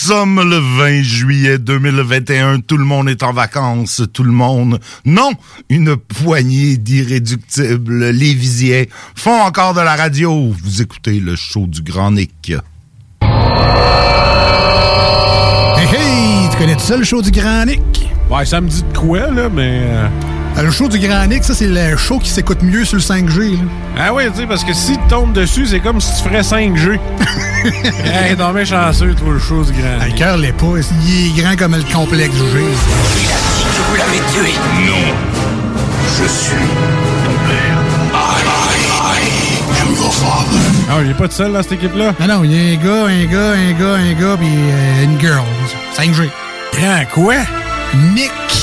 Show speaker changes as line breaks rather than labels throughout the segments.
Sommes le 20 juillet 2021. Tout le monde est en vacances. Tout le monde. Non, une poignée d'irréductibles Lévisiens font encore de la radio. Vous écoutez le show du Grand Nick.
Hey, hey! Tu connais ça, le show du Grand Nick?
Ouais, ça me dit de quoi, là, mais. Euh,
Le show du Grand Nick, ça, c'est le show qui s'écoute mieux sur le 5G. là.
Ah oui, tu sais, parce que si tu tombes dessus, c'est comme si tu ferais 5G. hey, non, mais chanceux, toi, le show du grand.
Ah, Le cœur l'est pas. Il est grand comme le complexe du G.
que vous l'avez tué. Non. Je suis ton père. I, I, I am your father.
Ah, il est pas tout seul dans cette équipe-là?
Non, non, il y a un gars, un gars, un gars, un gars, puis euh, une girl. 5G.
Grand quoi?
Nick.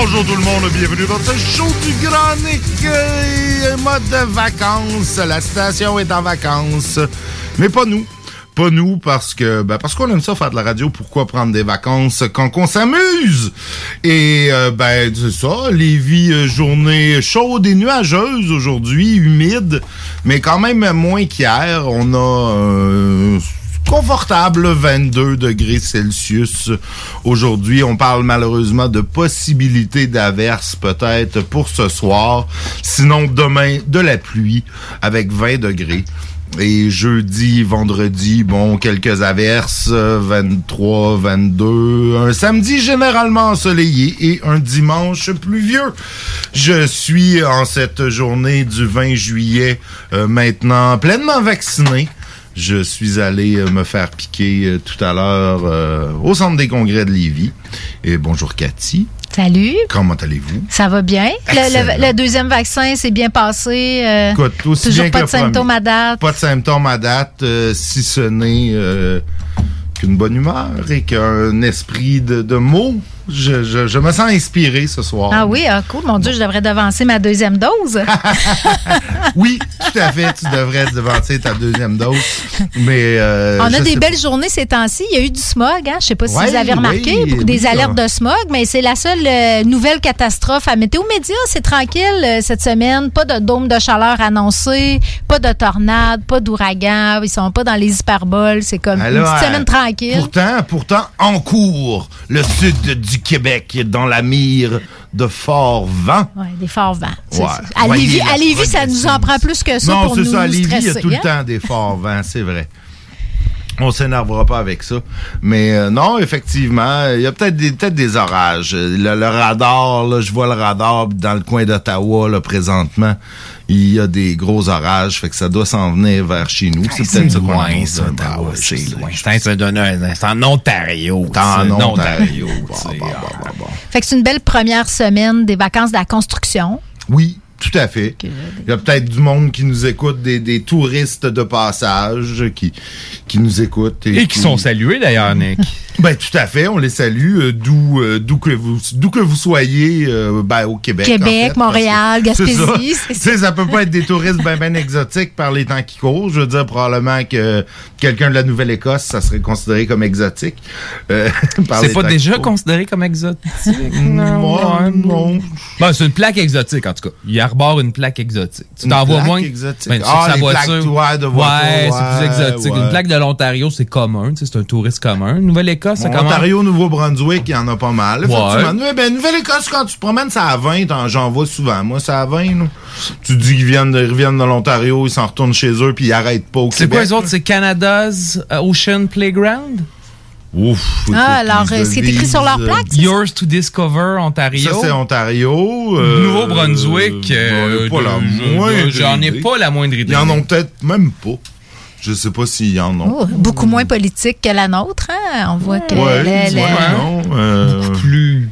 Bonjour tout le monde, bienvenue dans ce show du Grand Nick. Mode de vacances, la station est en vacances. Mais pas nous. Pas nous parce que ben parce qu'on aime ça faire de la radio, pourquoi prendre des vacances quand on s'amuse? Et euh, ben c'est ça, Lévis, euh, journée chaude et nuageuse aujourd'hui, humide, mais quand même moins qu'hier. On a euh, confortable 22 degrés Celsius aujourd'hui. On parle malheureusement de possibilité d'averse peut-être pour ce soir. Sinon demain de la pluie avec 20 degrés. Et jeudi, vendredi, bon, quelques averses, euh, 23, 22. Un samedi généralement ensoleillé et un dimanche pluvieux. Je suis en cette journée du 20 juillet euh, maintenant pleinement vacciné. Je suis allé euh, me faire piquer euh, tout à l'heure euh, au centre des congrès de Lévis. Et bonjour Cathy.
Salut.
Comment allez-vous?
Ça va bien? Le, le- le deuxième vaccin s'est bien passé. euh,
Écoute, aussi
toujours
bien
pas
que
de
le
symptômes à date.
Pas de symptômes à date, euh, si ce n'est euh, qu'une bonne humeur et qu'un esprit de, de mots. Je, je- je me sens inspiré ce soir.
Ah oui, ah, cool. Mon Dieu, je devrais devancer ma deuxième dose.
Oui, tout à fait. Tu devrais devancer ta deuxième dose. Mais euh,
On a des belles journées ces temps-ci. Il y a eu du smog. Hein? Je sais pas si
Ouais,
vous avez remarqué.
oui,
beaucoup des
oui,
alertes de smog, mais c'est la seule euh, nouvelle catastrophe à Météo Média. C'est tranquille euh, cette semaine. Pas de dôme de chaleur annoncé, pas de tornade, pas d'ouragan. Ils sont pas dans les hyperboles. C'est comme une
Alors,
petite semaine tranquille.
Pourtant, pourtant, en cours, le sud du Québec dans la mire de forts vents.
Ouais, des forts vents.
Ouais.
À Lévis,
la
à Lévis, ça nous en prend plus que ça
non,
pour
c'est
nous
ça. À Lévis, il y a tout le
hein?
temps des forts vents, c'est vrai. On s'énervera pas avec ça. Mais euh, non, effectivement, il y a peut-être des, peut des orages. Le, le radar, là, je vois le radar dans le coin d'Ottawa là, présentement. Il y a des gros orages, fait que ça doit s'en venir vers chez nous. C'est peut-être ça qu'on
loin, ça, Ottawa, c'est
c'est
loin. C'est un- c'est un- c'est en Ontario.
C'est en Ontario.
tu sais,
Bon, bon, bon, bon.
Fait que c'est une belle première semaine des vacances de la construction.
Oui, tout à fait. Il y a peut-être du monde qui nous écoute, des, des touristes de passage qui, qui nous écoutent.
Et qui sont salués d'ailleurs, Nick.
Ben tout à fait, on les salue euh, d'où euh, d'où que vous d'où que vous soyez euh, ben, au Québec.
Québec,
en fait, parce
Montréal,
ça.
Gaspésie,
sais, ça peut pas être des touristes ben ben exotiques par les temps qui courent. Je veux dire probablement que quelqu'un de la Nouvelle-Écosse, ça serait considéré comme exotique. euh,
C'est pas déjà considéré comme exotique?
Moi, non.
Bon, c'est une plaque exotique, en tout cas. Il arbore une plaque exotique. Tu t'envoies moins.
exotique.
Ben,
Ah,
sa
les
voiture.
plaques, ouais, de voiture,
Ouais, c'est plus exotique.
ouais.
Une plaque de l'Ontario, c'est commun. C'est un touriste commun. Nouvelle-Écosse, c'est
Bon,
commun.
Ontario, Nouveau-Brunswick, il y en a pas mal.
Ouais.
Effectivement. Ben, Nouvelle-Écosse, quand tu te promènes, ça à 20, t'en- j'en vois souvent. Moi, ça à 20. là. Tu dis qu'ils viennent de, reviennent de l'Ontario, ils s'en retournent chez eux, puis ils arrêtent pas au
C'est quoi les autres? C'est Canada's euh, Ocean Playground?
Ouf.
Ah, alors,
ils
euh, c'est écrit sur leur plaque, c'est ça?
Yours to Discover, Ontario.
Ça, c'est Ontario. euh,
Nouveau-Brunswick.
euh,
euh,
pas la
je-
moindre
J'en ai
idée.
pas la moindre idée.
Ils en ont peut-être même pas. Je sais pas s'ils en ont.
Oh, beaucoup moins politique que la nôtre. Hein? On voit que
Ouais, non, euh,
plus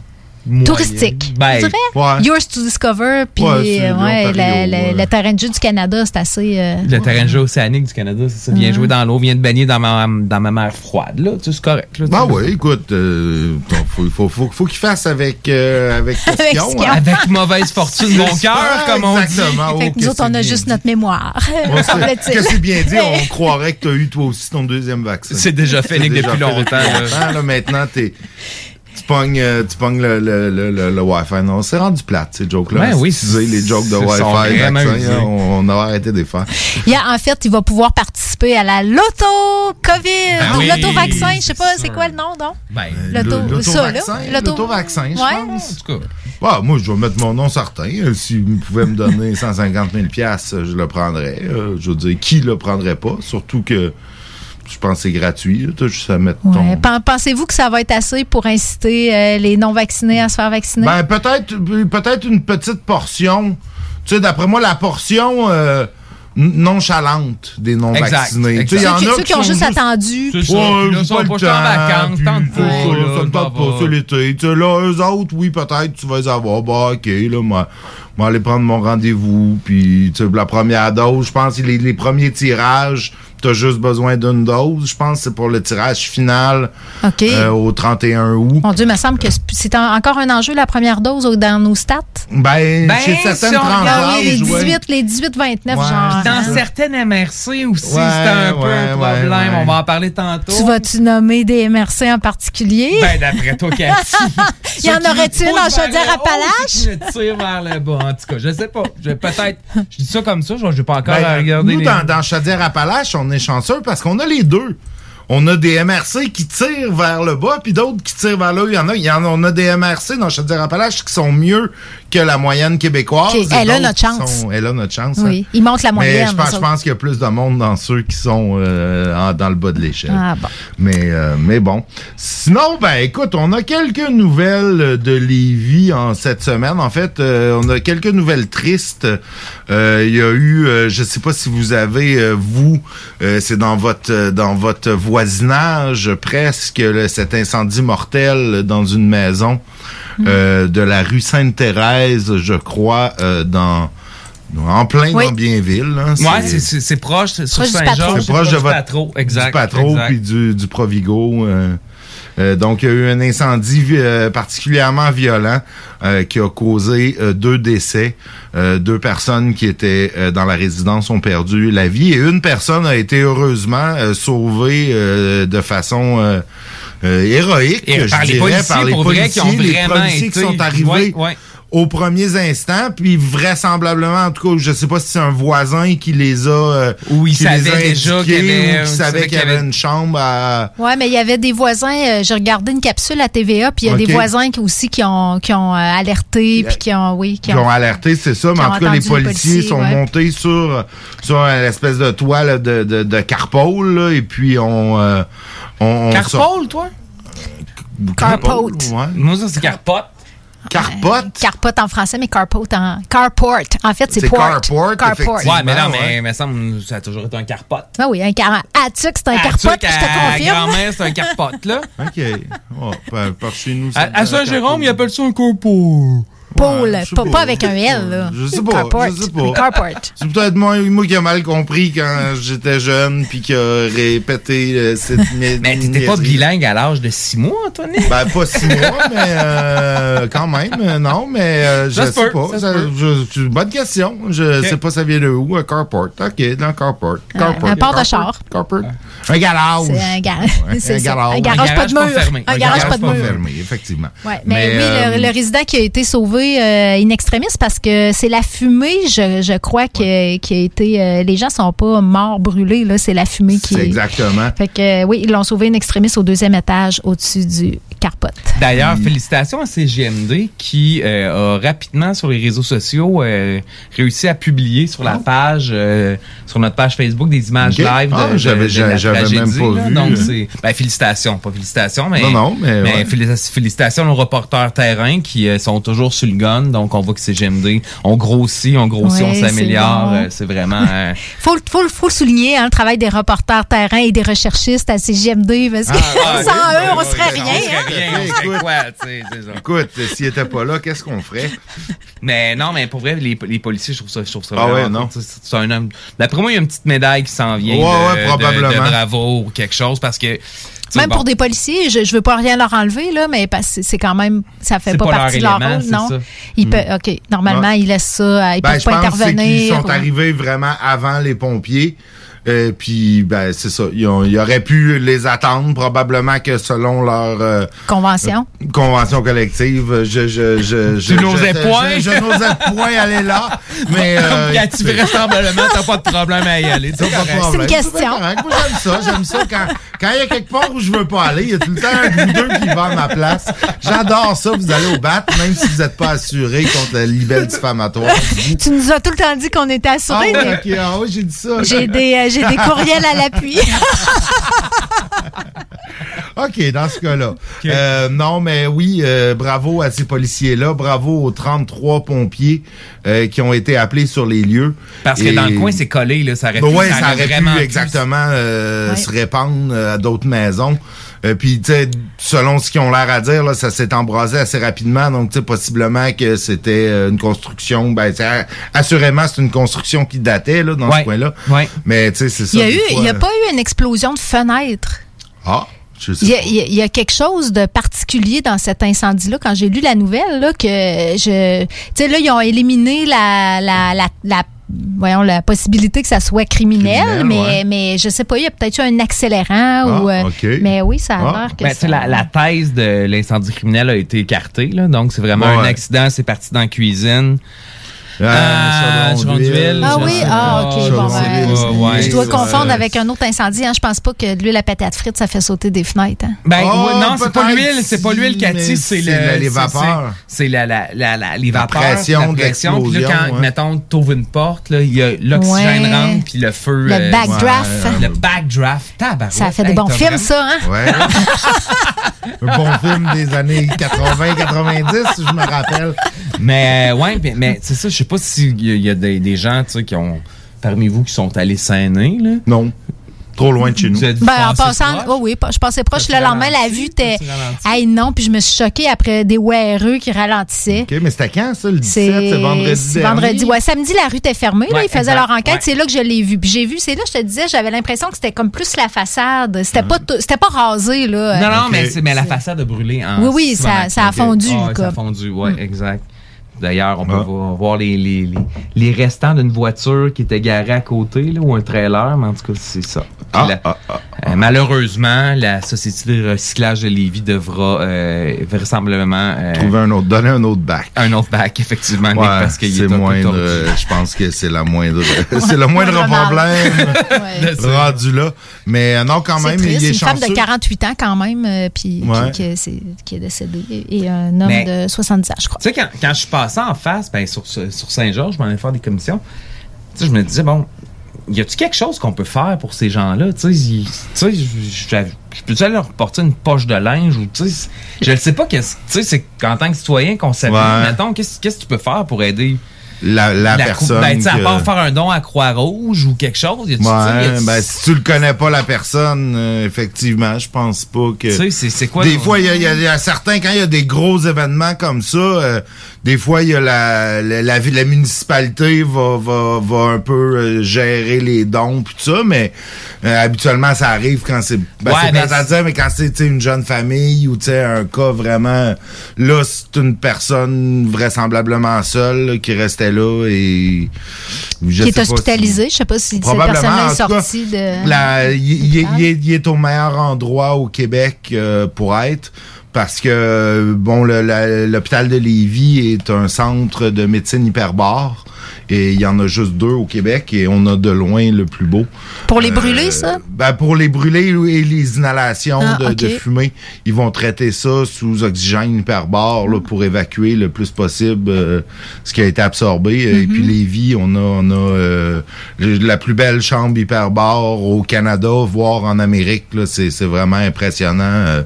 moyen.
touristique.
Ben,
je dirais.
ouais.
Yours to Discover, puis
Ouais,
ouais, le, le-
ouais.
le terrain de jeu du Canada, c'est assez. euh,
Le terrain de jeu océanique du Canada, c'est ça. Vient jouer dans l'eau, vient de baigner dans ma, dans ma mer froide. Là, tu sais, c'est correct. Là,
Ben
tu sais.
oui, écoute, euh, faut, faut, faut, faut qu'il fasse avec, euh, avec question. hein.
Avec mauvaise fortune, bon
C'est
cœur, comme on dit.
Fait
Oh,
que nous autres, on a juste
dit.
notre mémoire.
Que c'est bien dit, on croirait que tu as eu toi aussi ton deuxième vaccin.
C'est déjà fait, depuis longtemps.
Maintenant, t'es- tu pognes, euh, tu pognes le, le, le, le, le Wi-Fi. Non, c'est rendu plate, ces jokes-là.
Ben oui,
Utilisez les jokes de Wi-Fi, vaccin, hein, on, on a arrêté de les faire.
Il y a, en fait, il va pouvoir participer à la loto-COVID,
Ben
ou
oui,
l'auto-vaccin. Je sais
c'est
pas, c'est quoi le nom, donc?
Ben.
L'auto-vaccin,
L'auto-
l'auto-vaccin, je
Ouais.
pense.
en tout cas,
Ah, moi, je vais mettre mon nom certain. Euh, Si vous me donner 150 000 piastres, je le prendrais. Euh, je veux dire, qui le prendrait pas? Surtout que je pense que c'est gratuit. juste à mettre ton...
Ouais. Pensez-vous que ça va être assez pour inciter euh, les non-vaccinés à se faire vacciner?
Ben, peut-être peut-être une petite portion. Tu sais, d'après moi, la portion euh, nonchalante des non-vaccinés.
Exact,
Tu sais, il y
ceux
en
qui,
a
ceux qui ont
sont
juste attendu.
c'est ça.
J'ai
ça
pas
en
temps,
vacances,
ça, tente pas, c'est l'été. Tu sais, là, eux autres, oui, peut-être, tu vas les avoir. Bah, OK, là, moi, moi, aller prendre mon rendez-vous. Puis, tu sais, la première dose, je pense les premiers tirages, t'as juste besoin d'une dose. Je pense que c'est pour le tirage final
OK.
euh, au 31 août.
Mon Dieu, il me semble que c'est en- encore un enjeu, la première dose dans nos stats?
Ben,
Ben,
chez certaines
si on
tranches
Ah les
d'âge, ouais.
18, les 18-29,
Ouais,
genre.
Dans
hein.
certaines MRC aussi,
Ouais,
c'était un peu un problème.
ouais.
On va en parler tantôt.
Tu vas-tu nommer des MRC en particulier?
Ben, d'après toi, Cathy.
Y en aurait-tu une en Chaudière-Appalaches?
Je tire vers le bas? En tout cas, je sais pas. Je vais peut-être. Je dis ça comme ça, je n'ai pas encore
Ben,
à regarder.
nous,
les-
dans, dans Chaudière-Appalaches, on chanceux parce qu'on a les deux. On a des MRC qui tirent vers le bas, puis d'autres qui tirent vers là. Il y en a, il y en a, on a des MRC dans Chaudière-Appalaches qui sont mieux que la moyenne québécoise.
Elle a notre chance.
sont- elle a notre chance. hein.
Oui, ils montent la
Mais
moyenne.
je pense,
eux
je pense qu'il y a plus de monde dans ceux qui sont euh, en- dans le bas de l'échelle.
Ah bon.
Mais, euh, mais bon. Sinon, ben écoute, on a quelques nouvelles de Lévis en cette semaine. En fait, euh, on a quelques nouvelles tristes. Il y a eu, je sais pas si vous avez, vous, c'est dans votre dans votre voisinage presque le- cet incendie mortel dans une maison euh, de la rue Sainte-Thérèse, je crois, euh, dans en plein
Oui.
dans Bienville. là.
Ouais, c'est- proche, c'est sur
Proche du Patro.
Saint-Georges.
C'est proche de votre
Patro, exact.
du Patro
exact.
puis du, du Provigo. euh, euh, donc, il y a eu un incendie euh, particulièrement violent euh, qui a causé euh, deux décès. Euh, deux personnes qui étaient euh, dans la résidence ont perdu la vie et une personne a été heureusement euh, sauvée euh, de façon héroïque,
Et
je
par les
dirais,
policiers,
par les
pour vrai, qui ont
policiers, les
vraiment
policiers qui sont arrivés
Ouais, ouais.
Aux premiers instants, puis vraisemblablement, en tout cas, je sais pas si c'est un voisin qui les a, euh,
Ou il
qui
savait
a
déjà
indiqués,
qu'il y avait-
ou
il
qui
savait qu'il y
avait une chambre à...
Ouais, mais il y avait des voisins. euh, J'ai regardé une capsule à TVA, puis il y a des voisins qui aussi qui ont qui ont euh, alerté, puis qui ont oui,
qui ont alerté, c'est ça, mais
qui
en
ont
tout cas, les policiers,
policiers,
sont
ouais.
montés sur, sur une espèce de toit là, de, de, de carpole, là, et puis on... euh, on, on
Carpole, toi?
Carport.
Ouais.
Moi, ça, c'est carpote.
Carpote?
Carport en français, mais carport en carport. En fait, c'est
C'est
port.
carport,
Carport.
Ouais, mais non,
ouais.
mais, mais ça, ça a toujours été un carpote.
Ah oui, un car... Ah, tu sais que c'est un carport,
Tuc,
je te confirme.
grand-mère, c'est un carpote, là.
OK. Oh, par, par chez nous, ça
À,
me
Saint-Jérôme, ils appellent ça un corpo.
Ouais, sais
pas,
pas.
pas avec un L, là.
Je sais pas,
Carport.
je sais pas.
Carport.
C'est peut-être moi, moi qui ai mal compris quand j'étais jeune, puis qui a répété euh, cette
Mais t'étais pas bilingue à l'âge de 6 mois, Anthony?
Ben, pas six mois, mais euh, quand même, euh, non, mais euh, je sais pas.
ça
je- c'est une bonne question. Je
Ok.
sais pas ça vient de où, un carport. OK, dans carport. carport.
un port de char.
Carport. Un garage.
C'est un, gar...
Ouais,
c'est
un garage.
un garage
Un
pas de
garage
mur. Un
Un
garage
garage
pas de
pas
mur.
fermé, effectivement.
Ouais, mais, oui,
euh,
le, le résident qui a été sauvé euh, in extremis parce que c'est la fumée, je, je crois, que, qui a été. euh, les gens sont pas morts brûlés, là. C'est la fumée qui.
C'est exactement.
Fait que euh, oui, ils l'ont sauvé in extremis au deuxième étage au-dessus du carpote.
D'ailleurs, félicitations à CGMD qui euh, a rapidement sur les réseaux sociaux euh, réussi à publier sur la page, euh, sur notre page Facebook, des images live de,
Ah,
de-
j'avais-
de la
j'avais
tragédie,
même pas
là.
vu.
Donc, c'est ben, félicitations, pas félicitations, mais
Non, non, mais ouais.
félicitations aux reporters terrain qui euh, sont toujours sur le gun. Donc, on voit que CGMD, on grossit, on grossit,
Ouais,
on s'améliore.
c'est bon.
Euh, C'est vraiment. euh,
Faut, faut, faut le souligner, hein, le travail des reporters terrain et des recherchistes à CGMD, parce que
ah,
sans
oui,
eux, on
oui,
serait
oui,
rien.
On serait
hein.
rien, c'est.
Écoute, s'il était pas là, qu'est-ce qu'on ferait?
Mais non, mais pour vrai, les, les policiers, je trouve ça, je trouve ça
Ah
vraiment
ouais, non?
C'est- C'est un homme. D'après moi, il y a une petite médaille qui s'en vient.
Ouais,
de,
ouais,
de-
probablement.
De, bravo ou quelque chose parce que.
Même
bon,
pour des policiers, je, je veux pas rien leur enlever, là, mais parce que c'est- quand même, ça fait pas,
leur
partie de leur rôle, non?
ça.
Ils peuvent, OK, normalement,
Ouais.
ils laissent ça, ils
Ben,
peuvent
je
pas
pense c'est qu'ils
intervenir.
sont
ou-
arrivés vraiment avant les pompiers. Euh, puis ben c'est ça, ils, ont- ils auraient pu les attendre probablement que selon leur euh,
Convention.
convention collective, je je je je
Tu n'osais
je-
point?
je, je n'osais point aller là, mais euh,
Cathy vraisemblablement, t'as pas de problème à y aller.
C'est une question.
Moi, j'aime ça. J'aime ça quand quand il y a quelque part où je veux pas aller, il y a tout le temps un ou deux qui va à ma place. J'adore ça. Vous allez au bat, même si vous n'êtes pas assuré contre la libelle diffamatoire.
Tu nous as tout le temps dit qu'on était
Ah
assurés,
ouais,
mais
ok. Ah ouais, j'ai dit ça.
j'ai des, euh, j'ai des courriels à l'appui.
OK, dans ce cas-là. Euh, non, mais oui, euh, bravo à ces policiers-là. Bravo aux 33 pompiers euh, qui ont été appelés sur les lieux.
Parce que dans le coin, c'est collé, là. Ça aurait pu,
ouais, ça aurait
vraiment
pu
pu-
exactement euh,
Ouais.
se répandre à d'autres maisons. Euh, Puis, tu sais, selon ce qu'ils ont l'air à dire, là, ça s'est embrasé assez rapidement. Donc, tu sais, possiblement que c'était euh, une construction. Ben, c'est- assurément, c'est une construction qui datait là, dans
Ouais.
ce coin-là.
Ouais.
Mais, tu sais, c'est ça.
Il y a
des
eu,
fois,
il y a
euh,
pas eu une explosion de fenêtres.
Ah,
Il y, a, y y quelque chose de particulier dans cet incendie-là. Quand j'ai lu la nouvelle, là, que je, tu sais, là, ils ont éliminé la, la, la, la- voyons, la possibilité que ça soit criminel,
Criminel,
mais,
ouais.
mais je sais pas, il y a peut-être eu un accélérant
Ah,
ou, euh,
ok.
mais oui, ça a
Ah.
l'air que
Ben,
ça-
la, la thèse de l'incendie criminel a été écartée, là. Donc, c'est vraiment
Ouais.
un accident, c'est parti dans la cuisine.
Ah,
Ah,
d'huile.
Chaudron-d'huile.
Ah
je
oui, ah, ok,
Je
bon, ben,
ouais.
je dois confondre avec un autre incendie. Hein. Je pense pas que l'huile à patate frite, ça fait sauter des fenêtres. hein.
Ben,
Oh,
ouais, non, c'est pas l'huile, c'est pas l'huile,
si,
Cathy, c'est
c'est
le-
la- les vapeurs.
C'est la, la, la, la- les
La
vapeurs,
pression
la
de
pression. Puis là, quand,
ouais.
mettons, t'ouvres une porte, là, il y a l'oxygène
Ouais.
rentre, puis le feu.
Le
euh,
backdraft.
Le backdraft, tabarouette.
Ça fait des bons films, ça, hein?
Ouais. un bon film des années 80-90, je me rappelle.
Mais, euh, ouais, mais, mais c'est ça, je sais pas s'il y y a des, des gens, tu sais, qui ont, parmi vous, qui sont allés s'aîner, là.
Non. Trop loin de chez nous.
Ben, en passant,
proche?
oh oui, je passais proche. Le lendemain, la vue était. Hey, non, puis je me suis choquée après des WRE qui ralentissaient.
OK, mais c'était quand, ça, le 17? C'est vendredi
vendredi. Ouais, samedi, la rue était fermée. là,
Ouais,
ils faisaient leur enquête.
Ouais.
C'est là que je l'ai vu. Puis j'ai vu, c'est là, je te disais, j'avais l'impression que c'était comme plus la façade. C'était pas, c'était pas rasé, là.
Non, non,
Ok.
mais, c'est- mais la façade a brûlé en
Oui, oui, ça- a fondu,
Ah, ça a fondu, ouais, exact. D'ailleurs, on peut
Ah.
voir, les, les, les, les restants d'une voiture qui était garée à côté, là, ou un trailer, mais en tout cas, c'est ça.
Ah,
la-
ah, ah.
euh, malheureusement, la Société de recyclage de Lévis devra euh, vraisemblablement euh,
Trouver un autre, donner un autre bac.
un autre bac, effectivement, Nick, parce qu'il
c'est
est peu
moindre. Je pense que c'est la moindre. c'est le moindre problème
Ouais.
Rendu là. Mais non, quand même,
triste.
il est
Une femme de
chanceux.
48 ans quand même, euh, puis
Ouais.
qui, qui- c'est- qui est décédée, et un homme
Mais-
de 70 ans, je crois.
Tu sais, quand, quand je suis passé en face, ben, sur, sur Saint-Georges, je m'en allais faire des commissions. Je me disais, bon, y a-tu quelque chose qu'on peut faire pour ces gens-là? Tu sais, je- peux-tu aller leur porter une poche de linge ou, tu sais, je ne sais pas qu'est-ce, tu sais, c'est qu'en tant que citoyen qu'on s'habille,
Ouais.
mettons, qu'est-ce que tu peux faire pour aider
La, la,
la
personne.
Ben, sais, à
que-
part faire un don à Croix-Rouge ou quelque chose, y tu y
Ouais, ben, si tu le connais pas, la personne, euh, effectivement, je pense pas que.
tu sais, c'est- quoi?
Des fois, y, y il y a certains, quand il y a des gros événements comme ça, euh, des fois, il y a la, la, la, la municipalité va, va, va un peu euh, gérer les dons pis tout ça, mais euh, habituellement, ça arrive quand c'est... Ben,
Ouais,
c'est
ben,
plate à dire, mais quand c'est tu sais, une jeune famille ou tu sais, un cas vraiment... Là, c'est une personne vraisemblablement seule là, qui restait là et... je
Qui est
sais pas si-
hospitalisé. Je sais pas si cette personne-là
en
est sortie de.
il, est- il est, il est au meilleur endroit au Québec euh, pour être parce que bon l'hôpital de Lévis est un centre de médecine hyperbare et il y en a juste deux au Québec et on a de loin le plus beau.
Pour les
Euh,
brûler, ça?
Ben pour les brûler et les inhalations
Ah,
de, fumée, ils vont traiter ça sous oxygène hyperbare là, pour évacuer le plus possible euh, ce qui a été absorbé. Et
Mhm.
puis Lévis, on a, on a euh, la plus belle chambre hyperbare au Canada, voire en Amérique. C'est vraiment impressionnant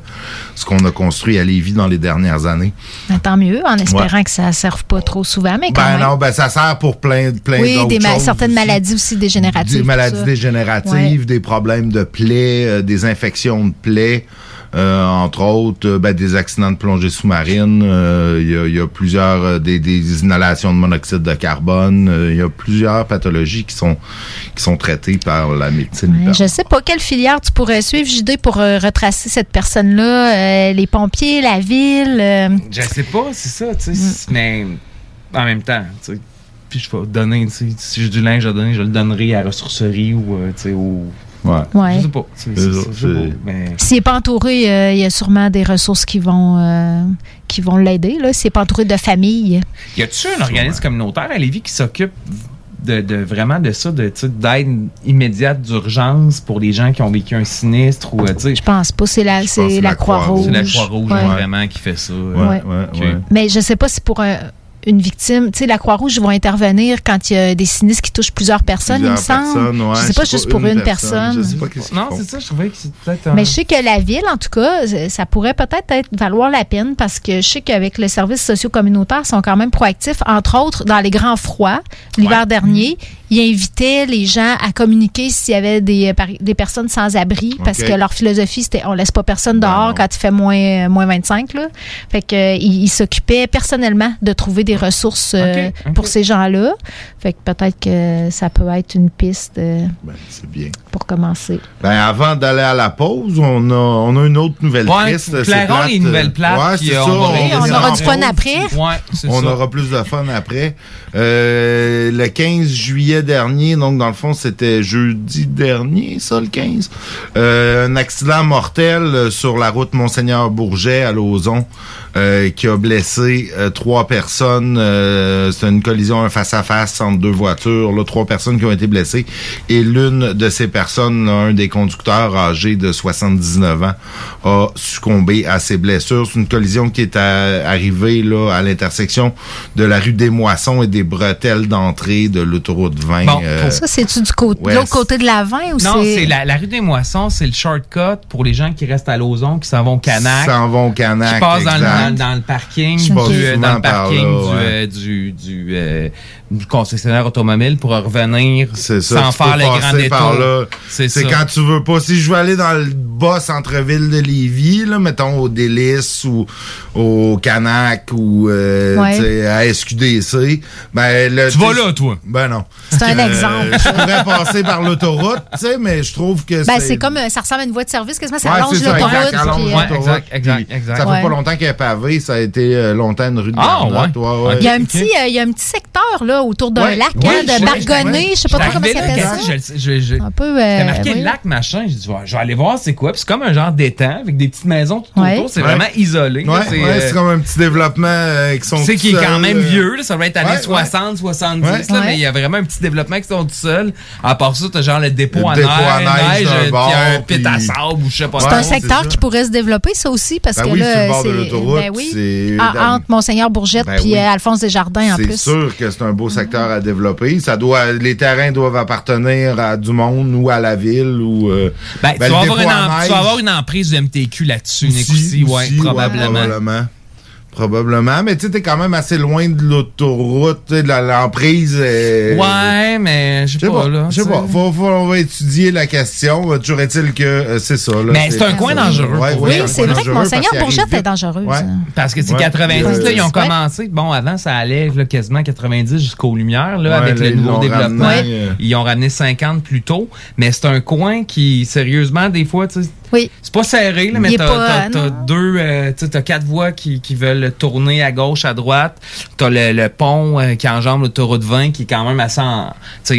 ce qu'on a construit à Lévis dans les dernières années.
Ben, tant mieux, en espérant que ça ne serve pas trop souvent, mais quand
Ben
même.
non, ben ça sert pour plein, plein
oui,
d'autres
des ma-
choses
certaines
aussi.
maladies aussi dégénératives.
Des maladies dégénératives, des problèmes de plaies, euh, des infections de plaies, euh, entre autres, euh, ben, des accidents de plongée sous-marine. euh, Il y, a, il y a plusieurs euh, des, des inhalations de monoxyde de carbone. euh, Il y a plusieurs pathologies qui sont qui sont traitées par la médecine.
Ouais, je sais pas quelle filière tu pourrais suivre, JD, pour euh, retracer cette personne-là. Euh, les pompiers, la ville. euh,
Je sais pas, c'est ça, tu sais,
Mm.
mais en même temps, tu sais, puis je vais donner, tu sais, si j'ai du linge à donner, je le donnerai à la ressourcerie ou, euh, tu sais, au...
Ouais.
Ouais.
Je sais pas.
S'il n'est pas entouré, euh, il y a sûrement des ressources qui vont, euh, qui vont l'aider. là. S'il n'est pas entouré de famille.
Y a-tu un organisme communautaire à Lévis qui s'occupe de, de- vraiment de ça, de, d'aide immédiate d'urgence pour les gens qui ont vécu un sinistre ou, tu sais,
Je pense pas. C'est la, la
la
Croix-Rouge.
c'est la Croix-Rouge
Ouais.
vraiment qui fait ça.
Ouais,
Ouais.
ouais,
Ok.
ouais.
Mais je sais pas si pour un- une victime, tu sais, la Croix-Rouge vont intervenir quand il y a des sinistres qui touchent plusieurs personnes, il me semble.
personnes, ouais,
je sais pas juste pour une personne.
Je sais pas qu'est-ce qu'ils
Non,
font.
c'est ça, je trouvais que c'est peut-être un...
Mais je sais que la ville, en tout cas, ça- ça pourrait peut-être être valoir la peine parce que je sais qu'avec le service socio-communautaire, ils sont quand même proactifs. Entre autres, dans les grands froids, l'hiver
Ouais.
dernier, ils invitaient les gens à communiquer s'il y avait des, des personnes sans abri parce que leur philosophie, c'était on laisse pas personne
Ben
dehors
non.
quand il fait moins, moins 25. Là. Fait que, euh, ils ils s'occupaient personnellement de trouver des ressources euh, pour ces gens-là. Fait que peut-être que ça peut être une piste euh,
Ben, c'est bien.
pour commencer.
Ben, avant d'aller à la pause, on a, on a une autre nouvelle
Ouais,
piste. C'est plate.
les nouvelles plates,
Ouais, c'est
on
ça.
on aura du fun
pause.
après.
Ouais,
On
ça.
aura plus de fun après. Euh, le 15 juillet dernier, donc dans le fond, c'était jeudi dernier, ça, le 15. Euh, un accident mortel euh, sur la route Monseigneur-Bourget à Lauson euh, qui a blessé euh, trois personnes. Euh, c'est une collision un face-à-face entre deux voitures. Là, trois personnes qui ont été blessées. Et l'une de ces personnes, là, un des conducteurs âgé de 79 ans, a succombé à ses blessures. C'est une collision qui est à- arrivée là, à l'intersection de la rue des Moissons et des bretelles d'entrée de l'autoroute 20.
Bon,
euh,
Ça, c'est-tu du côté, de
ouais,
l'autre côté de la 20 ou
Non,
c'est.
c'est la, la rue des Moissons, c'est le shortcut pour les gens qui restent à Lauson, qui s'en vont au Canac,
s'en vont au Canac.
qui passent dans, le-. Dans, dans le parking, du, euh, dans le
par
parking
là,
du, euh, du, du, euh, du concessionnaire automobile pour revenir
C'est ça,
sans faire le grand détour.
là.
C'est
quand tu veux pas. Si je veux aller dans le bas centre-ville de Lévis, là, mettons au Délice ou au Canac ou euh,
Ouais.
à SQDC, ben le,
Tu vas là, toi.
Ben non.
C'est un
Euh,
exemple.
je pourrais passer par l'autoroute, tu sais, mais je trouve que
Ben, c'est comme. euh, Ça ressemble à une voie de service, quasiment. Ça
Ouais,
allonge l'autoroute.
exact,
euh,
Ouais, exact, exact.
Ça fait
Ouais.
pas longtemps qu'elle est pavée, ça a été longtemps une rue de
Ah,
Il y a un petit, euh, il y a un petit secteur là autour d'un
Ouais,
lac,
ouais,
hein, de
ouais,
Bargonnet, je sais pas trop comment ça s'appelle ça.
je- je- je-
Un peu.
C'était
euh,
marqué
oui.
lac machin. J'ai dit, ouais, je vais aller voir c'est quoi. Puis c'est comme un genre d'étang avec des petites maisons tout
Ouais.
autour. C'est
Ouais.
vraiment isolé. là.
Ouais,
c'est
ouais,
euh,
c'est comme un petit développement euh, qui sont
tu sais, qui est quand même vieux, là, ça va être années
Ouais, ouais.
60, 70,
Ouais.
là,
Ouais.
mais il y a vraiment un petit développement qui sont tout seuls. À part ça, t'as genre le dépôt
Le
à
dépôt
neige,
à neige
puis un pit à sable ou je sais pas
C'est un
c'est
secteur qui pourrait se développer, ça aussi, parce
Ben
que là,
le bord de
c'est.
l'autoroute,
Ben oui.
c'est-
Ah, entre Monseigneur Bourgette
Ben
puis Alphonse Desjardins en
C'est
plus.
sûr que c'est un beau secteur à développer. Ça doit, les terrains doivent appartenir à du monde ou à la ville ou. euh,
Ben, tu,
ben,
vas avoir une, tu vas avoir une emprise du MTQ là-dessus, aussi, ouais,
aussi,
probablement.
probablement. Probablement, mais tu sais, t'es quand même assez loin de l'autoroute, de la- l'emprise. euh,
Ouais, mais je sais pas,
pas,
là.
je sais pas. Faut, faut- on va étudier la question. Euh, Toujours est-il que euh, c'est ça. Là,
Mais c'est un coin dangereux,
Ouais,
pour
ouais,
Oui, c'est vrai que
dangereux
Monseigneur Bourgette est.
Ouais.
hein.
Parce que c'est
Ouais.
90,
Euh,
là, ils ont commencé. Bon, avant, ça allait là, quasiment 90 jusqu'aux Lumières, là,
Ouais,
avec
là,
le nouveau développement.
ramené, euh.
Ils ont ramené 50 plus tôt. Mais c'est un coin qui, sérieusement, des fois, tu sais,
Oui.
c'est pas serré, là, mais t'as,
euh,
deux, euh, tu sais, t'as quatre voies qui, qui veulent tourner à gauche, à droite. T'as le, le pont euh, qui enjambe l'autoroute 20 qui est quand même assez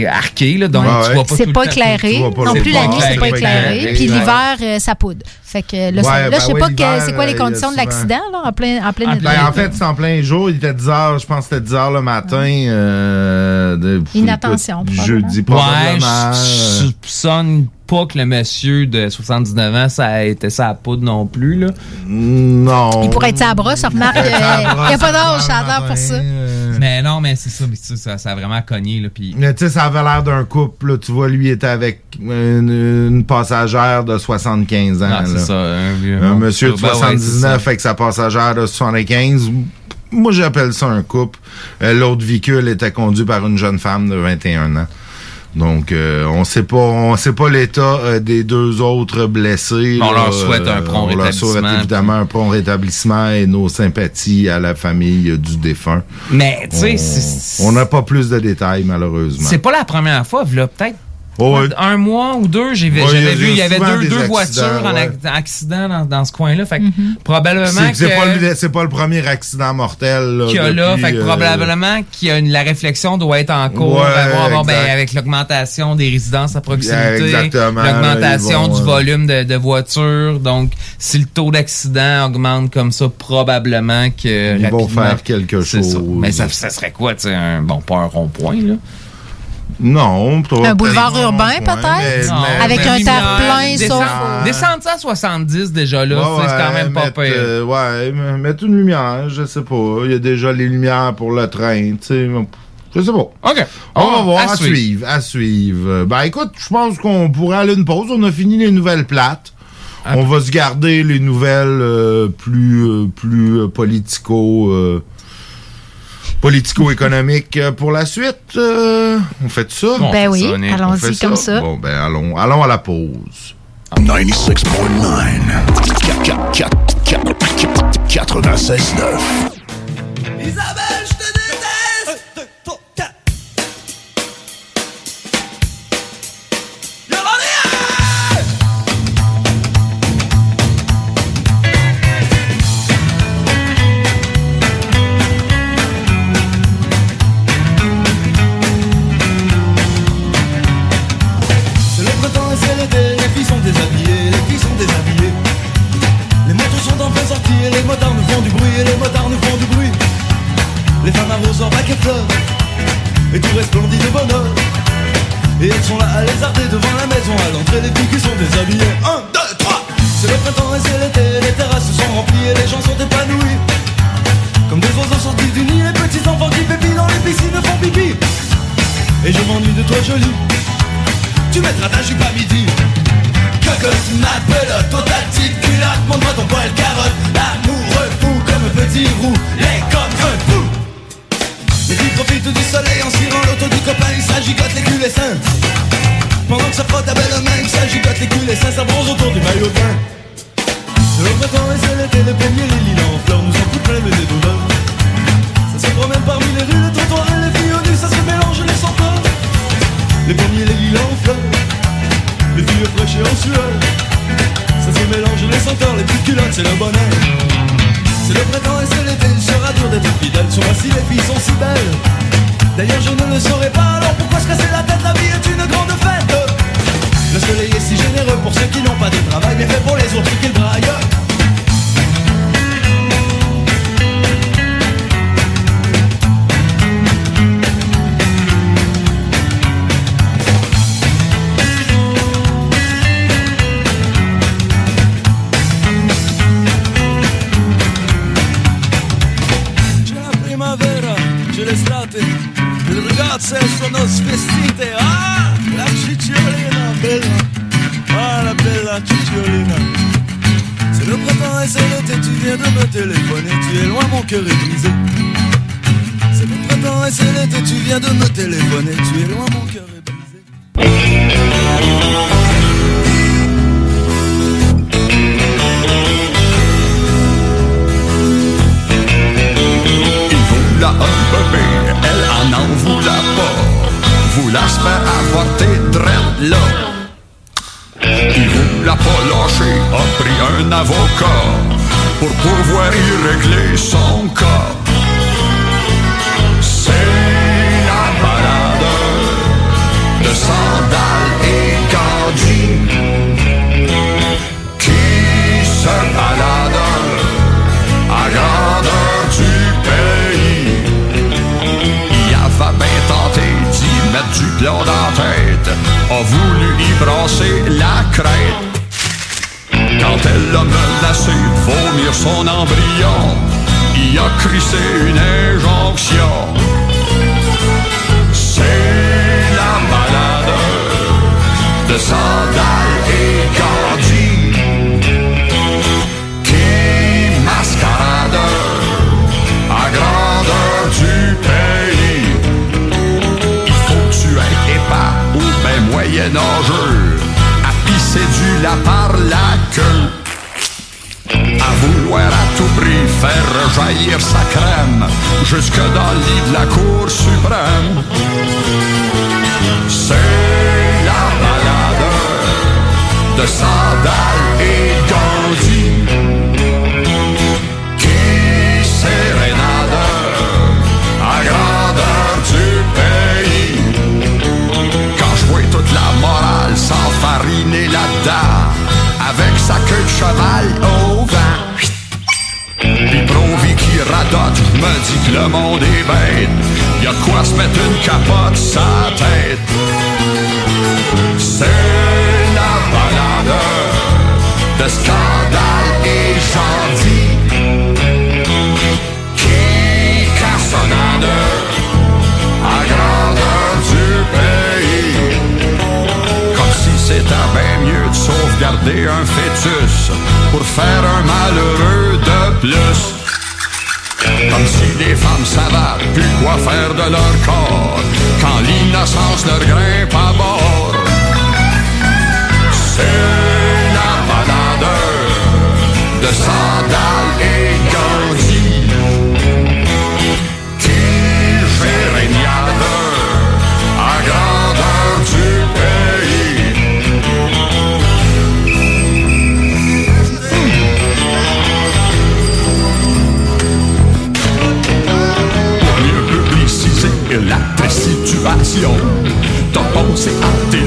arqué, là, donc
Ouais,
tu vois pas
C'est pas éclairé. Non plus la nuit, c'est pas éclairé. Puis l'hiver, euh, ça poudre. Fait que là,
Ouais,
là,
ben
je sais
oui,
pas c'est quoi les
euh,
conditions de l'accident, là, en plein, en plein
En plein-
Ben, en fait, c'est en plein jour. Il était 10 heures, je pense que c'était 10 heures le matin. euh, de,
Inattention,
écoute,
probablement.
Jeudi,
Ouais,
probablement. Euh,
pas que le monsieur de 79 ans, ça a été ça à poudre non plus, là.
non.
Il pourrait être sa brosse, remarque.
Il sa
n'y a
brosse,
pas d'âge,
ça
a pour ça.
euh,
Mais non, mais c'est ça, mais c'est ça, ça a vraiment cogné, là, puis...
Mais tu sais, ça avait l'air d'un couple. là. Tu vois, lui était avec une, une passagère de 75 ans.
Ah, c'est ça, un, vieux-
Un monsieur de
ben ouais, c'est
79
ça.
avec sa passagère de 75. Moi, j'appelle ça un couple. Euh, L'autre véhicule était conduit par une jeune femme de 21 ans. Donc, euh, on sait pas, on sait pas l'état euh, des deux autres blessés.
On
là.
leur souhaite un prompt
On leur souhaite
rétablissement,
évidemment un prompt rétablissement et nos sympathies à la famille euh, du défunt.
Mais, tu sais,
on n'a pas plus de détails, malheureusement.
c'est pas la première fois, là, peut-être
Oh, ouais.
un mois ou deux, j'ai vu-
Ouais, il y a-
j'avais vu,
il y
avait deux, deux voitures en
ouais.
accident dans, dans ce coin-là. Fait que
Mm-hmm.
probablement
C'est
que...
c'est pas, le- c'est pas le premier accident mortel. Là,
qu'il y a là,
depuis,
fait que
euh,
probablement qu'il y a une, la réflexion doit être en cours,
Ouais,
à voir, bon, ben, avec l'augmentation des résidences à proximité,
Exactement,
l'augmentation du
euh,
volume de, de voitures, donc si le taux d'accident augmente comme ça, probablement que
Ils vont faire quelque
c'est ça.
chose.
Mais ça, ça serait quoi, tu sais, un bon pas un rond-point là
Non, pas
Un boulevard urbain, peut-être?
mais-
Non,
mais-
Avec
mais
un terre-plein,
descendre-
sauf-
Descendre ça à 70 déjà là,
Ouais,
c'est quand même pas pire.
euh, ouais, mettre une lumière, je sais pas. Il y a déjà les lumières pour le train, tu sais. Je sais pas.
OK.
On va voir,
à
à,
suivre.
suivre. à suivre. Ben écoute, je pense qu'on pourrait aller une pause. On a fini les nouvelles plates.
Ah.
On va se garder les nouvelles euh, plus euh, plus euh, politico politico-économiques euh, pour la suite. Euh, on fait ça?
Bon.
Ben
fait
oui, allons-y comme ça.
Bon, ben allons, allons à la pause.
96.9. 96.9.
Isabelle, je te
cheval au vent. Pis Provi qui radote me dit que le monde est bête. Y'a de quoi se mettre une capote, ça? garder un fœtus pour faire un malheureux de plus. Comme si les femmes savaient plus quoi faire de leur corps quand l'innocence leur grimpe à bord. C'est la avalanche de sandales bom
se atir.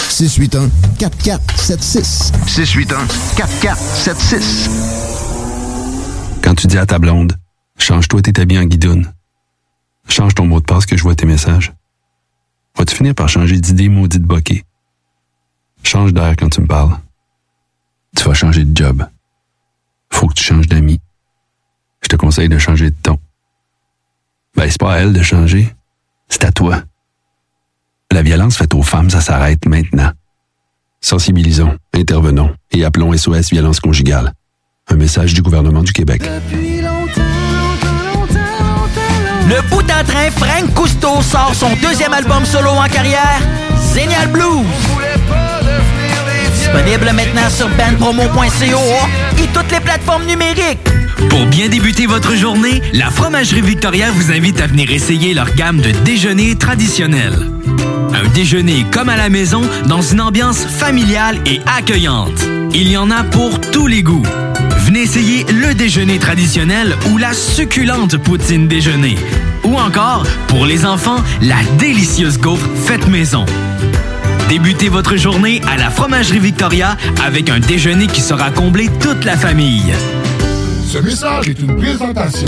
681 4476.
681 4476.
Quand tu dis à ta blonde, change-toi tes habits en guidoune. Change ton mot de passe que je vois tes messages. Vas-tu finir par changer d'idée maudite bokeh? Change d'air quand tu me parles. Tu vas changer de job. Faut que tu changes d'amis. Je te conseille de changer de ton. Ben, c'est pas à elle de changer. C'est à toi. La violence faite aux femmes, ça s'arrête maintenant. Sensibilisons, intervenons et appelons SOS Violence Conjugale. Un message du gouvernement du Québec.
Le bout en train, Frank Cousteau sort son deuxième album solo en carrière, Zénial Blues. Disponible maintenant sur bandpromo.co et toutes les plateformes numériques.
Pour bien débuter votre journée, la Fromagerie Victoria vous invite à venir essayer leur gamme de déjeuners traditionnels. Un déjeuner comme à la maison dans une ambiance familiale et accueillante. Il y en a pour tous les goûts. Venez essayer le déjeuner traditionnel ou la succulente poutine déjeuner. Ou encore, pour les enfants, la délicieuse gaufre faite maison. Débutez votre journée à la Fromagerie Victoria avec un déjeuner qui sera comblé toute la famille.
Ce message est une présentation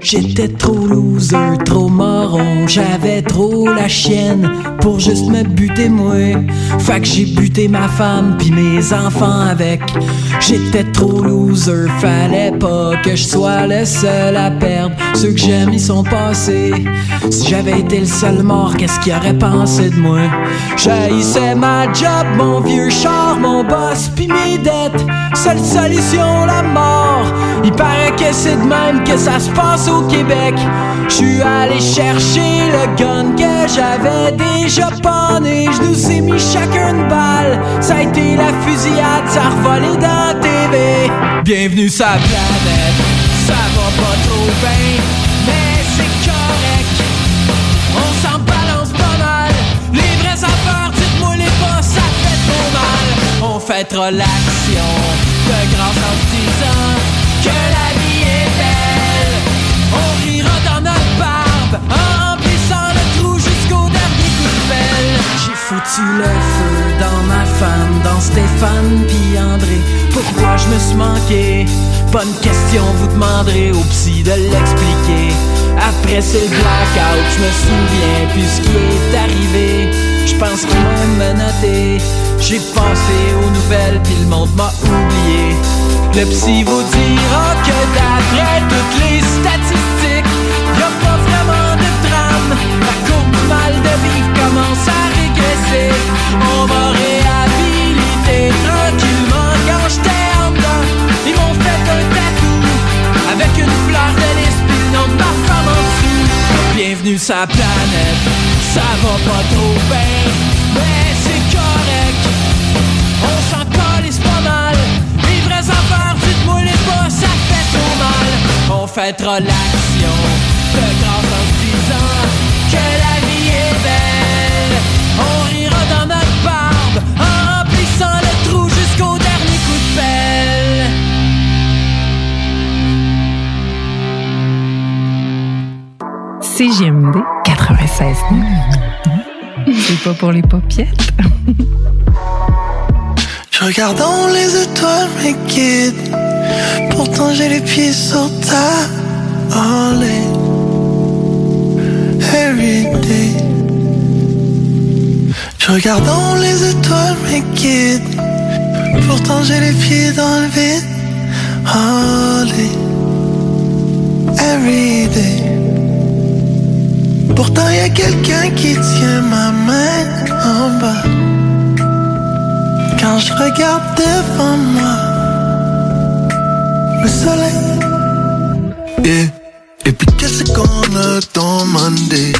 J'étais trop loser, trop j'avais trop la chienne pour juste me buter moi. Fait que j'ai buté ma femme puis mes enfants avec. J'étais trop loser, fallait pas que je sois le seul à perdre. Ceux que j'aime ils sont passés. Si j'avais été le seul mort, qu'est-ce qu'ils auraient pensé de moi? J'haïssais ma job, mon vieux char, mon boss puis mes dettes. Seule solution, la mort. Il paraît que c'est de même que ça se passe au Québec. Je allé chercher le gun que j'avais déjà pané. Je nous ai mis chacun une balle. Ça a été la fusillade, ça a revolé dans la TV. Bienvenue la planète. Ça va pas trop bien, mais c'est correct. On s'en balance pas mal. Les vraies affaires, dites-moi les pas, ça fait trop mal. On fêtera l'action de grâce en se disant que la foutu le feu dans ma femme, dans Stéphane puis André. Pourquoi je me suis manqué? Bonne question, vous demanderez au psy de l'expliquer. Après c'est le blackout, je me souviens plus ce qui est arrivé. Je pense qu'ils m'ont menotté. J'ai pensé aux nouvelles puis le monde m'a oublié. Le psy vous dira que d'après toutes les statistiques, y a pas vraiment de drame mal de vie commence à régresser. On m'a réhabilité tranquillement quand j'étais en dedans. Ils m'ont fait un tatou avec une fleur de l'esprit, non de ma femme en dessous. Bienvenue sa planète, ça va pas trop bien, mais c'est correct. On s'en calisse pas mal. Les vraies affaires, dites-moi les pas, ça fait trop mal. On fêtera l'action de grand ans.
CGMD 96 C'est pas pour les paupiètes.
Je regarde dans les étoiles mes guides. Pourtant j'ai les pieds sur ta allée. Every day. Je regarde dans les étoiles mes guides. Pourtant j'ai les pieds dans le vide. Allez Every day Pourtant y a quelqu'un qui tient ma main en bas quand je regarde devant moi le soleil. Et puis qu'est-ce qu'on a demandé?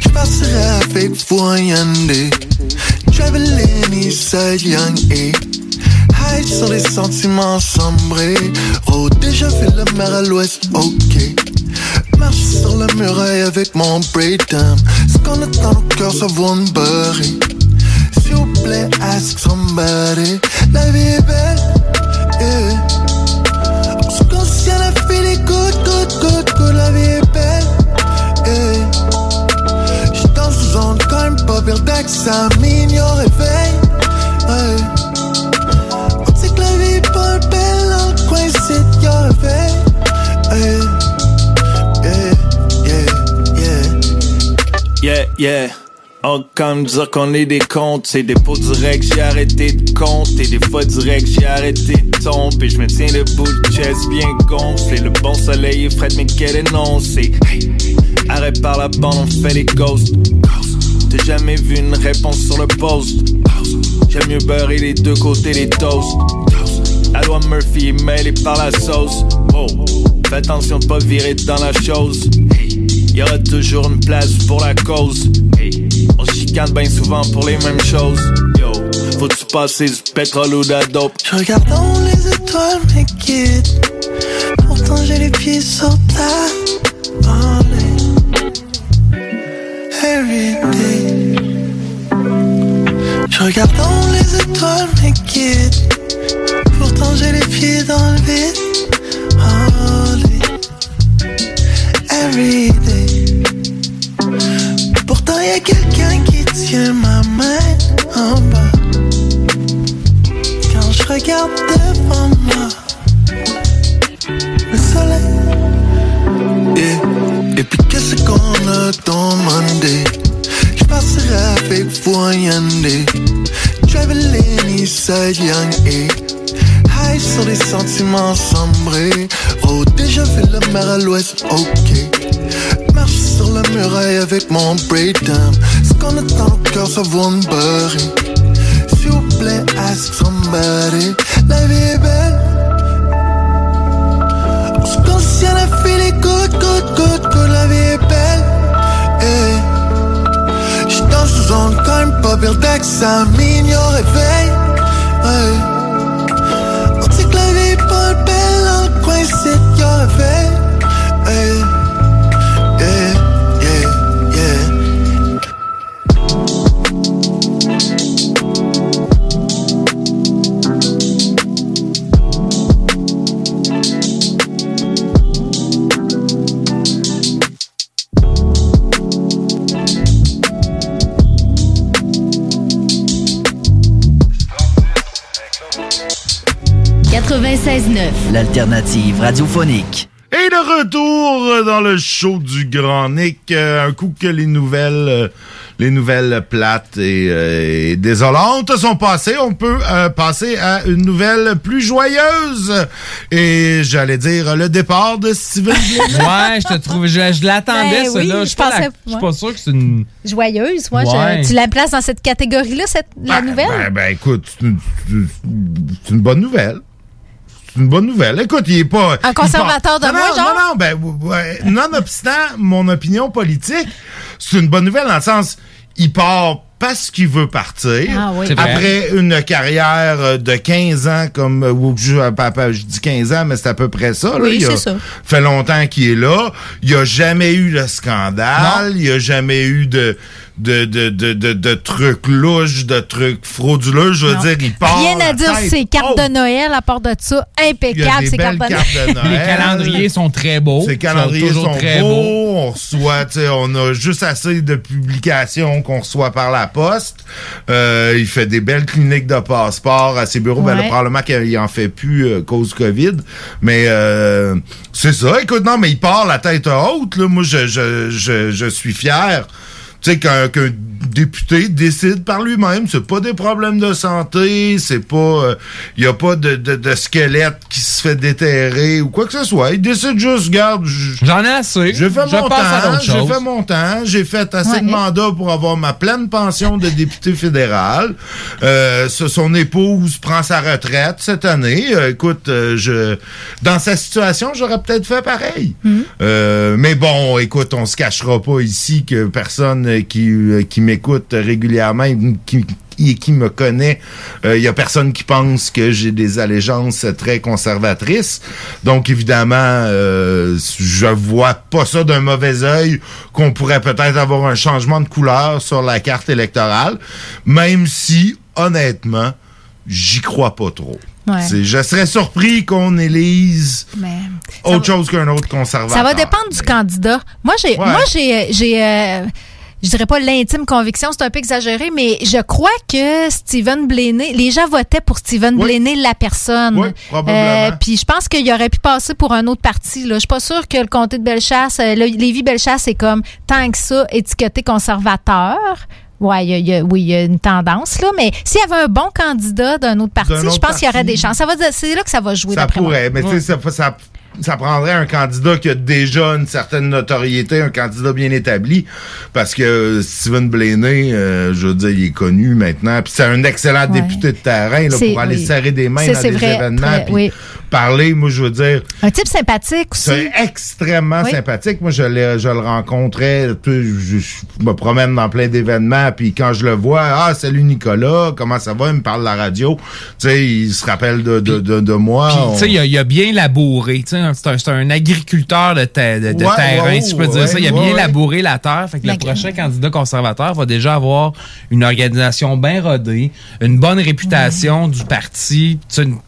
Je passerai avec vous Yandé. Traveling Eastside Young A. High sur les sentiments sombrés. Oh, déjà fait la mer à l'ouest, ok. Marche sur la muraille avec mon breakdown. Ce qu'on a dans nos cœurs, ça vaut une beurrée. S'il vous plaît, ask somebody. La vie est belle, yeah. On se conscient, la file est good, good, good, good. La vie est belle, yeah. J'suis dans une zone quand même pas pire d'examine au réveil, yeah. Oh, comme dire qu'on est des comptes, c'est des pots directs, j'ai arrêté de compter. Des fois direct, j'ai arrêté de tomber. Je me tiens debout, le chest bien gonflé. Le bon soleil est frais, mais quel énoncé? Hey, arrête par la bande, on fait les ghosts. T'as jamais vu une réponse sur le post? J'aime mieux beurrer les deux côtés des toasts. La Murphy est par la sauce. Oh, fais attention de pas virer dans la chose. Y aura toujours une place pour la cause. Hey, on chicane bien souvent pour les mêmes choses. Yo, faut-tu passer du pétrole ou de la dope? Je regarde dans les étoiles, mes guides. Pourtant j'ai les pieds sur ta. Every day. Je regarde dans les étoiles, mes guides. Pourtant j'ai les pieds dans le vide. Every. Pourtant y a quelqu'un qui tient ma main en bas. Quand je regarde devant moi, le soleil. Et puis qu'est-ce qu'on a demandé? Je passerai avec vous Yandé. Traveling Eastside Young A. High sur les sentiments sombrés. Oh, déjà fait la mer à l'ouest, ok. Sur la muraille avec mon breakdown. Ce qu'on a dans nos cœurs, ça vaut une beurrée. S'il vous plaît, ask somebody. La vie est belle. On se conscient, la file est good, good, good, good. La vie est belle. Hey. J'suis dans une zone quand même pas pire d'examine au réveil. Ouais. On sait que la vie est pas belle le coin, c'est au réveil.
L'alternative radiophonique.
Et de retour dans le show du Grand Nick, euh, un coup que les nouvelles, euh, les nouvelles plates et, euh, et désolantes sont passées, on peut euh, passer à une nouvelle plus joyeuse. Et j'allais dire le départ de Steven.
Ouais, je te trouve, je, je l'attendais,
Ben oui,
là. Je
je
suis pas, la-
pensais-
je suis pas sûr que c'est une.
Joyeuse, moi.
Ouais.
tu la places dans cette catégorie-là, cette, la nouvelle?
Ben, ben, écoute, c'est une, c'est une bonne nouvelle. C'est une bonne nouvelle. Écoute, il est pas.
Un conservateur de
Non,
moi,
non,
genre?
Non, non, ben, ouais, nonobstant mon opinion politique, c'est une bonne nouvelle dans le sens, il part parce qu'il veut partir.
Ah oui.
Après une carrière euh, de 15 ans, comme, euh, ou je, euh, papa, je dis 15 ans, mais c'est à peu près ça. là.
Oui, c'est ça.
fait longtemps qu'il est là. Il n'y a jamais eu de scandale. Il n'y a jamais eu de, de, de, de, de, de trucs louches, de trucs frauduleux. Je veux dire, il part.
Rien à dire ses cartes de Noël, à part de ça. Impeccable, ces cartes
belles
de
cartes de Noël.
Les calendriers sont très beaux.
Ces calendriers
sont très
beaux.
beaux.
On reçoit, tu sais, on a juste assez de publications qu'on reçoit par la poste. Euh, il fait des belles cliniques de passeport à ses bureaux. Ben là,
Ouais.
probablement qu'il en fait plus euh, cause COVID. Mais euh, c'est ça. Écoute, non, mais il part la tête haute. Là. Moi, je, je, je, je suis fier. Tu sais, qu'un qu'un député décide par lui-même, c'est pas des problèmes de santé, c'est pas... Il y a pas de, de, de squelette qui se fait déterrer ou quoi que ce soit. Il décide juste, garde...
J'en ai assez.
J'ai fait
Je
mon
passe à
temps, j'ai fait mon temps, j'ai fait assez
Ouais.
de mandats pour avoir ma pleine pension de député fédéral. Euh, son épouse prend sa retraite cette année. Euh, écoute, euh, je dans sa situation, j'aurais peut-être fait pareil. Euh, mais bon, écoute, on se cachera pas ici que personne euh, qui, euh, qui m'écoute régulièrement, qui, qui, qui me connaît, il y a personne qui pense que j'ai des allégeances très conservatrices. Donc évidemment, euh, je vois pas ça d'un mauvais œil qu'on pourrait peut-être avoir un changement de couleur sur la carte électorale, même si honnêtement, j'y crois pas trop.
Ouais.
Je serais surpris qu'on élise
Mais
autre chose qu'un autre conservateur.
Ça va dépendre du candidat. Moi, j'ai,
Ouais.
moi, j'ai, j'ai, euh, je dirais pas l'intime conviction, c'est un peu exagéré, mais je crois que Stephen Blaney, les gens votaient pour Stephen
Oui.
Blaney, la personne.
Oui, probablement.
Puis je pense qu'il aurait pu passer pour un autre parti. Là. Je suis pas sûre que le comté de Bellechasse, euh, le- Lévis-Bellechasse, est comme tant que ça étiqueté conservateur. Ouais, y a- il y a- oui, il y a une tendance, là. Mais s'il y avait un bon candidat d'un autre parti, je pense qu'il y aurait des chances. Ça va, c'est là que ça va jouer,
Ça
d'après moi.
pourrait, mais tu sais, ça, ça, ça prendrait un candidat qui a déjà une certaine notoriété, un candidat bien établi, parce que Stephen Blaney, euh, je veux dire, il est connu maintenant, puis c'est un excellent
Ouais.
député de terrain là, pour aller
oui.
serrer des mains dans des
vrai,
événements,
très-
puis
oui.
Parler, moi, je veux dire,
Un type sympathique aussi.
c'est extrêmement
Oui.
sympathique. Moi, je, je le rencontrais, je, je me promène dans plein d'événements, puis quand je le vois, ah, salut Nicolas, comment ça va? Il me parle de la radio. Tu sais, il se rappelle de, de, de, de moi.
Puis,
On-
tu sais, il a, il a bien labouré. Tu sais, c'est un, agriculteur de, de, de
Ouais,
terrain,
ouais,
si je peux dire ça. Il a bien
ouais.
labouré la terre. Fait que le prochain candidat conservateur va déjà avoir une organisation bien rodée, une bonne réputation du parti, tu sais, une-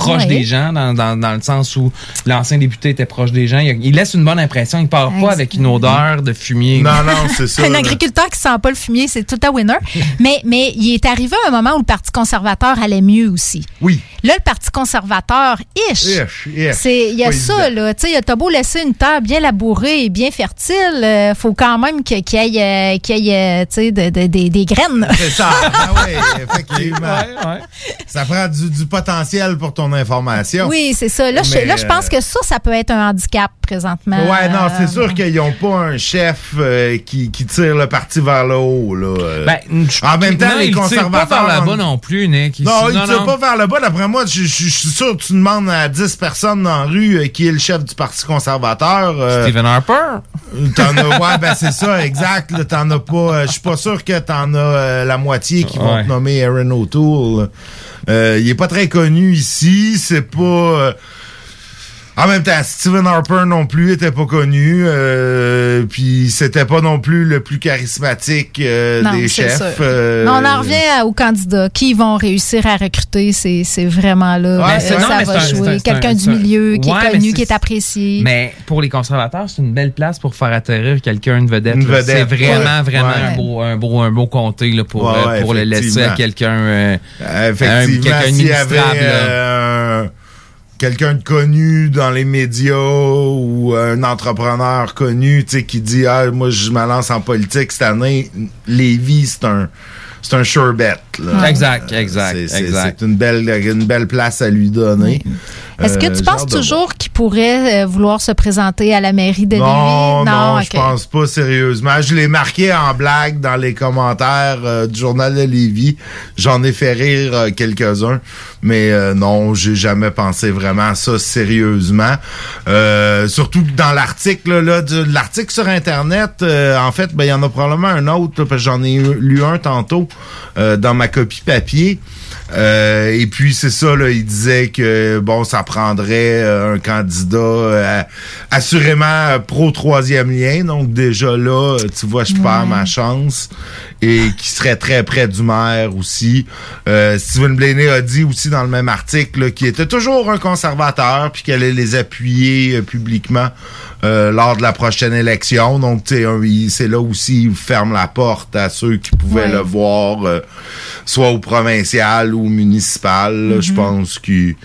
proche
Ouais.
des gens, dans, dans, dans le sens où l'ancien député était proche des gens. Il, il laisse une bonne impression. Il part pas avec une odeur de fumier.
Non, non, c'est ça.
Un agriculteur qui sent pas le fumier, c'est tout à winner. mais, mais il est arrivé un moment où le Parti conservateur allait mieux aussi.
Oui.
Là, le Parti conservateur, ish.
Ish, ish.
Il y a
Pas
ça,
évident.
là. Tu sais, t'as beau laisser une terre bien labourée et bien fertile, euh, faut quand même qu'il y ait, euh, qu'il y ait, euh, de- de- des- des graines.
C'est ça. Ah oui, effectivement. Ça prend du, du potentiel pour ton information.
Oui, c'est ça. Là, je,
Mais,
là, je pense
euh,
que ça, ça peut être un handicap présentement.
Ouais, non, c'est
Euh,
sûr qu'ils n'ont pas un chef euh, qui, qui tire le parti vers le haut. Là. euh.
Ben,
en même temps,
non,
les conservateurs.
pas vers là-bas non plus, Nick.
Non, il
non,
tire
non.
pas vers le bas. D'après moi, je, suis sûr que tu demandes à 10 personnes dans la rue euh, qui est le chef du Parti conservateur. euh,
Stephen Harper?
T'en as, ouais, ben c'est ça, exact. T'en as pas. euh, Je suis pas sûr que t'en as euh, la moitié qui vont
Ouais.
te nommer Aaron O'Toole. Euh, il est pas très connu ici. C'est pas. En même temps, Stephen Harper non plus était pas connu. euh, Puis c'était pas non plus le plus charismatique euh,
Non,
des chefs.
sûr.
euh,
Mais on en revient à- aux candidats. Qui vont réussir à recruter, c'est c'est vraiment là.
Ouais, non,
ça va jouer. Quelqu'un
un-
du milieu qui
Ouais,
est connu, qui est apprécié.
Mais pour les conservateurs, c'est une belle place pour faire atterrir quelqu'un, une vedette.
Vedette,
C'est vraiment,
ouais.
vraiment
Ouais.
un, beau, un, beau, un beau comté là, pour,
Ouais,
euh, pour le laisser à quelqu'un euh, quelqu'un
avait euh, quelqu'un de connu dans les médias ou un entrepreneur connu, tu sais, qui dit ah moi je me lance en politique cette année, Lévis c'est un c'est un sure bet. là.
Exact, exact,
C'est- c'est-
exact.
C'est une belle, une belle place à lui donner.
Est-ce que
Euh,
tu penses toujours qu'il pourrait euh, vouloir se présenter à la mairie de
Non,
Lévis?
non,
ok.
je pense pas sérieusement. Je l'ai marqué en blague dans les commentaires euh, du journal de Lévis. J'en ai fait rire quelques-uns, mais euh, non, j'ai jamais pensé vraiment à ça sérieusement. Euh, surtout que dans l'article là, l'article sur internet, euh, en fait, ben il y en a probablement un autre là, parce que j'en ai lu un tantôt euh, dans ma copie papier. Euh, et puis c'est ça, là, il disait que bon, ça prendrait euh, un candidat euh, assurément euh, pro troisième lien, donc déjà là, tu vois, je perds ma chance et qui serait très près du maire aussi. Euh, Stephen Blaney a dit aussi dans le même article qu'il était toujours un conservateur puis qu'elle allait les appuyer euh, publiquement euh, lors de la prochaine élection. Donc, c'est là aussi il ferme la porte à ceux qui pouvaient
Ouais.
le voir, euh, soit au provincial ou là. Je pense qu'il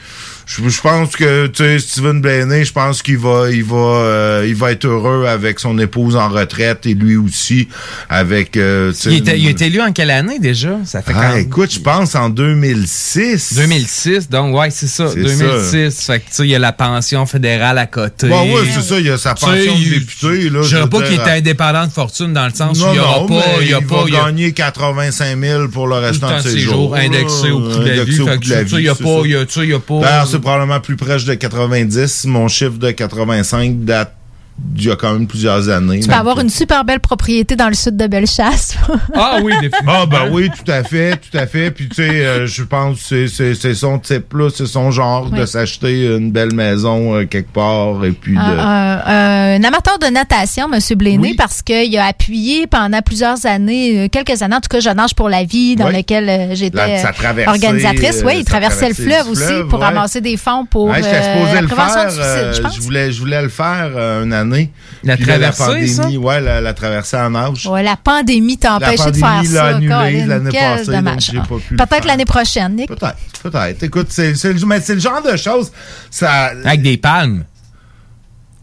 je, je pense que tu sais Steven Blaney, je pense qu'il va il va euh, il va être heureux avec son épouse en retraite et lui aussi avec euh,
Il était, il
une-
était élu en quelle année déjà? Ça fait
Ah,
quand
écoute, je pense en 2006.
2006, donc ouais, c'est ça.
C'est
2006. Fait que tu sais, il y a la pension fédérale à côté.
Ouais, ouais, c'est ça, il y a sa pension de député. Là,
Je dirais pas qu'il était indépendant de fortune dans le sens
non,
où il aura
non,
pas. Il y a
il
pas.
va
il a-
gagner 85 000 pour le restant de ses jours.
indexé au coût de la vie.
au
Fait
coût
que
de la
tu sais,
vie,
il y a pas-
ça.
il y a-
c'est probablement plus proche de 90. Mon chiffre de 85 date d'il y a quand même plusieurs années.
Tu peux avoir une super belle propriété dans le sud de Bellechasse.
Ah oui,
Ah ben oui, tout à fait, tout à fait. Puis tu sais, euh, je pense que c'est- c'est c'est son type là, c'est son genre de s'acheter une belle maison euh, quelque part et puis de...
Un, un- un amateur de natation, M. Blaney, parce qu'il a appuyé pendant plusieurs années, euh, quelques années, en tout cas, Je nage pour la vie, dans
Oui.
lequel j'étais organisatrice. Oui, il
sa
traversait le fleuve aussi
fleuve,
pour
ouais.
ramasser des fonds pour
Ouais,
euh, la
le
prévention
faire.
du suicide, je pense.
je voulais, je voulais le faire euh, une année.
La
Puis là,
traversée,
pandémie,
ça?
ouais, la, la traversée en nage.
Ouais, la pandémie t'a
La
empêché de faire
pandémie l'a
ça.
annulé l'année passée,
dommage.
donc j'ai pas pu le
Peut-être l'année prochaine, Nick.
Peut-être, peut-être. Écoute, c'est le, mais c'est le genre de choses. Ça,
Avec des palmes.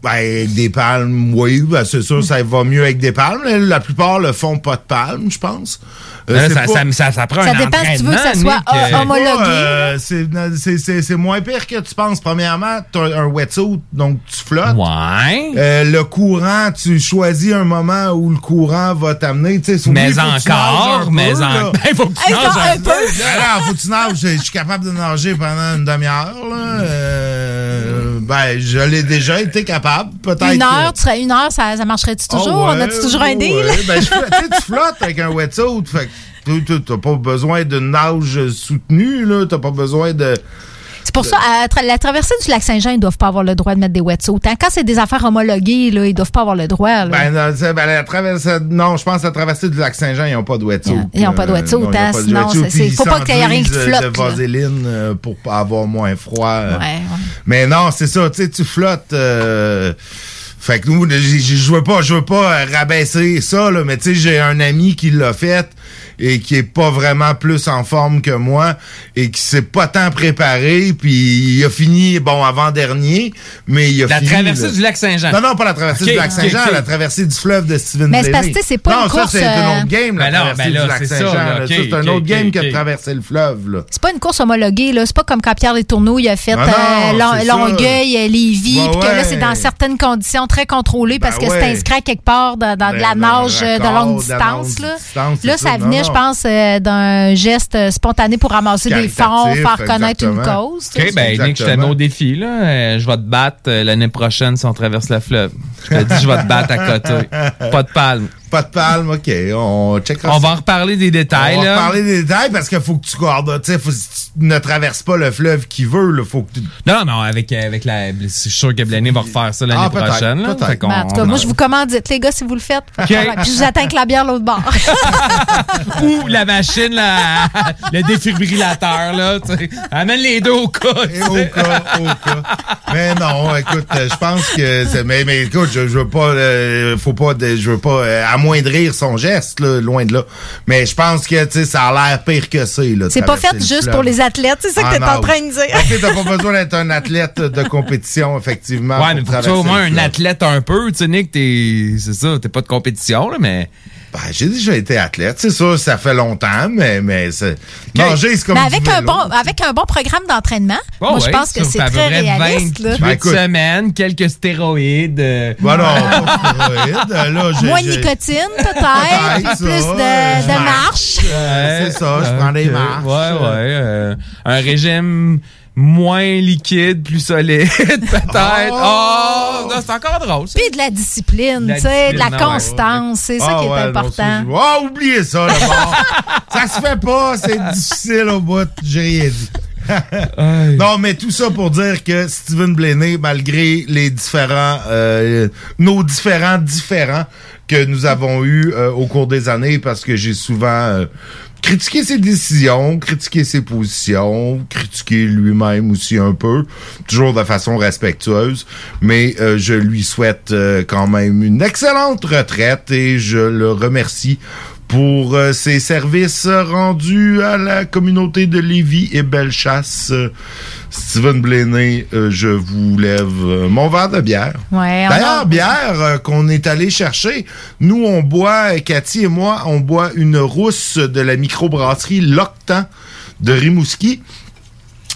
Ben, avec des palmes, oui, ben, c'est sûr, ça va mieux avec des palmes. La plupart le font pas de palmes, je pense. Euh,
Là, ça,
pas-
ça, ça, ça prend
Ça
un
dépend si tu veux que ça soit
Nick, euh,
homologué.
Euh, c'est- moins pire que tu penses. Premièrement, tu as un wetsuit, donc tu flottes.
Ouais.
Euh, le courant, tu choisis un moment où le courant va t'amener.
Mais encore, mais
peu, là.
en- Ben, faut que tu nages un peu.
Alors, faut que tu nages. Je je suis capable de nager pendant une demi-heure. là. Ben, je l'ai déjà été capable. Peut-être.
Une heure, tu serais une heure, ça, ça marcherait-tu toujours?
Ah
On
ouais,
a-tu toujours un deal?
ouais. Ben, je tu flottes avec un wetsuit. Fait t'as pas besoin de nage soutenue, là. T'as pas besoin de.
C'est pour ça, à tra- la traversée du lac Saint-Jean, ils doivent pas avoir le droit de mettre des wetsuits. Hein? Quand c'est des affaires homologuées, là, ils doivent pas avoir le droit. là.
Ben, non, ben, la traversée, non, je pense que la traversée du lac Saint-Jean, ils n'ont pas de wetsuit.
Ils ont pas de
Euh,
wetsuit,
ont
hein,
pas de
sinon, faut pas qu'il y ait rien qui
euh,
flotte,
de vaseline euh, pour avoir moins froid. euh.
Ouais, ouais.
Mais non, c'est ça, tu sais, tu flottes. euh, fait que nous, je veux pas, je veux pas euh, rabaisser ça, là, mais tu sais, j'ai un ami qui l'a fait et qui est pas vraiment plus en forme que moi et qui s'est pas tant préparé, puis il a fini, bon, avant-dernier, mais il a
La
fini...
traversée
là.
du lac Saint-Jean.
Non, non, pas la traversée du lac Saint-Jean, la traversée du fleuve de Steven
Mais c'est parce que c'est pas
non,
une
ça,
course,
c'est un autre
euh,
game, la
Ben
traversée
ben là,
du lac
c'est ça,
Saint-Jean. c'est un autre game que de traverser le fleuve, là.
C'est pas une course homologuée, là. C'est pas comme quand Pierre Les Tourneaux, il a fait
Non, non,
euh,
ça.
Longueuil, euh, Lévis,
Ouais,
puis que là, c'est dans certaines conditions très contrôlées parce
Ben
que c'est inscrit quelque part dans, dans de la
Ben,
nage euh, de longue distance. Là, là
ça.
venait, je pense, euh, d'un geste spontané pour ramasser des fonds, faire connaître une cause.
OK, ben, Nick, je te mets au défi, là. Euh, je vais te battre euh, l'année prochaine si on traverse le fleuve. Je te dis, je vais te battre à côté. Pas de palme.
Pas de palme, OK. On checkera
On
ça.
va en reparler des détails,
On va
là.
parler des détails parce qu'il faut que tu coordonnes. Tu sais, faut- tu ne traverses pas le fleuve qui veut. Il faut que tu...
Non, non, avec, avec la. Je suis sûr que Blaney va refaire ça l'année
Ah,
prochaine. là. Fait qu'on-
en tout cas,
on
moi, je vous commandite, les gars, si vous le faites. Puis je vous attends avec la bière l'autre bord.
Ou la machine, la- le défibrillateur, là. Amène les deux au cas. tu
Et au
sais.
cas, au cas. Mais non, écoute, je pense que mais, mais écoute, je, je veux pas euh, faut pas je veux pas euh, amoindrir son geste là, loin de là. Mais je pense que tu sais ça a l'air pire que ça
C'est pas fait juste pour les athlètes, c'est ça que
Ah,
t'es en train de dire.
Ok, t'as pas besoin d'être un athlète de compétition effectivement.
Ouais, mais
pour
toi, au moins un athlète un peu. Tu sais, Nick, t'es. C'est ça, t'es pas de compétition, là, mais.
Ben, j'ai déjà été athlète. C'est sûr, ça fait longtemps, mais, mais c'est- manger, c'est comme
Mais avec un, bon, avec un bon programme d'entraînement,
Oh
moi, je pense que c'est très réaliste. là.
28
Ben, écoute.
semaines, quelques stéroïdes. euh,
Ben non, pas de stéroïdes. Là, j'ai-
Moins de
j'ai-
nicotine, peut-être, plus
ça,
de,
euh,
de
je
marche.
Ouais,
c'est ça, je prends des marches.
Ouais, ouais. euh, un régime moins liquide, plus solide, peut-être. Oh, non, c'est encore drôle, ça.
Puis de la discipline, tu sais, de la
ouais,
constance, c'est ça
Ah
qui est
ouais, non,
important.
ça, je- Ah, oubliez ça, là, ça se fait pas, c'est difficile au bout, j'ai rien dit. non, mais tout ça pour dire que Steven Blaney, malgré les différents, euh, nos différents différents que nous avons eus euh, au cours des années, parce que j'ai souvent euh, critiqué ses décisions, critiqué ses positions, critiqué lui-même aussi un peu, toujours de façon respectueuse, mais euh, je lui souhaite euh, quand même une excellente retraite et je le remercie pour euh, ses services rendus à la communauté de Lévis et Bellechasse. Euh, Steven Blaney, euh, je vous lève euh, mon verre de bière.
Ouais,
D'ailleurs,
a-
bière euh, qu'on est allé chercher. Nous, on boit, euh, Cathy et moi, on boit une rousse de la microbrasserie L'Octan de Rimouski.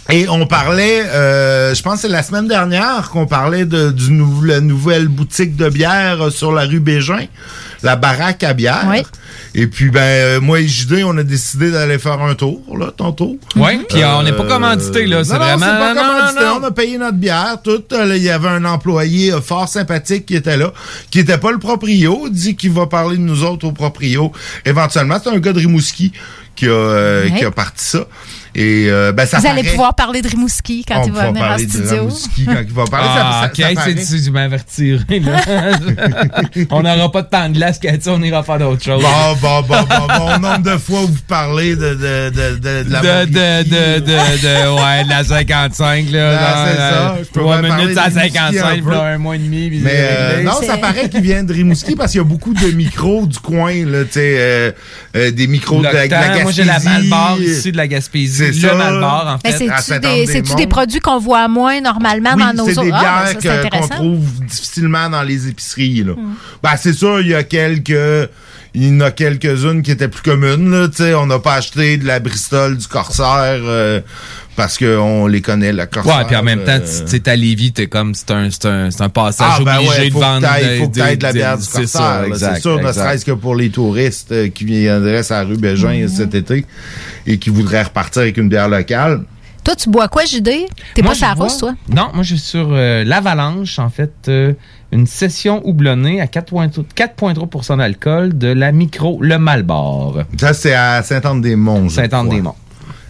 Et on parlait, euh, je pense que c'est la semaine dernière qu'on parlait de du nou- la nouvelle boutique de bière euh, sur la rue Bégin, la baraque à bière. Et puis ben euh, moi et JD, on a décidé d'aller faire un tour là tantôt.
Ouais, puis on n'est pas commandité, là, c'est
non, non,
vraiment-
c'est pas
non, non,
commandité,
non.
On a payé notre bière, tout. Euh, là, Il y avait un employé euh, fort sympathique qui était là, qui était pas le proprio, dit qu'il va parler de nous autres au proprio. Éventuellement, c'est un gars de Rimouski qui a, euh,
Ouais.
qui a parti ça. Et euh, ben ça
Vous allez
paraît-
pouvoir parler de Rimouski quand
On
il va venir en
parler de
studio.
Rimouski quand il va parler.
Ah,
ça,
ok, c'est du m'avertir. on n'aura pas de temps de glace, Cathy, on ira faire d'autres choses.
Bon, bon, bon, bon, bon, nombre de fois où vous parlez de, de, de, de, de la
de, de, de, de, de, ouais, de la 55, là.
Ah, c'est
dans,
ça. Je peux
minutes à
Rimouski
55,
un peu.
là, un mois et demi.
Mais euh, non, ça paraît qu'il vient de Rimouski parce qu'il y a beaucoup de micros du coin, là, tu sais, euh, euh, des micros de la, de la
L'Octan,
Gaspésie.
Moi, j'ai la Malbar ici de la Gaspésie.
C'est
Le
ça.
Malbar, en fait.
c'est-tu des, produits qu'on voit moins normalement
Oui,
dans nos
c'est
autres?
Des
Ah, ben
bières
c'est
que- qu'on trouve difficilement dans les épiceries. Là. Ben, c'est sûr, il y a quelques... Il y en a quelques-unes qui étaient plus communes. Là, tu sais, on n'a pas acheté de la Bristol, du Corsair, euh, parce qu'on les connaît, la Corsair.
Ouais, puis en même temps,
euh,
tu sais, à Lévis, t'es comme, c'est un, c'est un, c'est un passage
Ah, ben
obligé
ouais,
de
faut
vendre.
t'ailles- faut que t'ailles de la bière du Corsair. C'est sûr, ne serait-ce que pour les touristes euh, qui viendraient sur la rue Bégin
Mhm.
cet été et qui voudraient repartir avec une bière locale.
Toi, tu bois quoi, JD? T'es
Moi,
pas sur la toi?
Non, moi, je suis sur euh, l'Avalanche, en fait, euh, une session houblonnée à 4,3 4,3 d'alcool de la micro Le Malbar.
Ça, c'est à Saint-Anne-des-Monts. je
Saint-Anne-des-Monts.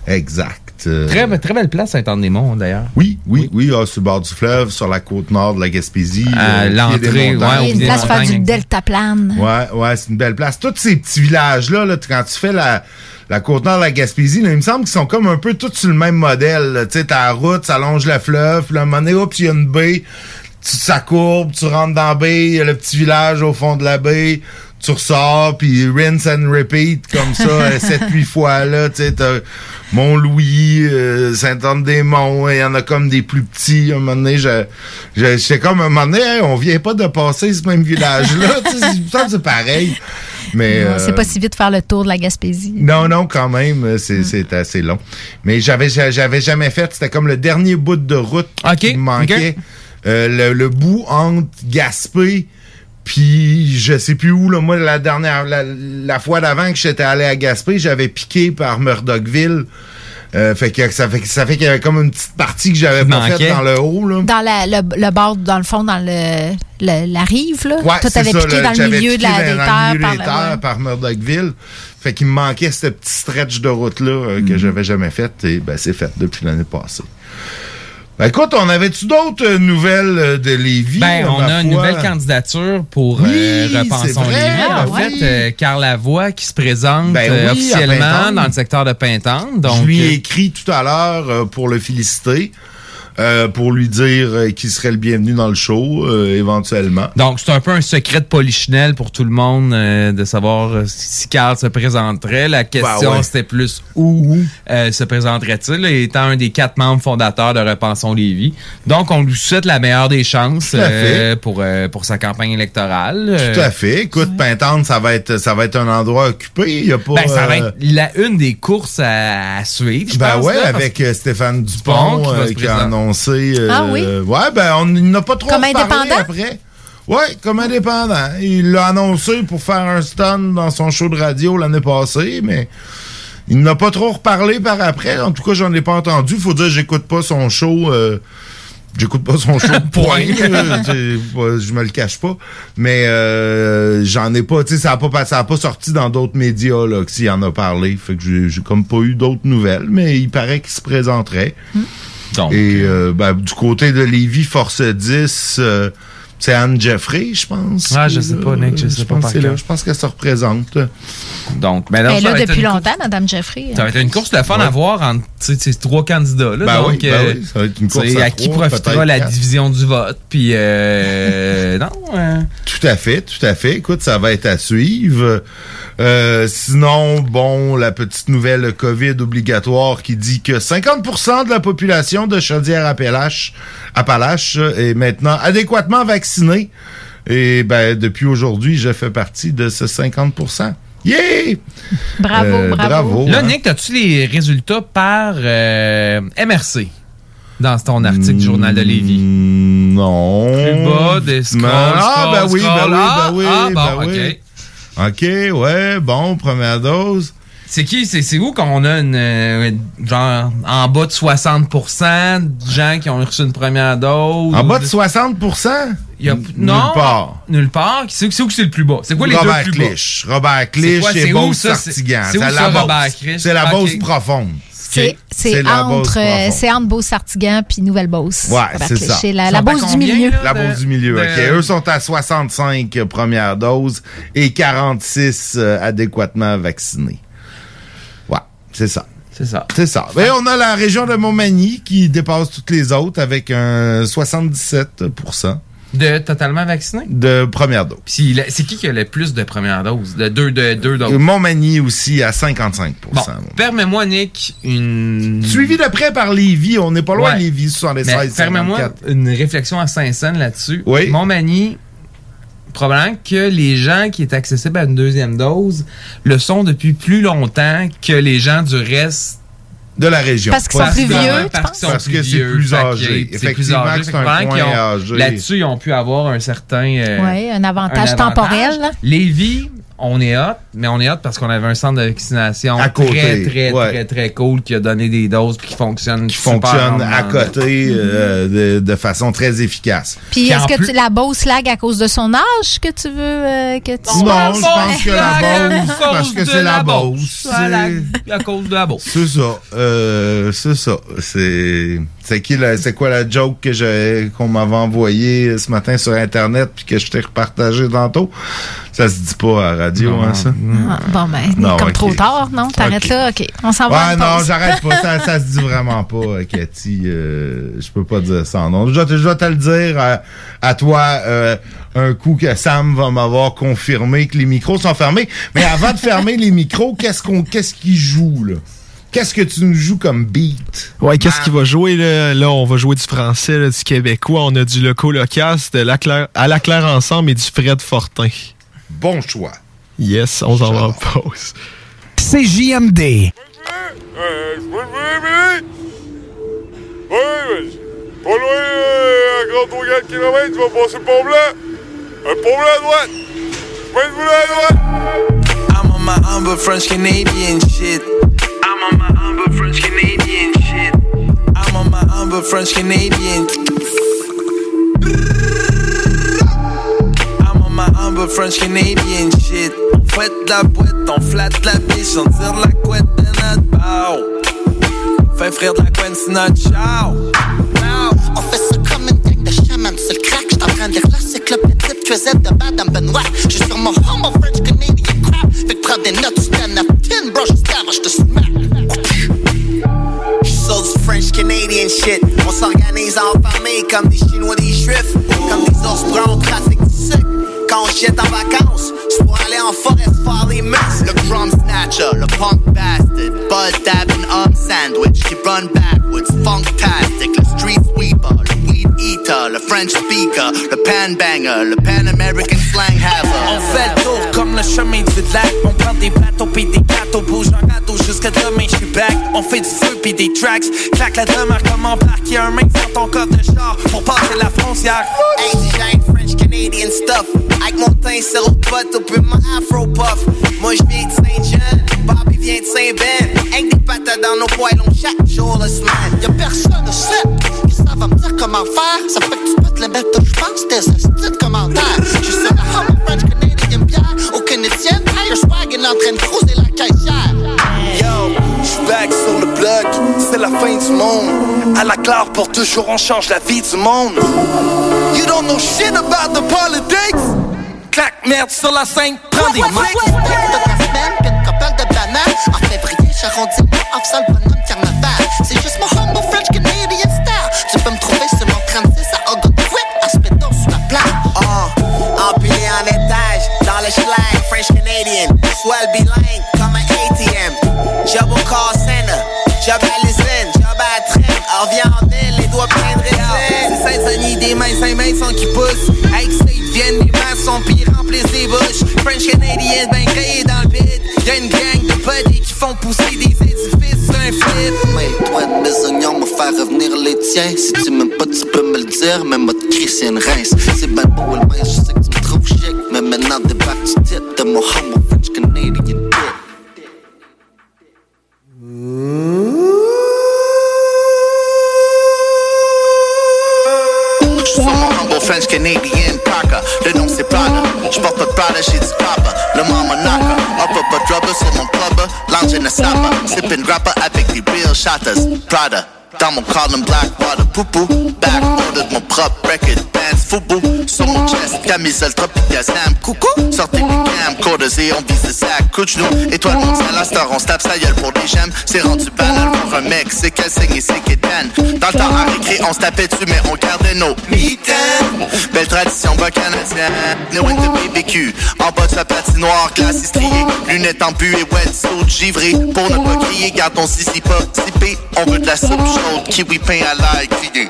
Exact. Euh,
Très, très belle place, Saint-Anne-des-Monts, d'ailleurs.
Oui, oui, oui, ah, sur le bord du fleuve, sur la côte nord de la Gaspésie.
À
euh, au
l'entrée, ouais,
Il y a une place pour faire du deltaplane.
Ouais, ouais, c'est une belle place. Tous ces petits villages-là, là, quand tu fais la, la côte nord de la Gaspésie, là, il me semble qu'ils sont comme un peu tous sur le même modèle. Tu sais, ta route, ça longe le fleuve, puis là, à un moment donné, oups, il y a une baie, tu ça courbe, tu rentres dans la baie, il y a le petit village au fond de la baie, tu ressors, puis rinse and repeat, comme ça, 7-8 fois, là, tu sais, t'as Mont-Louis, euh, Saint-Anne-des-Monts, il y en a comme des plus petits, à un moment donné, je- je- j'étais comme, à un moment donné, Hey, on vient pas de passer ce même village-là, tu sais, c'est pareil. Mais,
Non,
euh,
C'est pas si vite de faire le tour de la Gaspésie.
non, non, quand même, euh, c'est c'est assez long. Mais j'avais j'a- j'avais jamais fait, c'était comme le dernier bout de route qui me manquait. Euh, le, le bout entre Gaspé puis je sais plus où là, moi la dernière la, la fois d'avant que j'étais allé à Gaspé, j'avais piqué par Murdochville. Euh, fait que ça fait que ça fait qu'il y avait comme une petite partie que j'avais pas faite dans le haut là.
Dans la- le, le bord, dans le fond, dans le, le- la rive, là.
Ouais,
Toi, t'avais piqué
là,
dans le milieu de la, des
dans- dans
terres.
le milieu
par
des terres
ouais.
par Murdochville. Fait qu'il me manquait ce petit stretch de route-là euh,
Mm.
que j'avais jamais fait et ben c'est fait depuis l'année passée. Ben écoute, on avait-tu d'autres euh, nouvelles euh, de Lévis?
Ben, on a une nouvelle candidature pour
Oui,
euh,
c'est
Repensons
vrai,
Lévis. En
oui.
fait, euh, Carl Lavoie qui se présente
Ben oui,
officiellement dans le secteur de Pintante. Donc,
je lui ai écrit tout à l'heure pour le féliciter. Euh, pour lui dire euh, qu'il serait le bienvenu dans le show, euh, éventuellement.
Donc, c'est un peu un secret de polichinelle pour tout le monde euh, de savoir si Carl se présenterait. La question,
Ben ouais.
c'était plus où euh, se présenterait-il, étant un des quatre membres fondateurs de Repensons Lévis. Donc, on lui souhaite la meilleure des chances
Tout à
euh, pour, euh, pour sa campagne électorale.
Tout à fait. Écoute, Pintante, ça va être ça va être un endroit occupé. Il y a pas.
Ben, ça va être la, une des courses à, à suivre, je
Ben
pense,
ouais,
là,
avec Stéphane Dupont,
Dupont qui va
euh, qui a
présenter.
Annoncé. euh,
Ah oui?
Ouais, ben on il n'a pas trop
Comme
reparlé
indépendant?
après. Ouais, comme indépendant. Il l'a annoncé pour faire un stun dans son show de radio l'année passée, mais il n'a pas trop reparlé par après. En tout cas, j'en ai pas entendu. Faut dire, j'écoute pas son show. euh, J'écoute pas son show, point. je me le cache pas. Mais euh, j'en ai pas, tu sais, ça a pas, ça a pas sorti dans d'autres médias là, que s'il en a parlé. Fait que j'ai- j'ai comme pas eu d'autres nouvelles, mais il paraît qu'il se présenterait. Et euh, ben, du côté de Lévis, Force 10, euh, c'est Anne Jeffrey, je pense.
Ah, je sais
là.
pas, Nick, je sais pas
pense
par
là. Je pense qu'elle se représente.
Donc, ben, non,
Elle est là depuis longtemps, Madame Jeffrey.
Ça va être une course de fun à voir entre ces trois candidats-là.
Ben
donc,
oui, ben
euh,
oui, ça va être une course à
à qui
trois,
profitera la
quatre.
division du vote. Puis, euh, non. euh,
Tout à fait, tout à fait. Écoute, ça va être à suivre. Euh, sinon, bon, la petite nouvelle COVID obligatoire qui dit que 50% de la population de Chaudière-Appalaches Appalaches est maintenant adéquatement vaccinée. Et ben, depuis aujourd'hui, je fais partie de ce 50%. Yeah!
Bravo,
Euh,
bravo.
Là, Nick, as-tu les résultats par euh, MRC dans ton article du Journal de Lévis?
Non.
Plus bas, des scrolls,
Ah, ben
scrolls,
oui, ben oui,
Ah,
ben oui,
ah,
ben
bon,
oui.
OK.
OK, ouais, bon, première dose.
C'est qui? C'est où qu'on a une, euh, genre en bas de 60% de gens qui ont reçu une première dose?
En bas de 60%?
Il y a,
N-
non,
Nulle part.
Nulle part. C'est où que c'est le plus bas? C'est quoi les
Robert
deux plus
Clich.
bas?
Robert Clich et Beauce Sartigan.
c'est
la
ça,
Beauce.
Robert Clich?
C'est la. Beauce profonde.
C'est entre, euh, entre Beauce-Sartigan puis Nouvelle-Beauce.
Ouais, c'est ça.
C'est la, la Beauce du milieu?
La Beauce du milieu,
de-
OK. Eux sont à 65 premières doses et 46 euh, adéquatement vaccinés. C'est ça.
C'est ça.
C'est ça. Et on a la région de Montmagny qui dépasse toutes les autres avec un 77%
De totalement vaccinés?
de première dose.
Puis c'est qui qui a le plus de premières doses? De deux, de deux doses?
Montmagny aussi à 55
Bon, permets-moi, Nick, une...
Suivi de près par Lévis. On n'est pas loin
Ouais.
de Lévis, 76
Mais Permets-moi
54.
une réflexion à Saint-Saëns là-dessus.
Oui.
Montmagny, probablement que les gens qui étaient accessibles à une deuxième dose le sont depuis plus longtemps que les gens du reste
de la région.
Parce qu'ils sont plus vieux,
Parce
penses?
qu'ils sont
Parce que c'est plus âgé.
c'est plus
Effectivement
âgé.
que c'est un point
ont-
âgé.
Là-dessus, ils ont pu avoir un certain... euh,
Oui, un avantage
un
temporel. là.
Lévis, on est hot, mais on est hot parce qu'on avait un centre de vaccination
À côté,
très, très,
ouais.
très, très cool qui a donné des doses puis qui fonctionne
qui fonctionne à côté euh, de, de façon très efficace.
Puis est-ce que tu, la Beauce lag à cause de son âge que tu veux euh, que tu
Non, je pense que la Beauce, parce que c'est la Beauce.
À cause de la Beauce.
C'est ça. Euh, c'est ça. C'est c'est qui la- c'est quoi la joke que j'ai qu'on m'avait envoyée ce matin sur internet puis que je t'ai repartagé tantôt? Ça se dit pas à la radio
Non.
hein, ça?
Ah, bon, ben,
Non,
comme trop tard, non? T'arrêtes là? OK. On s'en va
Ouais,
une
non, j'arrête pas. Ça, ça se dit vraiment pas, euh, Cathy. Euh, je peux pas dire ça. Non, je, te- je vais te le dire à, à toi euh, un coup que Sam va m'avoir confirmé que les micros sont fermés. Mais avant de fermer les micros, qu'est-ce qu'on, qu'est-ce qu'il joue là? Qu'est-ce que tu nous joues comme beat?
Ouais, qu'est-ce qu'il va jouer là? Là, on va jouer du français, là, du québécois. On a du loco locasse, de la Claire, à la Claire ensemble et du Fred Fortin.
Bon choix.
Yes, on s'en va en pause.
C'est JMD.
Oui, pas loin, euh, à grand tour 4 km, tu vas passer le pont blanc. Un pont blanc à droite. Chemin de voulée à droite.
I'm on my humble French Canadian shit. I'm on my humble French Canadian shit. I'm on my humble French Canadian. I'm on my humble French Canadian shit. On fouette la boîte, on flatte la biche, on tire la couette de notre barre. Fait frire de la couenne, c'est notre char.
On fait ça comme une gang de chamans sur le crack. J'suis en train de lire l'encyclopédie de Cosette de Madame Benoît. J'suis sur mon humble French Canadian crap. Fait que prends des notes, stand up, tin, bro, j'suis down, j'te smack. Sur
French Canadian shit. On s'organise en famille comme des Chinois, des Juifs, comme des ours bruns du sucre. Quand on jette en vacances, c'est pour aller en forêt faire des messes. Le drum snatcher, le punk bastard, bud dabbing um sandwich qui run backwards, funktastic, le street sweeper, eater, le French speaker, le pan banger, le pan American slang haver.
On fait le tour comme le chemin du lac. On prend des bateaux pis des gâteaux, bouge en gâteau jusqu'à demain, j'suis back. On fait du feu pis des tracks. Claque la demeure comme embarquer un mec dans ton code de char pour passer la frontière.
Indigène, French Canadian stuff. Avec mon teint le pote, puis mon afro puff. Moi j'viens de Saint-Jean, Bobby vient de Saint-Ben. Avec des patates dans nos poêlons chaque jour de semaine.
Y'a personne qui ça va me dire comment faire. Ça fait que tu peux te les mettre je pense tes astuces de commentaires. Je suis la humble French Canadian bière. Aucune étienne, Irish wagon en train de cruiser la caissière.
Yo, j'suis back sur le bloc, c'est la fin du monde. À la claire pour toujours, on change la vie du monde. You don't know shit about the politics. Clac, merde sur la scène, prends des
couple de bananes. En février, j'arrondis le off ça le bonhomme carnaval. C'est juste mon humble French Canadian Spédon sur la plage.
Oh, empilé en étage, dans le schlag, French Canadian, swell bilingue comme un ATM. Job au call center, job à l'usine, job à la traîne, on revient en ville, les doigts pleins de résine.
C'est Saint-Denis, des mains, cinq mains sont qui poussent. Avec State viennent des maçons, pis remplissent des bouches. French Canadian, ben créé dans le bide. Y'a une gang de buddies qui font pousser des édifices flip.
Mais toi de mes oignons, me faire revenir les tiens. Si tu m'aimes pas, tu peux me le dire, mais moi de Christian Reims. C'est ben beau le main, je sais que tu me trouves chic. Mais maintenant, débarque du titre de mon humble French Canadian dick.
French Canadian Parker. Le nom c'est Prada. J'porte pas de Prada, j'ai du papa. Le mama knocker. Up up a drubber sur mon clubber. Lounge in a sapper. Sipping grappa avec des real shotters. Prada. Dans mon column Blackwater. Poupou. Back order de mon propre record. Bands Fubu. Sur mon chest. Camisole Tropica Sam. Coucou. Sortez les camcorders et on vise sac. Couche nous. Étoile mondiale. À star, on se tape sa gueule pour des gemmes. C'est rendu banal pour un mec. C'est qu'elle saigne et c'est qu'elle. Dans le temps à récré, on se tapait dessus, mais on gardait nos mitaines. Belle tradition bas canadienne. No de BBQ. En bas de sa patinoire, glace striée. Lunettes en bu et wetsuit givré. Pour ne pas crier, garde ton sissi pas sippé. On veut de la soupe chaude, kiwi pain à l'ail grillé.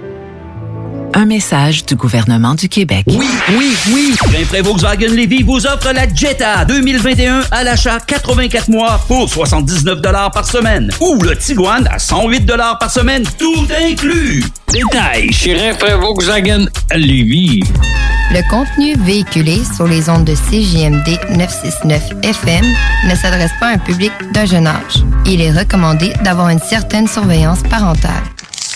Un message du gouvernement du Québec.
Oui, oui, oui! Rainfray Volkswagen Levy vous offre la Jetta 2021 à l'achat 84 mois pour 79 par semaine. Ou le Tiguan à 108 par semaine, tout inclus. Détails chez Rainfray Volkswagen Levy.
Le contenu véhiculé sur les ondes de CJMD 969 FM ne s'adresse pas à un public d'un jeune âge. Il est recommandé d'avoir une certaine surveillance parentale.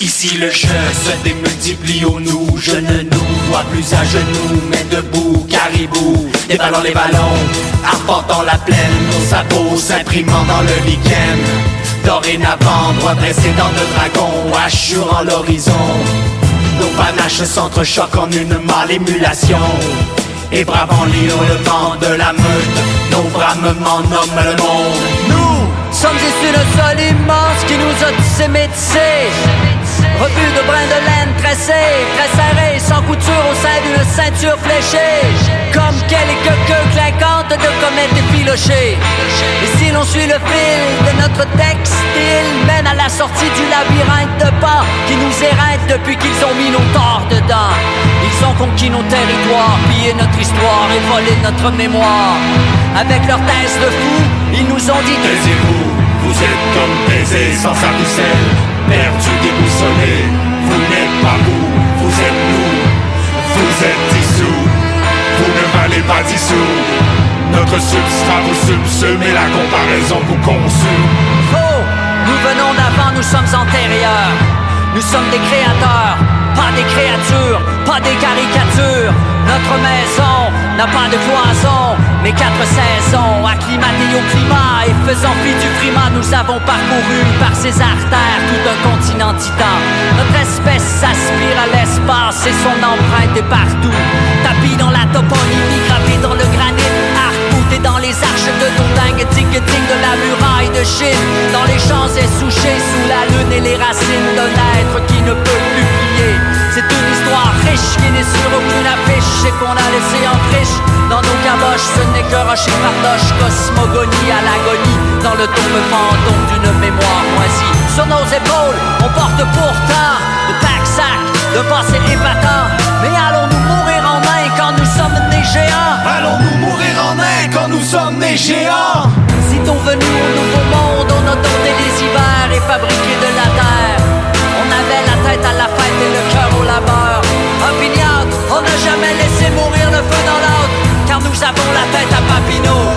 Ici le jeu se démultiplie au nous. Je ne nous vois plus à genoux Mais debout, caribou. Déballons les ballons Arpentant la plaine. Nos sabots s'imprimant dans le week-end Dorénavant, droit dressé dans de dragon Assurant l'horizon. Nos panaches s'entrechoquent en une mâle émulation. Et bravant l'hurlement de la meute Nos bramements nomment le monde
Nous sommes issus de sol immense qui nous a tissé métissés Rebut de brin de laine tressé, très serré, sans couture au sein d'une ceinture fléchée. Comme quelques queues clinquantes de comètes effilochées. Et si l'on suit le fil de notre textile, mène à la sortie du labyrinthe de pas qui nous éreinte depuis qu'ils ont mis nos torts dedans. Ils ont conquis nos territoires, pillé notre histoire et volé notre mémoire. Avec leur thèse de fou, ils nous ont dit
Taisez-vous, vous êtes comme baisés sans sa perdu, déboussolé. Vous n'êtes pas vous, vous êtes nous. Vous êtes dissous, vous ne valez pas dissous. Notre substrat vous subsume et la comparaison vous consume.
Faux, nous venons d'avant, nous sommes antérieurs. Nous sommes des créateurs, pas des créatures, pas des caricatures. Notre maison n'a pas de cloison, mais quatre saisons, acclimatées au climat et faisant fi du climat, nous avons parcouru par ces artères tout un continent titan. Notre espèce s'aspire à l'espace et son empreinte est partout. Tapis dans la toponymie, fardoche, cosmogonie à l'agonie, dans le tombe fantôme d'une mémoire moisie. Sur nos épaules, on porte pourtant de pack-sac, de passé épatant. Mais allons-nous mourir en main quand nous sommes nés géants?
Allons-nous mourir en main quand nous sommes nés géants?
Sitôt venus au nouveau monde, on a dompté les hivers et fabriqué de la terre. On avait la tête à la fête et le cœur au labeur. Opiniâtre, on n'a jamais laissé mourir nous avons la tête à Papineau.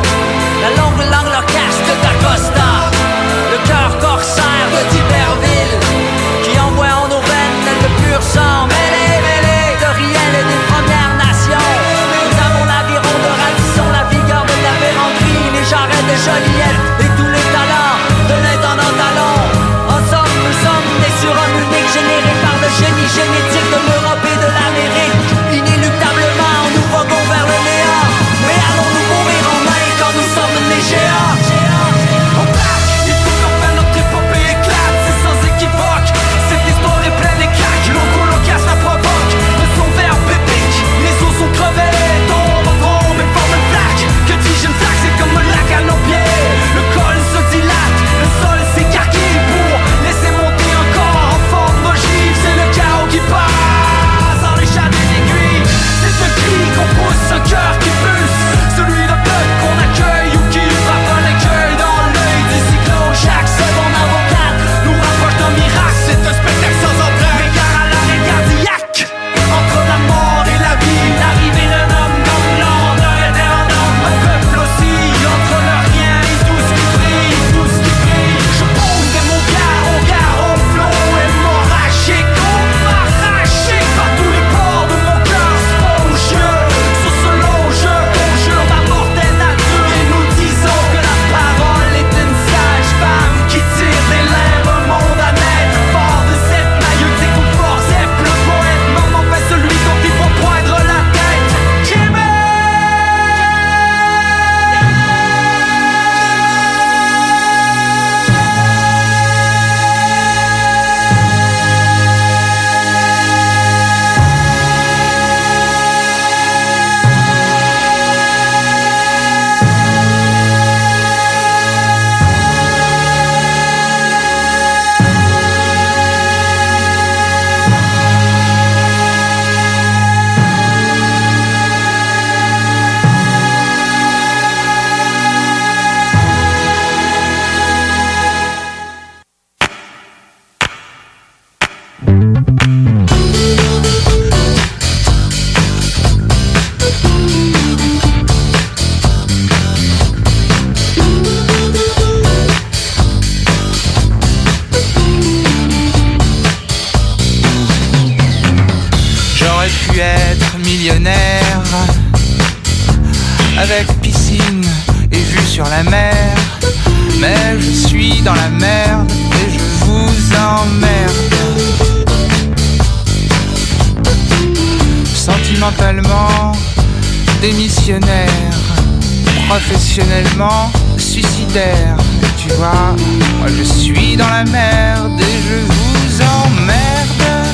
Professionnellement suicidaire. Tu vois, moi je suis dans la merde et je vous emmerde.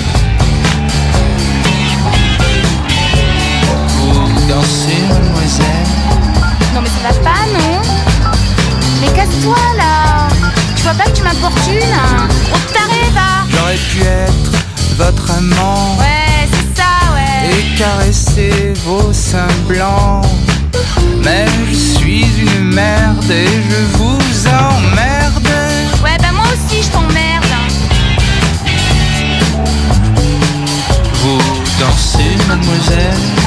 Vous dansez, mademoiselle.
Non mais ça va pas, non? Mais casse-toi là! Tu vois pas que tu m'importunes hein? Trop taré, va!
J'aurais pu être votre amant.
Ouais, c'est ça, ouais.
Et caresser vos seins blancs. Mais je suis une merde et je vous emmerde.
Ouais, bah moi aussi je t'emmerde
Vous dansez, mademoiselle?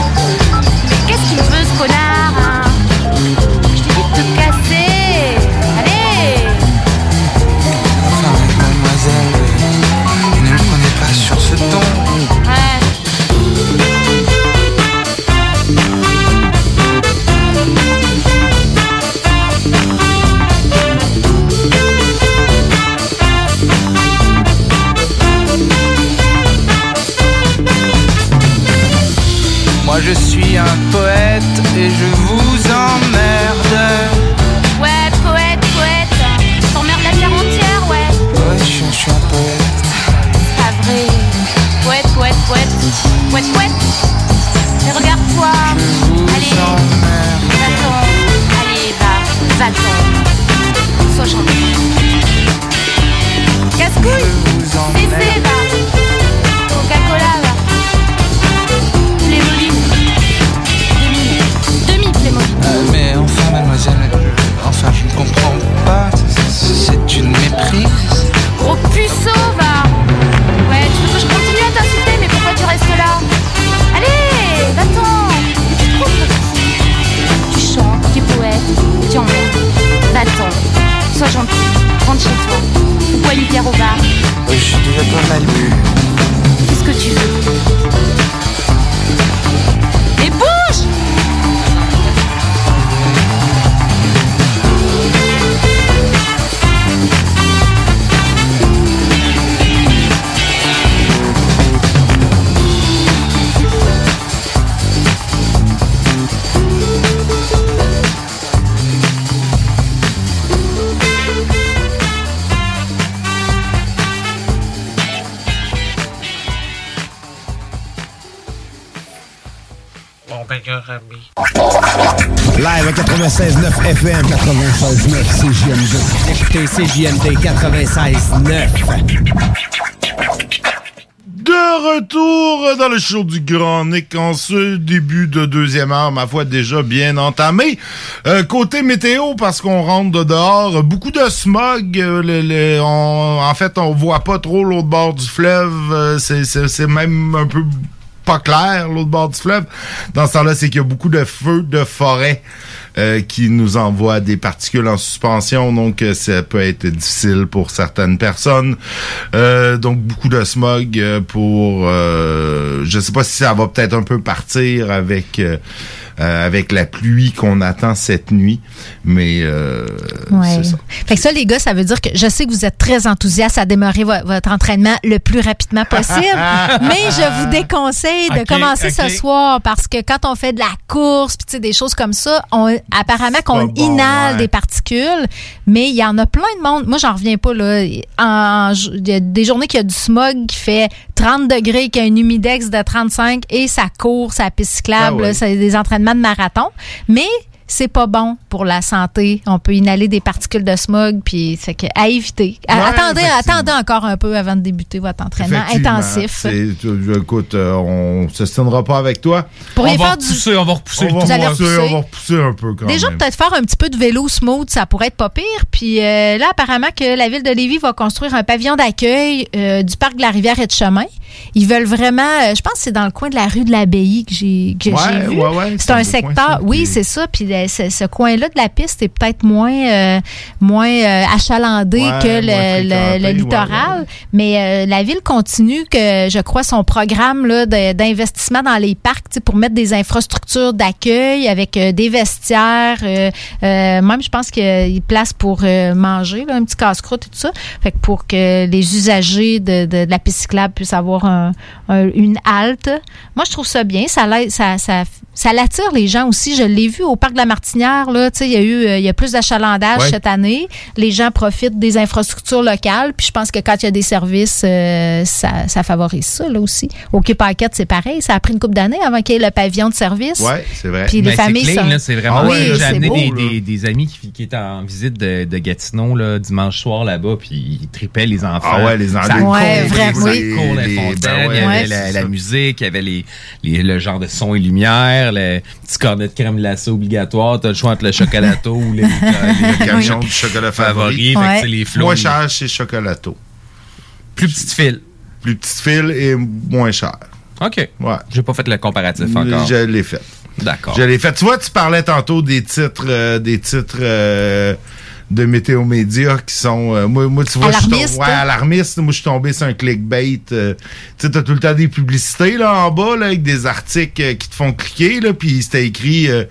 Je
suis un poète et je vous emmerde.
Ouais, poète, poète. T'emmerdes la terre entière, ouais.
Ouais, je suis, je suis un poète.
Pas vrai. Poète, poète, poète. Poète, poète. Mais regarde-toi. Allez. Va-t'en Allez, va Va-t'en. Sois gentil. Casse-couille. Cessez, va puceau, va Ouais, tu veux que je continue à t'insulter, mais pourquoi tu restes là? Allez, va-t'en Tu te trouves Tu chantes, tu es poète, tu emmerdes. Va-t'en, sois gentil, rentre chez toi. Ou bois une bière au bar.
Je suis déjà pas mal bu.
Qu'est-ce que tu veux?
Live à 96.9 FM, 96.9 CJMD. Écoutez CJMD 96.9.
De retour dans le show du Grand Nick en ce début de deuxième heure, ma foi déjà bien entamé. Euh, côté météo, parce qu'on rentre de dehors, beaucoup de smog. euh, le- le- on- en fait, on voit pas trop l'autre bord du fleuve. euh, c'est même un peu pas clair, l'autre bord du fleuve. Dans ce temps-là, c'est qu'il y a beaucoup de feux de forêt euh, qui nous envoient des particules en suspension, donc euh, ça peut être difficile pour certaines personnes. Euh, donc beaucoup de smog euh, pour, euh, je sais pas si ça va peut-être un peu partir avec euh, avec la pluie qu'on attend cette nuit, mais euh,
Ouais.
c'est ça.
Fait que ça, les gars, ça veut dire que je sais que vous êtes très enthousiastes à démarrer vo- votre entraînement le plus rapidement possible, mais je vous déconseille de commencer ce soir parce que quand on fait de la course, puis tu sais, des choses comme ça, on, apparemment qu'on
bon,
inhale
ouais.
des particules, mais il y en a plein de monde. Moi, j'en reviens pas là. En- y a des journées qu'il y a du smog qui fait 30 degrés, qui a un humidex de 35 et ça court, ça piste cyclable,
Ah ouais.
c'est des entraînements de marathon, mais c'est pas bon pour la santé. On peut inhaler des particules de smog, puis c'est que à éviter. À-
Ouais,
attendez, attendez encore un peu avant de débuter votre entraînement intensif.
Écoute, euh, on se tiendra pas avec toi.
On va faire du- repousser,
on va repousser
On va repousser,
repousser.
on va repousser un peu quand
Déjà,
même.
peut-être faire un petit peu de vélo smooth, ça pourrait être pas pire. Puis euh, là, apparemment que la ville de Lévis va construire un pavillon d'accueil euh, du parc de la rivière et de chemin. Ils veulent vraiment, euh, je pense que c'est dans le coin de la rue de l'Abbaye que j'ai que
Ouais,
j'ai vu.
ouais, ouais,
c'est un
coin,
secteur,
ça,
oui, c'est ça. Puis le- ce, ce coin-là de la piste est peut-être moins, euh, moins euh, achalandé
Ouais,
que le,
ouais,
littoral. Mais euh, la ville continue que, je crois, son programme là, d'investissement dans les parcs pour mettre des infrastructures d'accueil avec des vestiaires. même, je pense qu'il place pour manger, là, un petit casse-croûte et tout ça. Fait que pour que les usagers de, de- de la piste cyclable puissent avoir un- un- une halte. Moi, je trouve ça bien. Ça, ça, ça, ça l'attire les gens aussi. Je l'ai vu au parc de la Martinière. Là, Tu sais, il y a eu euh, il y a plus d'achalandage
Ouais.
cette année. Les gens profitent des infrastructures locales. Puis je pense que quand il y a des services, euh, ça, ça favorise ça là aussi. Au Quai Paquette, c'est pareil. Ça a pris une couple d'années avant qu'il y ait le pavillon de service.
Ouais, c'est vrai.
Puis les familles
c'est vraiment.
Ah oui,
J'ai amené
beau,
des,
là.
des- des amis qui, qui étaient en visite de, de Gatineau là, dimanche soir là-bas, puis ils tripaient les enfants.
Ah ouais, les enfants.
Ça
Ouais, vraiment,
ça
oui.
les
Les- ben ouais,
il y avait
ouais,
la, la musique, il y avait les, les- le genre de son et lumière, le petit cornet de crème glacée obligatoire, t'as le choix entre le chocolato ou les,
Le camion du chocolat favori.
favori. Fait que, les flots.
Moins cher chez Chocolato.
Plus petite file.
Plus petite file et moins cher.
OK.
Ouais.
J'ai pas fait le comparatif encore.
Je l'ai fait.
D'accord.
Je l'ai fait. Tu vois, tu parlais tantôt des titres, euh, des titres euh, de météo média qui sont. euh, moi, moi, tu vois, je suis tom-
Alarmistes.
ouais, alarmiste. Moi, je suis tombé sur un clickbait. euh, tu sais, t'as tout le temps des publicités là en bas là, avec des articles euh, qui te font cliquer là, puis c'était écrit euh,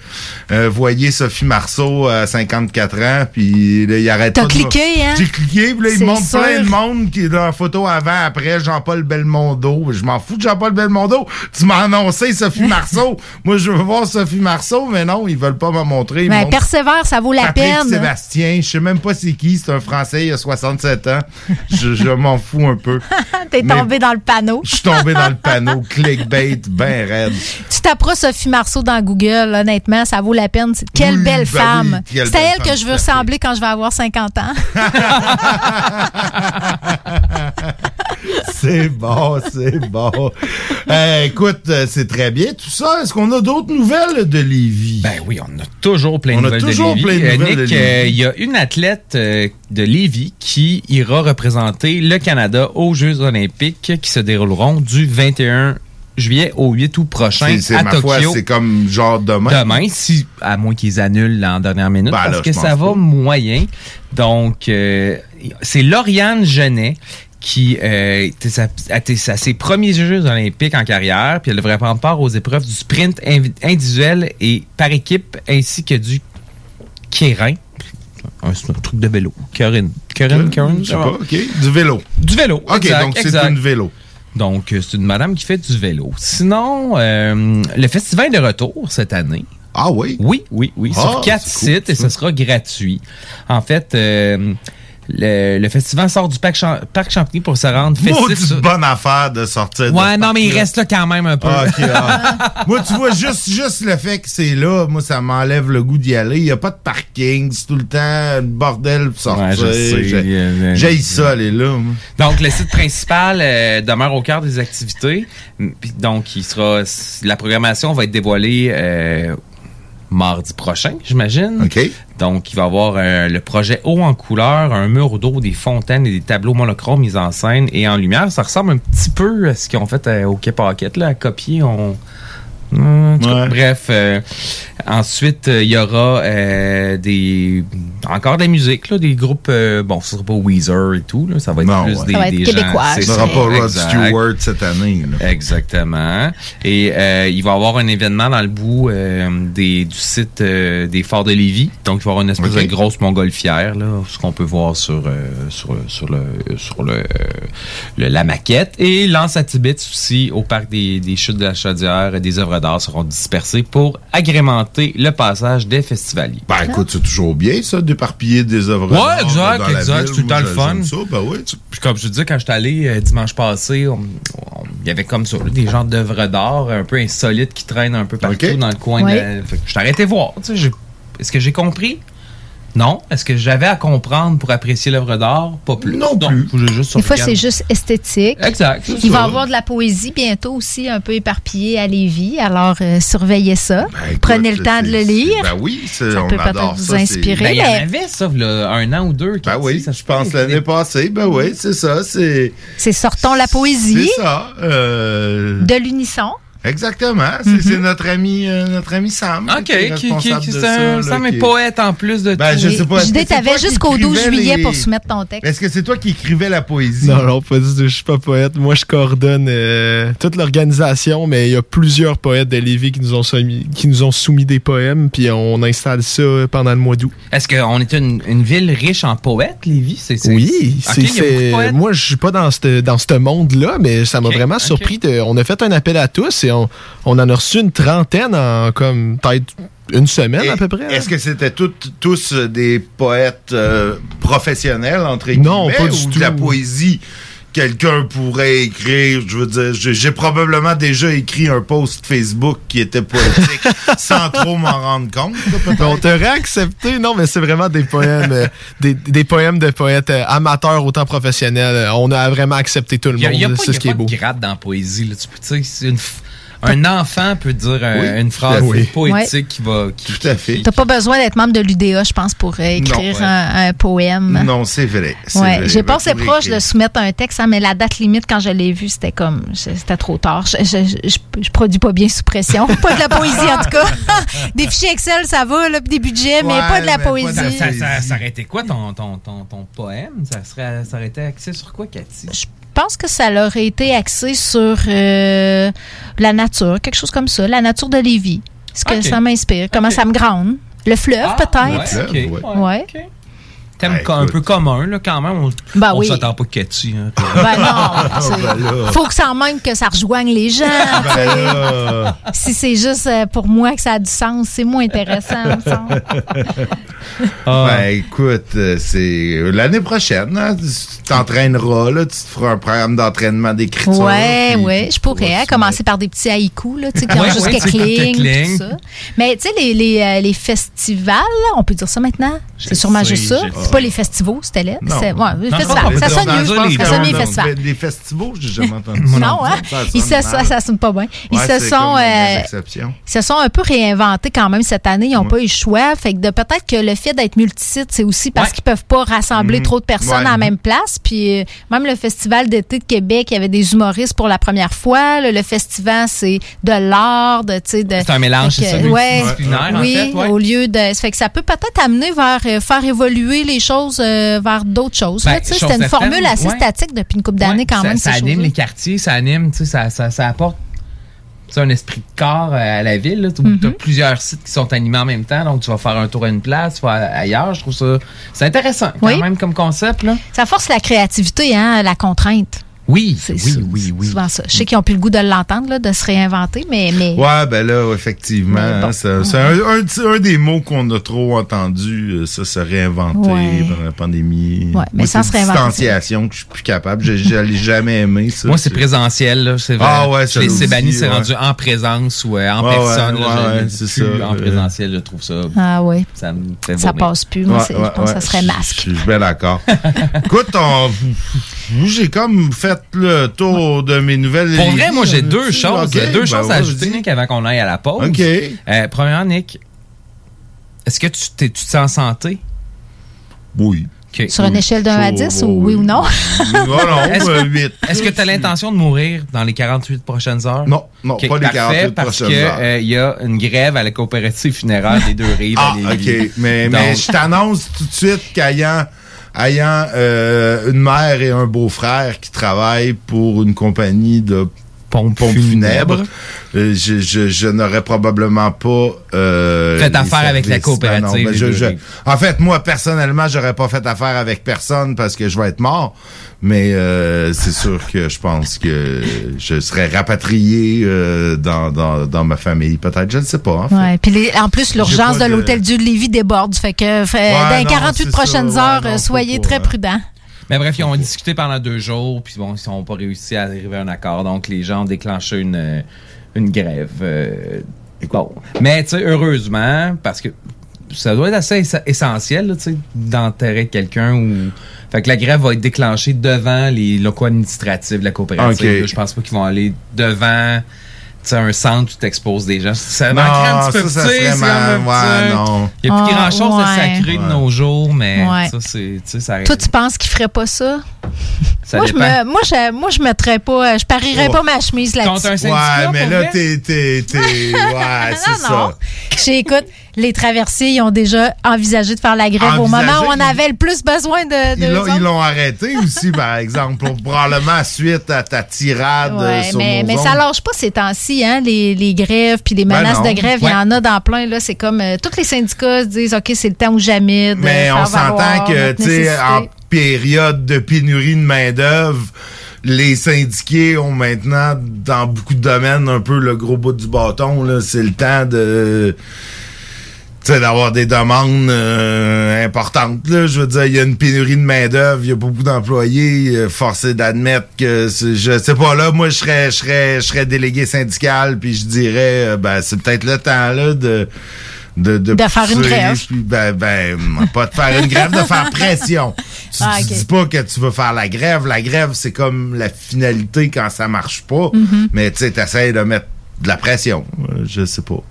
euh, voyez Sophie Marceau à 54 ans, puis là, il arrête
T'as cliqué, hein?
J'ai cliqué, puis là, il montre
sûr.
plein de monde qui est dans la photo avant, après, Jean-Paul Belmondo. Je m'en fous de Jean-Paul Belmondo. Tu m'as annoncé Sophie Marceau. Moi, je veux voir Sophie Marceau, mais non, ils veulent pas me montrer. Ils
Ben, persévère, ça vaut la
Patrick
peine.
Sébastien, je sais même pas c'est qui, c'est un Français, il a 67 ans. Je, je m'en fous un peu.
T'es tombé dans le panneau.
Je suis tombé dans le panneau clickbait ben raide.
Tu taperas Sophie Marceau dans Google, honnêtement, ça vaut la peine. Quelle
Oui,
belle
ben
femme.
oui, quelle
C'est elle que je veux ressembler quand je vais avoir 50 ans.
C'est bon, c'est bon. Euh, écoute, euh, c'est très bien tout ça. Est-ce qu'on a d'autres nouvelles de Lévis?
Ben oui, on a toujours plein de
On a
nouvelles
toujours plein de
Euh,
nouvelles de
euh, il y a une athlète euh, de Lévis qui ira représenter le Canada aux Jeux olympiques qui se dérouleront du 21 juillet au 8 août prochain
C'est-
à
ma
Tokyo.
c'est comme genre demain.
Demain, si, à moins qu'ils annulent en dernière minute,
Ben là,
parce que ça va
pas.
moyen. Donc, euh, c'est Lauriane Genet qui euh, était à ses premiers Jeux olympiques en carrière, puis elle devrait prendre part aux épreuves du sprint individuel et par équipe, ainsi que du kérin. Un, c'est un truc de vélo. Corinne. Corinne, Corinne,
Je sais pas, OK. Du vélo.
Du vélo.
OK,
exact,
donc c'est une vélo.
Donc, euh, c'est une madame qui fait du vélo. Sinon, euh, le festival est de retour cette année.
Ah oui?
Oui, oui, oui.
Ah,
sur quatre
c'est cool,
sites et ce sera gratuit. En fait, euh, le, le festival sort du parc, Cham- parc Champigny pour se rendre festif. Sur-
bonne affaire de sortir de
Ouais, non, mais il reste là quand même un peu.
Ah, ah. moi, tu vois, juste, juste le fait que c'est là, moi, ça m'enlève le goût d'y aller. Il n'y a pas de parking, c'est tout le temps le bordel pour sortir.
Ouais.
J'ai-
Euh,
J'ai ça, aller là. moi.
Donc, le site principal euh, demeure au cœur des activités. Donc, il sera, la programmation va être dévoilée euh, mardi prochain, j'imagine.
OK.
Donc, il va y avoir euh, le projet Eau en couleur, un mur d'eau, des fontaines et des tableaux monochromes mis en scène et en lumière. Ça ressemble un petit peu à ce qu'ils ont fait euh, au Paquette, là, à copier. On...
Ouais.
Bref, euh, ensuite, il y aura euh, des encore de la musique, là, des groupes, euh, bon, ce sera pas Weezer et tout, là, ça va être
Non,
plus
ouais.
des,
Ça va être
des
québécois,
gens. c'est
Ce sera
ça,
pas Rod
exact.
Stewart cette année. là.
Exactement. Et euh, il va y avoir un événement dans le bout euh, des, du site euh, des Forts de Lévis. Donc, il va y avoir une espèce de grosse montgolfière, là, ce qu'on peut voir sur, euh, sur, le- sur, le, sur le, le- la maquette. Et Lance à Tibet aussi, au parc des, des Chutes de la Chaudière, des œuvres d'art seront dispersées pour agrémenter le passage des festivaliers.
Ben, écoute, c'est toujours bien, ça, d'éparpiller des œuvres
Ouais,
d'art
exact,
dans la
exact,
ville.
c'est tout le temps le fun.
ça, ben oui.
Puis comme je te disais, quand j'étais allé euh, dimanche passé, on- on- il y avait comme ça, des genres d'œuvres d'art un peu insolites qui traînent un peu partout dans le coin.
Ouais.
De Fait que je t'ai arrêté voir. tu sais, j'ai- Est-ce que j'ai compris? Non. Est-ce que j'avais à comprendre pour apprécier l'œuvre d'art? Pas plus.
Non
Donc,
plus.
je juste
Des fois, c'est juste esthétique.
Exact.
Il va y avoir de la poésie bientôt aussi, un peu éparpillée à Lévis. Alors, euh, surveillez ça.
Ben, écoute,
Prenez le temps de le lire.
Ben oui, c'est-
Ça
on
peut peut-être vous
ça,
inspirer.
Ben, il y en
mais
avait ça, là, un an ou deux.
Ben oui,
ça
je pense l'année passée. Ben oui, c'est ça. C'est
c'est Sortons la poésie
c'est ça. euh,
de l'unisson.
Exactement. C'est
Mhm.
c'est notre ami, euh, notre ami Sam.
OK,
qui est
qui, qui,
responsable
qui-
de ça, là,
Sam est poète en plus de
Ben,
tout.
je sais pas. est-ce
Judith,
que c'est
t'avais
toi qui
jusqu'au 12
écrivais
juillet
les-
pour soumettre ton texte.
Est-ce que c'est toi qui écrivais la poésie?
Non, non, pas du tout. Je suis pas poète. Moi, je coordonne euh, toute l'organisation, mais il y a plusieurs poètes de Lévis qui nous ont soumis, qui nous ont soumis des poèmes, puis on installe ça pendant le mois d'août.
Est-ce qu'on est une, une ville riche en poètes, Lévis?
Oui, c'est
il y a beaucoup de
fait.
poètes.
Moi, je suis pas dans ce dans ce monde-là, mais ça m'a vraiment surpris. de- on a fait un appel à tous et on, on en a reçu une trentaine en comme peut-être une semaine à peu près.
Est-ce que c'était tous des poètes euh, professionnels, entre guillemets,
Non, pas du
ou de la poésie? Quelqu'un pourrait écrire, je veux dire, j'ai probablement déjà écrit un post Facebook qui était poétique sans trop m'en rendre compte.
On t'aurait accepté, non, mais c'est vraiment des poèmes, euh, des, des poèmes de poètes euh, amateurs autant professionnels. On a vraiment accepté tout le monde.
il y a pas, y
qui est
pas
beau.
de grade dans la poésie. Là. Tu peux, tu sais, c'est une un enfant peut dire euh,
Oui,
une phrase poétique qui va. Qui,
Tout à fait.
T'as pas besoin d'être membre de l'UDA, je pense, pour euh, écrire
ouais.
un, un poème.
Non, c'est vrai.
Ouais,
vrai.
j'ai
pour
proche
écrire.
de soumettre un texte, hein, mais la date limite, quand je l'ai vu, c'était comme, c'était trop tard. Je, je, je- je produis pas bien sous pression. pas de la poésie, en tout cas. des fichiers Excel, ça va, là, puis des budgets, mais pas de la poésie.
Ça, ça, ça aurait été quoi ton, ton, ton, ton poème? Ça, serait, ça aurait été axé sur quoi, Cathy?
Je pense que ça aurait été axé sur euh, la nature, quelque chose comme ça, la nature de Lévis. Ce que ça m'inspire, comment ça me grande? Le fleuve,
Ah,
peut-être?
ouais, Ouais. Thème co- un peu commun, là, quand même. On,
Ben oui.
s'attend pas Cathy. Hein,
Ben non, c'est-
ben
faut que ça que ça rejoigne les gens. sais.
Ben.
Si c'est juste euh, pour moi que ça a du sens, c'est moins intéressant. semble.
Ben écoute, euh, c'est euh, l'année prochaine, hein, tu t'entraîneras, là, tu te feras un programme d'entraînement d'écriture.
Ouais,
puis-
ouais, je pourrais hein, commencer par des petits haïkus, là, tu sais, qui ont
Ouais,
juste
ouais,
quelques lignes. Mais tu sais, les, les, les festivals, on peut dire ça maintenant? C'est sûrement juste ça. C'est pas les festivals, c'était là. C'est- ouais, les Ça sonne mieux, je
dans
pense.
les-
Ça sonne mieux, festival.
Les festivals, j'ai jamais entendu ça.
Non, hein? Ils se, ça, ça sonne pas bien. Ils se sont, euh, ils se sont un peu réinventés quand même cette année. Ils n'ont pas eu le choix. Fait que de peut-être que le fait d'être multisite, c'est aussi parce qu'ils peuvent pas rassembler
Mhm.
trop de personnes à la même place. Puis euh, même le festival d'été de Québec, il y avait des humoristes pour la première fois. Le festival, c'est de l'art, de, tu sais, de.
C'est un mélange, c'est ça,
oui, au lieu de. Ça fait que ça peut peut-être amener vers euh, faire évoluer les choses euh, vers d'autres choses.
Ben,
C'était une formule assez
ouais.
statique depuis une couple d'années quand
ça,
même.
Ça
ces
anime les quartiers, ça anime, tu sais, ça, ça, ça apporte un esprit de corps euh, à la ville. là. Tu
Mm-hmm.
as plusieurs sites qui sont animés en même temps, donc tu vas faire un tour à une place, tu vas ailleurs. Je trouve ça c'est intéressant quand
Oui.
même comme concept. Là.
Ça force la créativité, hein, la contrainte.
Oui,
c'est
oui, oui, oui.
souvent ça. Je sais qu'ils n'ont plus le goût de l'entendre, de se réinventer, mais. mais
Ouais, ben là, effectivement, hein, c'est c'est un, un petit- un des mots qu'on a trop entendu, euh, ça se réinventer
Ouais.
pendant la pandémie.
Ouais, mais sans
c'est
se réinventer.
distanciation que je suis plus capable. Je je l'ai jamais aimé, ça.
Moi, c'est présentiel. Là. C'est vrai.
Ah ouais, aussi,
Sébani, c'est
ouais.
rendu en présence ou euh, en
Ouais,
personne.
ouais, ouais, ouais, c'est ça.
En présentiel, je trouve ça.
Ah oui.
Ça me fait
Ça
vomir.
passe plus. Moi, c'est- je pense que ça serait masque.
Je suis bien d'accord. Écoute, on- j'ai comme fait le tour de mes nouvelles.
Pour vrai, moi, j'ai deux choses, deux
ben
choses à ajouter. Nick, avant qu'on aille à la pause.
OK.
Euh, premièrement, Nick, est-ce que tu, t'es- tu te sens en santé?
Oui.
Sur une échelle d'un à 10, ou oui ou non?
Est-ce que- Est-ce que tu as l'intention de mourir dans les 48 prochaines heures?
Non, non,
Ok,
pas les
parfait,
48
parce
prochaines heures.
euh, il y a une grève à la coopérative funéraire des deux rives
Ah,
à.
OK. Mais,
Donc,
mais je t'annonce tout de suite qu'ayant ayant, euh, une mère et un beau-frère qui travaillent pour une compagnie de
pompes
funèbres, euh, je, je, je n'aurais probablement pas euh,
Fait affaire avec la
services.
coopérative
Non, non, ben, je- je-
rives.
en fait, moi, personnellement, j'aurais pas fait affaire avec personne parce que je vais être mort. Mais euh, c'est sûr que je pense que je serais rapatrié euh, dans, dans, dans ma famille. Peut-être, je ne sais pas. en fait.
Ouais. Puis les- en plus, l'urgence de l'Hôtel de Lévis déborde. Fait que fait,
Ouais,
dans les
non,
48
c'est
prochaines
ça, ouais,
heures,
non,
soyez très
hein.
prudents.
Mais bref, ils ont discuté pendant deux jours, puis bon, ils n'ont pas réussi à arriver à un accord. Donc, les gens ont déclenché une, euh, une grève. euh, bon. Mais, tu sais, heureusement, parce que ça doit être assez essentiel, tu sais, d'enterrer quelqu'un ou. Fait que la grève va être déclenchée devant les locaux administratifs de la coopérative. Là. Je pense pas qu'ils vont aller devant. Tu sais, un centre où tu t'exposes des gens. Ça
Non,
manquerait un petit peu,
ça, Ouais,
sais,
non.
Il n'y a plus
Ah,
grand-chose
ouais.
de sacré de nos jours, mais
Ouais.
ça, c'est, ça
Toi, tu penses qu'il ferait pas ça?
Ça
moi, je me, moi, je, moi, je mettrais pas, je parierais
Oh.
pas ma chemise là-dessus.
Ouais, mais là, t'es. Ouais, c'est
non.
ça.
J'écoute, les traversiers, ils ont déjà envisagé de faire la grève au moment où on avait le plus besoin de. de
Ils l'ont- arrêté aussi, par exemple, pour- probablement suite à ta tirade euh,
Ouais,
sur
mais,
nos
mais ça lâche pas ces temps-ci, hein, les, les grèves puis les
Ben
menaces de grève, il y en a dans plein. Là, c'est comme euh, tous les syndicats se disent OK, c'est le temps ou jamais de
Mais
faire
on s'entend que, tu sais, en période de pénurie de main-d'œuvre, les syndiqués ont maintenant, dans beaucoup de domaines, un peu le gros bout du bâton. là. C'est le temps de. Tu sais, d'avoir des demandes euh, importantes. Là. Je veux dire, il y a une pénurie de main-d'œuvre, il y a beaucoup d'employés. euh, forcé d'admettre que c'est- je sais pas là, moi je serais je serais je serais délégué syndical, puis je dirais euh, ben c'est peut-être le temps là de de,
De faire une grève.
puis ben, ben, pas de faire une grève, de faire pression. Tu,
Ah,
tu dis pas que tu veux faire la grève. La grève, c'est comme la finalité quand ça marche pas.
Mhm.
Mais tu sais, t'essayes de mettre de la pression. Euh, Je sais pas.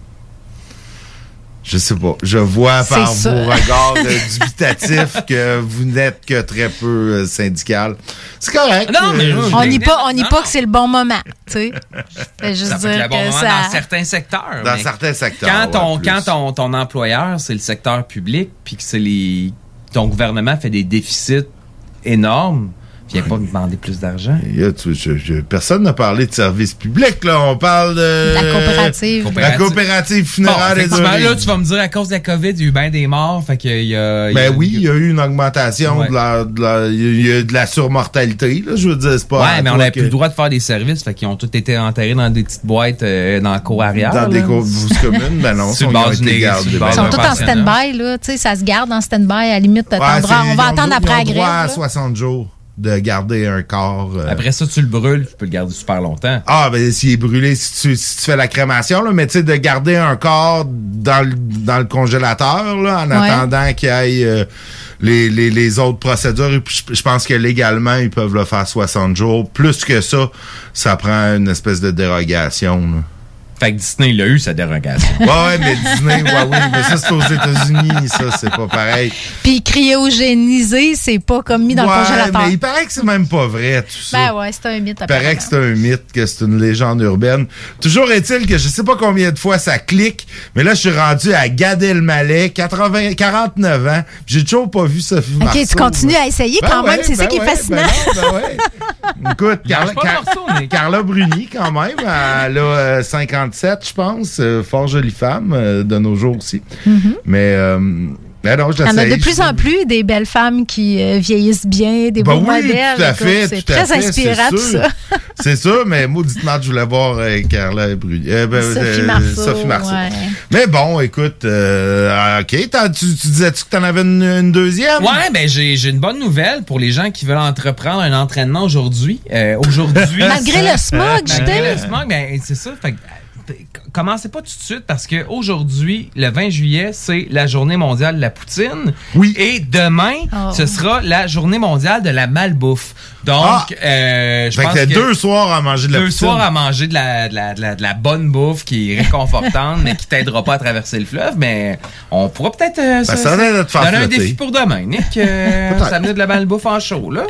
Je sais pas. Je vois par
ça.
vos regards euh, dubitatifs que vous n'êtes que très peu euh, syndical. C'est correct.
Non, mais
Euh,
on n'y pas, on pas que c'est le bon moment, tu sais. Je veux juste
Ça peut être
dire
le bon
que
moment
ça.
dans certains secteurs.
Dans certains secteurs,
Quand ton, quand ton, ton employeur, c'est le secteur public, puis que c'est les. Ton gouvernement fait des déficits énormes, viens pas me demander plus d'argent.
Tu- je- je- personne n'a parlé de service public, là. On parle de.
La coopérative.
La coopérative
Bon,
funéraire et de.
là, tu vas me dire, à cause de la COVID, il y a eu bien des morts, fait qu'il y a. il y a-
Ben oui, il y a eu une augmentation
Ouais.
de la, de la- il y a eu de la surmortalité, là. Je veux dire, c'est pas.
Ouais, mais on n'avait
que-
plus le droit de faire des services, fait qu'ils ont tous été enterrés dans des petites boîtes euh, dans la cour arrière.
Dans
là.
des cours communes, ben non,
Sur base
Ils sont tous en stand-by, là. Tu sais, ça se garde en stand-by. À la limite, on va attendre après la grève.
à
là.
60 jours de garder un corps. euh,
Après ça, tu le brûles, tu peux le garder super longtemps.
Ah, ben s'il est brûlé, si tu, si tu fais la crémation, là, mais tu sais, de garder un corps dans le, dans le congélateur, là, en
Ouais.
attendant qu'il y ait euh, les, les, les autres procédures. Et puis, je, je pense que légalement, ils peuvent le faire 60 jours. Plus que ça, ça prend une espèce de dérogation. là.
Fait que Disney l'a eu, sa dérogation.
Ouais, mais Disney, ouais, oui, mais ça, c'est aux États-Unis, ça, c'est pas pareil.
Puis cryogéniser, c'est pas comme mis dans
ouais,
le congélateur.
mais il paraît que c'est même pas vrai, tout ça.
Ben ouais, c'est un mythe.
Il paraît que c'est un mythe, que c'est une légende urbaine. Toujours est-il que je sais pas combien de fois ça clique, mais là, je suis rendu à Gad Elmaleh, 80, 49 ans. J'ai toujours pas vu Sophie
Ok,
Marceau.
tu continues à essayer
Ben
quand
ouais,
même, c'est ça
ben
qui est fascinant.
ben non, ben ouais. Écoute, Carla, Car- Carla Bruni, quand même, elle a euh, 57, je pense. Euh, fort jolie femme, euh, de nos jours aussi. Mais, euh, ben non,
Il y en a de plus en plus des belles femmes qui euh, vieillissent bien, des
Ben
beaux
oui,
modèles.
tout à fait,
C'est
tout à
très
fait,
inspirant
c'est
tout
sûr.
ça.
C'est sûr, mais mauditement, je voulais voir euh, Carla Bruni. Euh, ben,
Sophie Marceau.
Sophie Marceau.
ouais.
Mais bon, écoute, euh, OK, t'as- tu, tu disais-tu que t'en avais une, une deuxième?
Ouais, ben j'ai j'ai une bonne nouvelle pour les gens qui veulent entreprendre un entraînement aujourd'hui. Euh, aujourd'hui.
Malgré le smog,
Malgré
Justin.
le smog, ben c'est ça. Fait commencez pas tout de suite parce que aujourd'hui, le 20 juillet, c'est la journée mondiale de la poutine.
Oui.
Et demain,
Oh.
ce sera la journée mondiale de la malbouffe. Donc,
Ah!
euh, je
Fait que
pense
t'as
que
deux soirs à manger de la
deux
poutine.
soirs à manger de la, de la, de la, de la bonne bouffe qui est réconfortante, mais qui t'aidera pas à traverser le fleuve. Mais on pourra peut-être euh,
Ben, ça va te faire
donner un défi pour demain, Nick. Euh, ça de la malbouffe en chaud, là.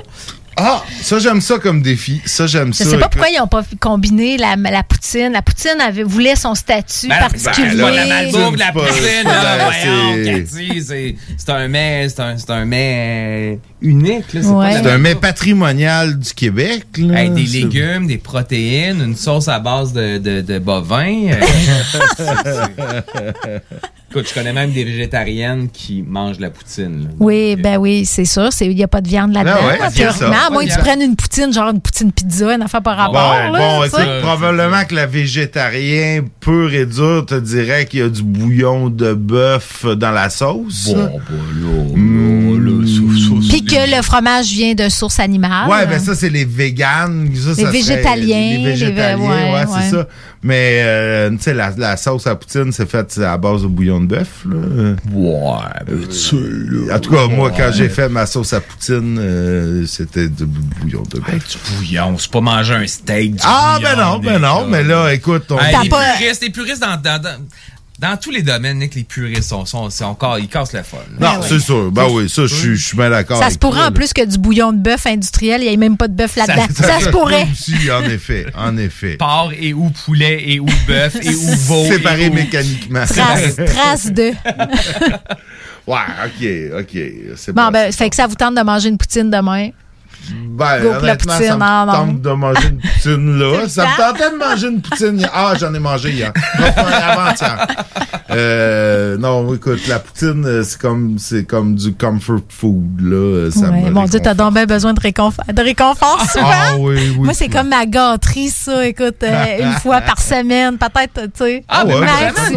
Ah, ça, j'aime ça comme défi. Ça, j'aime
Je
ça.
sais pas pourquoi ils n'ont pas combiné la, la poutine. La poutine avait, voulait son statut
Ben,
particulier.
ben, la malbouffe, de la
C'est pas-
poutine,
c'est
là,
pas-
voyons,
c'est-
Cathy, c'est c'est un mets, c'est un, c'est un mets unique, là. C'est
Ouais.
pas la
C'est un mets patrimonial du Québec. Là.
Hey, des
C'est-
légumes, des protéines, une sauce à base de, de, de bovin. euh, Écoute, je connais même des végétariennes qui mangent de la poutine. là.
Oui, ben oui, c'est sûr. Il n'y a pas de viande là-dedans.
Ah ouais, c'est
à moins que tu prennes une poutine, genre une poutine pizza, une affaire par rapport.
Bon,
là,
écoute, probablement que la végétarien pur et dur te dirait qu'il y a du bouillon de bœuf dans la sauce.
Bon, bah là, ça,
Puis que le fromage vient de source animale.
Ouais, ben ça, c'est les véganes. Ça,
Les
ça serait-
végétaliens,
Les
les
végétaliens,
vé-
ouais,
ouais,
c'est ça. Mais, euh, tu sais, la, la sauce à poutine, c'est faite à base de bouillon de bœuf, là. Ouais, En tout cas, moi, quand j'ai fait ma sauce à poutine, euh, c'était du bouillon de bœuf.
du bouillon, c'est pas manger un steak. Du
Ah,
bouillon,
ben non, ben non, mais là, écoute, on...
Hey, les puristes, les puristes dans, dans, dans, dans tous les domaines, Nick, les puristes sont, sont, sont encore, ils cassent le fun.
Non, c'est sûr. Ben oui, ça, je suis- je suis bien d'accord.
Ça se pourrait en plus que du bouillon de bœuf industriel, il n'y ait même pas de bœuf là-dedans. Ça, se
peut
pourrait.
aussi, en effet, en effet.
Porc et ou poulet et ou bœuf et ou veau. Ou-
mécaniquement.
Trace, trace de.
Ouais, ok, ok. C'est
Bon,
pas-
ben, fait que ça vous tente de manger une poutine demain.
Ben,
Go
honnêtement,
poutine,
ça me tente de manger une poutine là. Ça me tentait de manger une poutine. Ah, j'en ai mangé hier. Avant-hier. Euh, non, écoute, la poutine, euh, c'est comme, c'est comme du comfort food, là. Ça
Ouais,
me
mon Dieu, t'as donc bien besoin de, réconfort, de réconfort souvent.
Ah oui, oui.
Moi, c'est comme ma gâterie, ça. Écoute, euh, une fois par semaine, peut-être, tu sais.
Ah, ben,
Mais-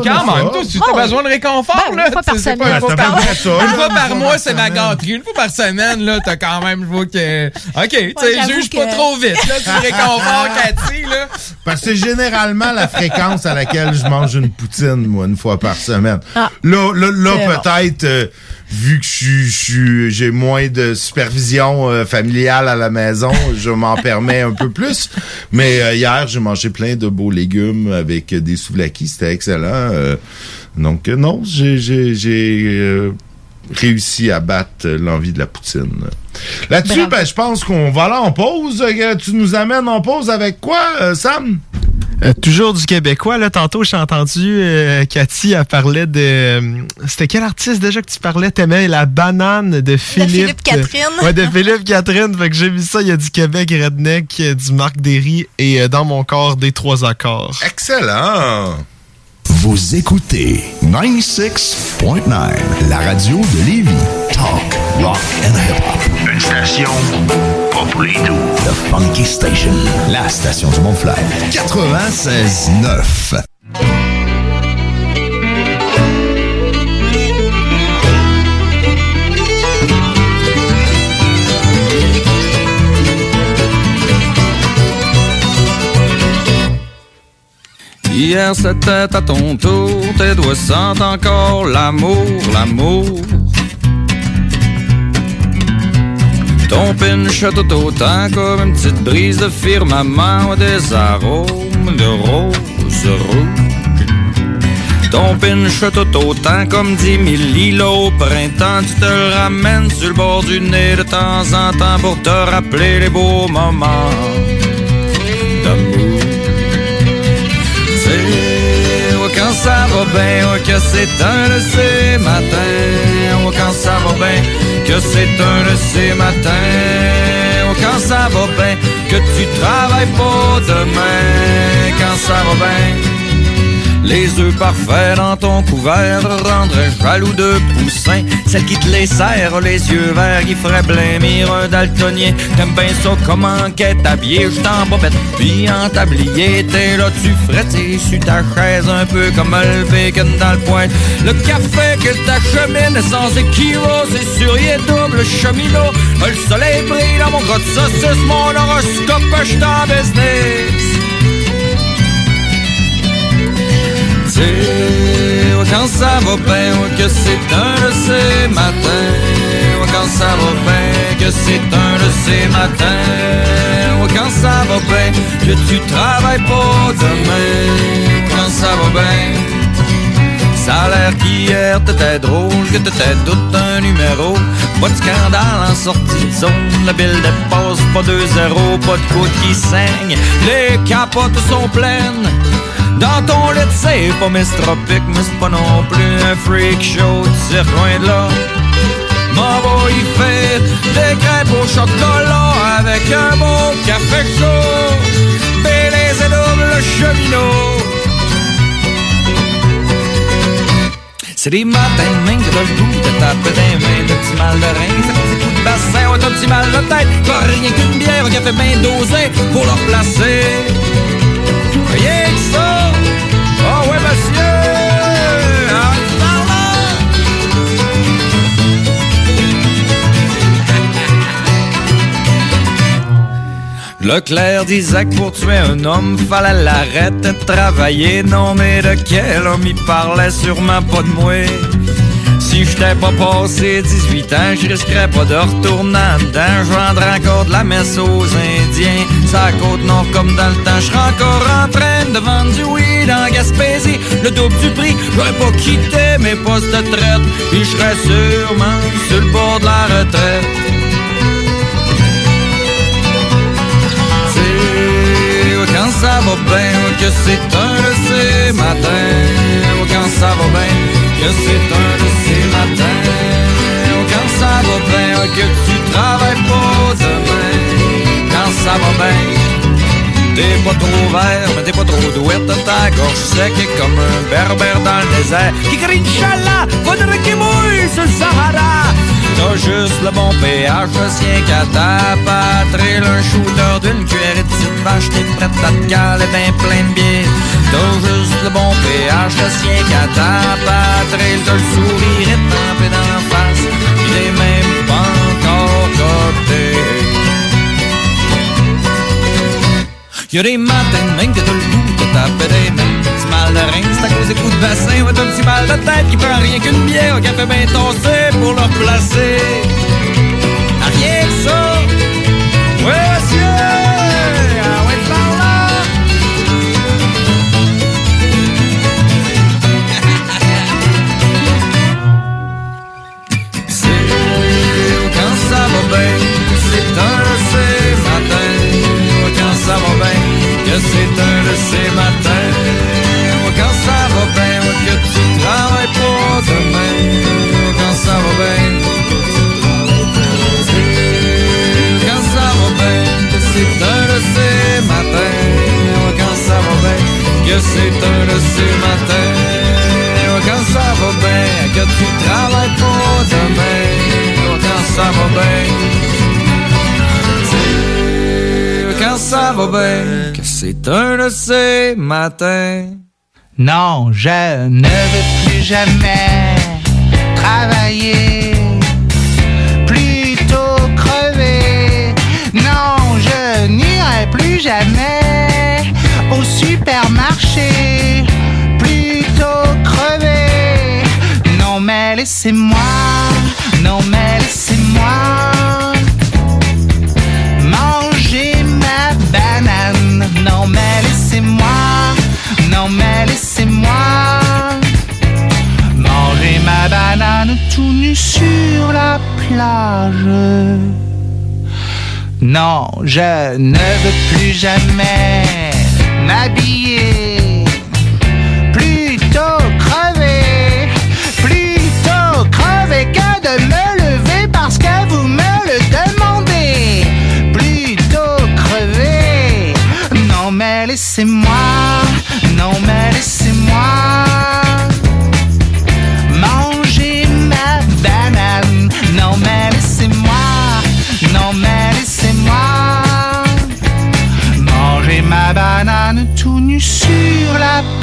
quand même. Toi, tu as
ouais.
besoin de réconfort,
Ben,
là.
une fois par
C'est- c'est pas
semaine.
Une fois par, mois, c'est ma gâterie. Une fois par semaine, là, t'as quand même, je vois que. OK, tu sais,
j'avoue
juge pas
que-
trop vite, là. Tu réconfort, Cathy, là.
Parce que c'est généralement la fréquence à laquelle je mange une poutine, moi, une fois par semaine.
Ah.
Là, là, là, peut-être, euh, vu que je suis- je suis- j'ai moins de supervision euh, familiale à la maison, je m'en permets un peu plus. Mais euh, hier, j'ai mangé plein de beaux légumes avec des souvlaki. C'était excellent. euh, donc, euh, non, j'ai j'ai- j'ai, euh, réussi à battre l'envie de la poutine. Là-dessus, ben, je pense qu'on va là en pause. Euh, Tu nous amènes en pause avec quoi, euh, Sam?
Euh, toujours du québécois, là. Tantôt, j'ai entendu euh, Cathy, elle parlait de. euh, C'était quel artiste déjà que tu parlais? T'aimais la banane de Philippe.
Philippe Catherine.
ouais, de Philippe Catherine. Fait que j'ai vu ça. Il y a du Québec Redneck, du Marc Derry et euh, dans mon corps des trois accords.
Excellent!
Vous écoutez 96.9, la radio de Lévis. Talk, rock and hip-hop. Une station pas pour les doux. The Funky Station, la station du Mont-Flair. 96.9.
Hier c'était à ton tour, tes doigts sentent encore l'amour, l'amour. Ton pinch a tout autant comme une petite brise de firmament des arômes de rose rouge. Ton pinch a tout autant comme dix mille îlots au printemps. Tu te ramènes sur le bord du nez de temps en temps pour te rappeler les beaux moments va bien, que c'est un de ces matins. Oh, quand ça va bien, que c'est un de ces matins. Oh, quand ça va bien, que tu travailles pas demain. Quand ça va bien. Les œufs parfaits dans ton couvert rendraient jaloux de poussins. Celle qui te les serre, les yeux verts, qui ferait blêmir un daltonien. T'aimes bien ça comment qu'est habillé, je t'en bobette, puis en tablier. T'es là, tu frettes sur ta chaise, un peu comme le bacon dans le. Le café que t'achemines sans équivoque, c'est sur y double cheminot. Le soleil brille dans mon grotte saucisse, mon horoscope, je en business. Quand ça va bien, que c'est un de ces matins. Quand ça va bien, que c'est un de ces matins. Quand ça va bien, que tu travailles pas demain. Quand ça va bien. Ça a l'air qu'hier t'étais drôle, que t'étais tout un numéro. Pas de scandale en sortie de zone, la bille dépasse pas 2-0, pas de côte qui saigne. Les capotes sont pleines. Dans ton lit, c'est pas Miss Tropic, mais c'est pas non plus un freak show, tu sais loin de là. M'en va y faire des crêpes au chocolat avec un bon café chaud. Bélez et double cheminot. C'est des matins de main que t'as le goût de taper des mains, de petit mal de rein, ça fait des coups de bassin, ouais, t'as petit mal de tête, t'as rien qu'une bière, un café bien dosé pour le replacer. Rien Leclerc disait pour tuer un homme, fallait l'arrêter de travailler. Non, mais de quel homme il parlait sûrement pas de moi. Si j'étais pas passé 18 ans, je risquerais pas de retourner dedans. Je vendrais encore de la messe aux Indiens. Ça côte nord comme dans le temps. Je encore en train de vendre du weed en Gaspésie. Le double du prix, j'aurais pas quitté mes postes de traite. Puis je serais sûrement sur le bord de la retraite. Ça va bien, que c'est un de ces matins. Quand ça va bien, que c'est un de ces matins. Quand ça va bien, que tu travailles pas demain. Quand ça va bien, t'es pas trop vert, mais t'es pas trop douette. Ta gorge sec comme un berbère dans le désert. Qui crie Inch'Allah, faudrait qu'il mouille sur le Sahara. T'as juste le bon péage, le sien qu'à ta patrie. Un shooter d'une cuillerée petite vache, t'es prête à te caler ben plein de bière. T'as juste le bon péage, le sien qu'à ta patrie. T'as le sourire étampé d'en face, il est même pas encore coté. Y'a des matins même que t'as le goût de taper des mains. Petit mal de rein, c'est à cause des coups de bassin. Ouais, t'as un petit mal de tête qui prend rien qu'une bière au café bien tossé pour le replacer. C'est un de ces matins. Quand ça va bien, que tu travailles pas demain. Quand ça va bien, quand ça va bien, c'est un de ces matins. Quand ça va bien, que c'est un de ces matins. Quand ça va bien, que tu travailles pas demain. Quand ça va bien, ça va bien, que c'est un de ces matins.
Non, je ne veux plus jamais travailler, plutôt crever. Non, je n'irai plus jamais au supermarché, plutôt crever. Non, mais laissez-moi, non, mais laissez-moi je ne veux plus jamais m'habiller,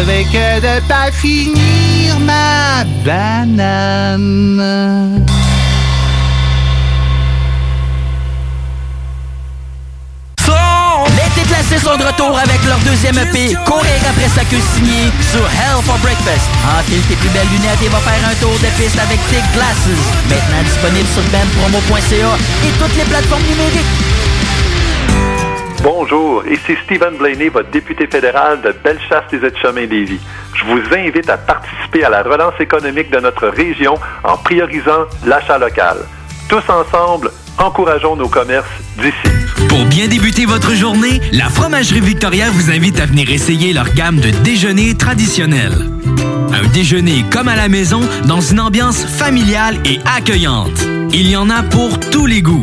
Crever que de pas finir ma banane.
Les déclassés sont de retour avec leur deuxième EP, Courir après sa queue signée sur Hell for Breakfast. Enfile tes plus belles lunettes et va faire un tour de piste avec Thick Glasses. Maintenant disponible sur bandpromo.ca et toutes les plateformes numériques.
Bonjour, ici Stephen Blaney, votre député fédéral de Bellechasse des Etchemins Lévis. Je vous invite à participer à la relance économique de notre région en priorisant l'achat local. Tous ensemble, encourageons nos commerces d'ici.
Pour bien débuter votre journée, la Fromagerie Victoria vous invite à venir essayer leur gamme de déjeuners traditionnels. Un déjeuner comme à la maison dans une ambiance familiale et accueillante. Il y en a pour tous les goûts.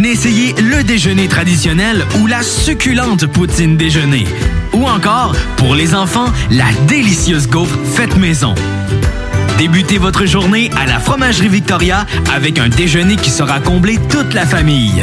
Venez essayer le déjeuner traditionnel ou la succulente poutine déjeuner. Ou encore, pour les enfants, la délicieuse gaufre faite maison. Débutez votre journée à la Fromagerie Victoria avec un déjeuner qui sera comblé toute la famille.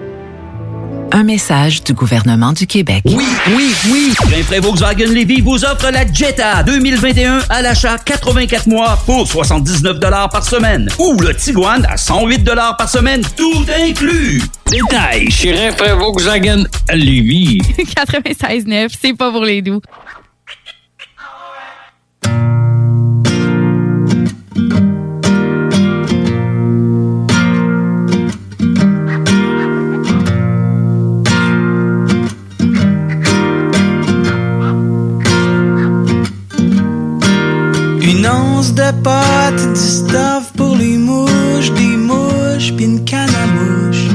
Un message du gouvernement du Québec.
Oui, oui, oui! Rainfray Volkswagen Levy vous offre la Jetta 2021 à l'achat 84 mois pour 79 par semaine. Ou le Tiguan à 108 par semaine, tout inclus.
Détail chez Rainfray Volkswagen Levy.
96.9, c'est pas pour les doux.
De pâte, du stuff pour les mouches, des mouches, puis une canne à mouche.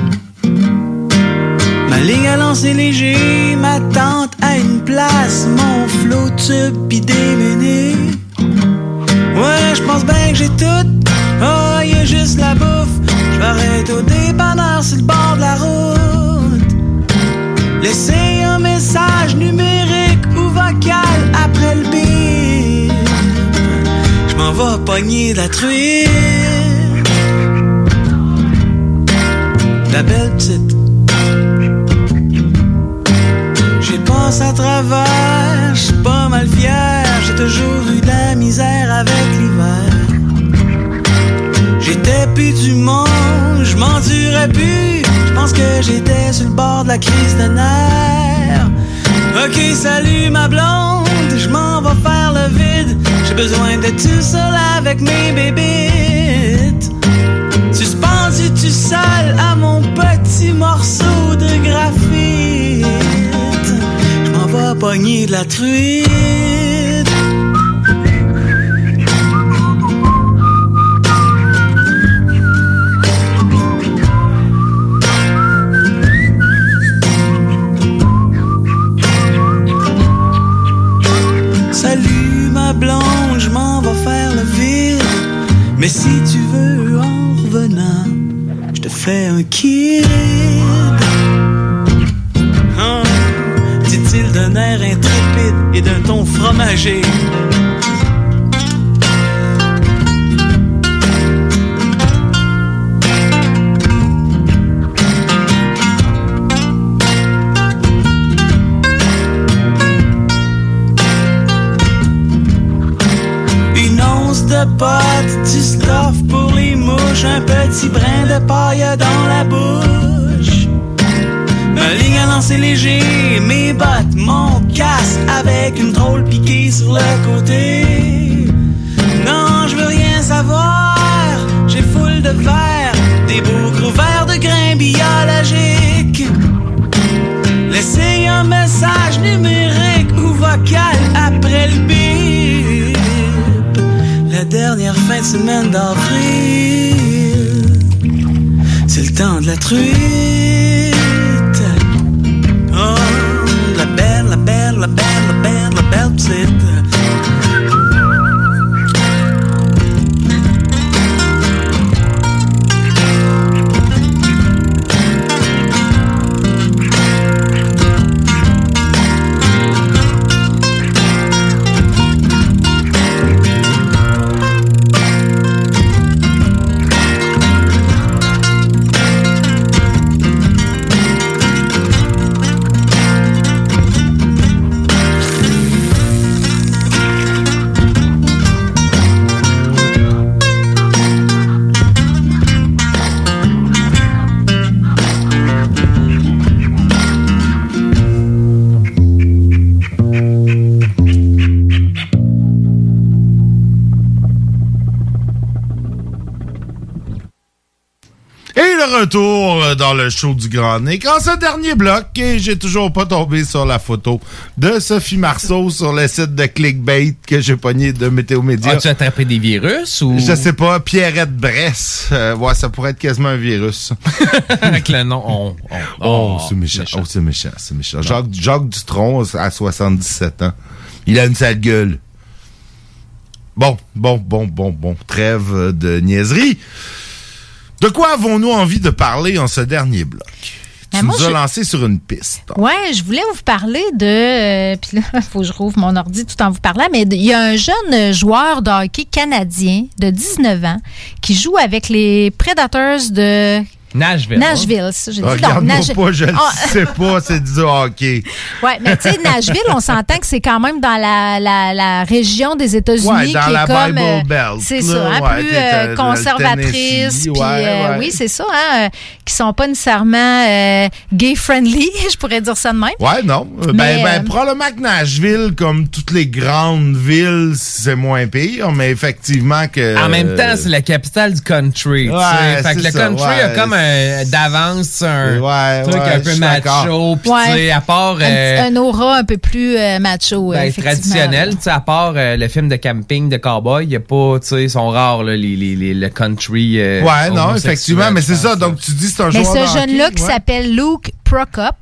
Ma ligne à lancer léger, ma tente à une place, mon flot tube pis des menus. Ouais, je pense bien que j'ai tout. Oh, y a juste la bouffe. Arrêter au dépanneur sur le bord de la route. Laissez un message numérique pogner la truite. La belle petite. J'ai passé à travers, j'suis pas mal fier. J'ai toujours eu de la misère avec l'hiver. J'étais plus du monde, je m'endurais plus. Je pense que j'étais sur le bord de la crise de nerfs. Ok, salut ma blonde, je m'en vais faire le vide. J'ai besoin de tout seul avec mes bébites. Suspendu tout seul à mon petit morceau de graphite? Je m'en vais pogner de la truite. Mais si tu veux en revenant, je te fais un kid. Hein, Dit-il d'un air intrépide et d'un ton fromager. Stuff pour les mouches, un petit brin de paille dans la bouche. Ma ligne à lancer léger, mes bottes, mon casque avec une drôle piquée sur le côté. Non, je veux rien savoir, j'ai foule de verre, des boucles ouverts de grains biologiques. Laissez un message numérique ou vocal après le bip. Dernière fin de semaine d'avril, c'est le temps de la truite. Oh, la belle, la belle, la belle, la belle, la belle petite.
Dans le show du Grand Nick. En ce dernier bloc, et j'ai toujours pas tombé sur la photo de Sophie Marceau sur le site de Clickbait que j'ai pogné de Météo Média.
As-tu attrapé des virus ou?
Je sais pas, Pierrette Bresse. Euh, ouais, ça pourrait être quasiment un virus.
Avec le nom, on.
Oh, c'est méchant. Oh, c'est méchant, c'est méchant. Jacques, Jacques Dutronc à 77 ans. Il a une sale gueule. Bon, bon, bon, bon, bon. Trêve de niaiserie. De quoi avons-nous envie de parler en ce dernier bloc?
Ben,
tu
moi,
nous as
je-
lancé sur une piste.
Ouais, je voulais vous parler de. euh, Puis là, il faut que je rouvre mon ordi tout en vous parlant. Mais il y a un jeune joueur de hockey canadien de 19 ans qui joue avec les Predators de
Nashville.
Nashville. ça, j'ai dit. Non,
Regarde-moi
Nash-
pas, je le
Ah,
sais pas, c'est du hockey.
Ouais, mais tu sais, Nashville, on s'entend que c'est quand même dans la, la, la région des États-Unis
Ouais, dans
qui est
la
comme.
Bible
euh,
Belt,
C'est
là,
ça, hein,
ouais,
plus euh.
Tennessee,
Puis,
ouais,
euh, oui, c'est ça, hein, euh, qui sont pas nécessairement euh, gay-friendly, je pourrais dire ça de même.
Ouais, non.
Mais,
ben, ben, probablement que Nashville, comme toutes les grandes villes, c'est moins pire, mais effectivement que.
En même temps, c'est la capitale du country. fait que le
ça,
country
ouais.
a comme un d'avance un
Ouais,
truc
ouais,
un peu macho. Puis tu sais, à part
Un,
euh,
un aura un peu plus euh, macho,
ben,
effectivement.
traditionnel, tu sais, à part euh, le film de camping de cowboy, il y a pas, tu sais, ils sont rares là, les, les, les- le country. euh,
Ouais, non, effectivement, mais c'est ça. Donc, tu dis c'est un
Mais
joueur
ce
de hockey,
jeune-là qui
ouais.
s'appelle Luke Prokop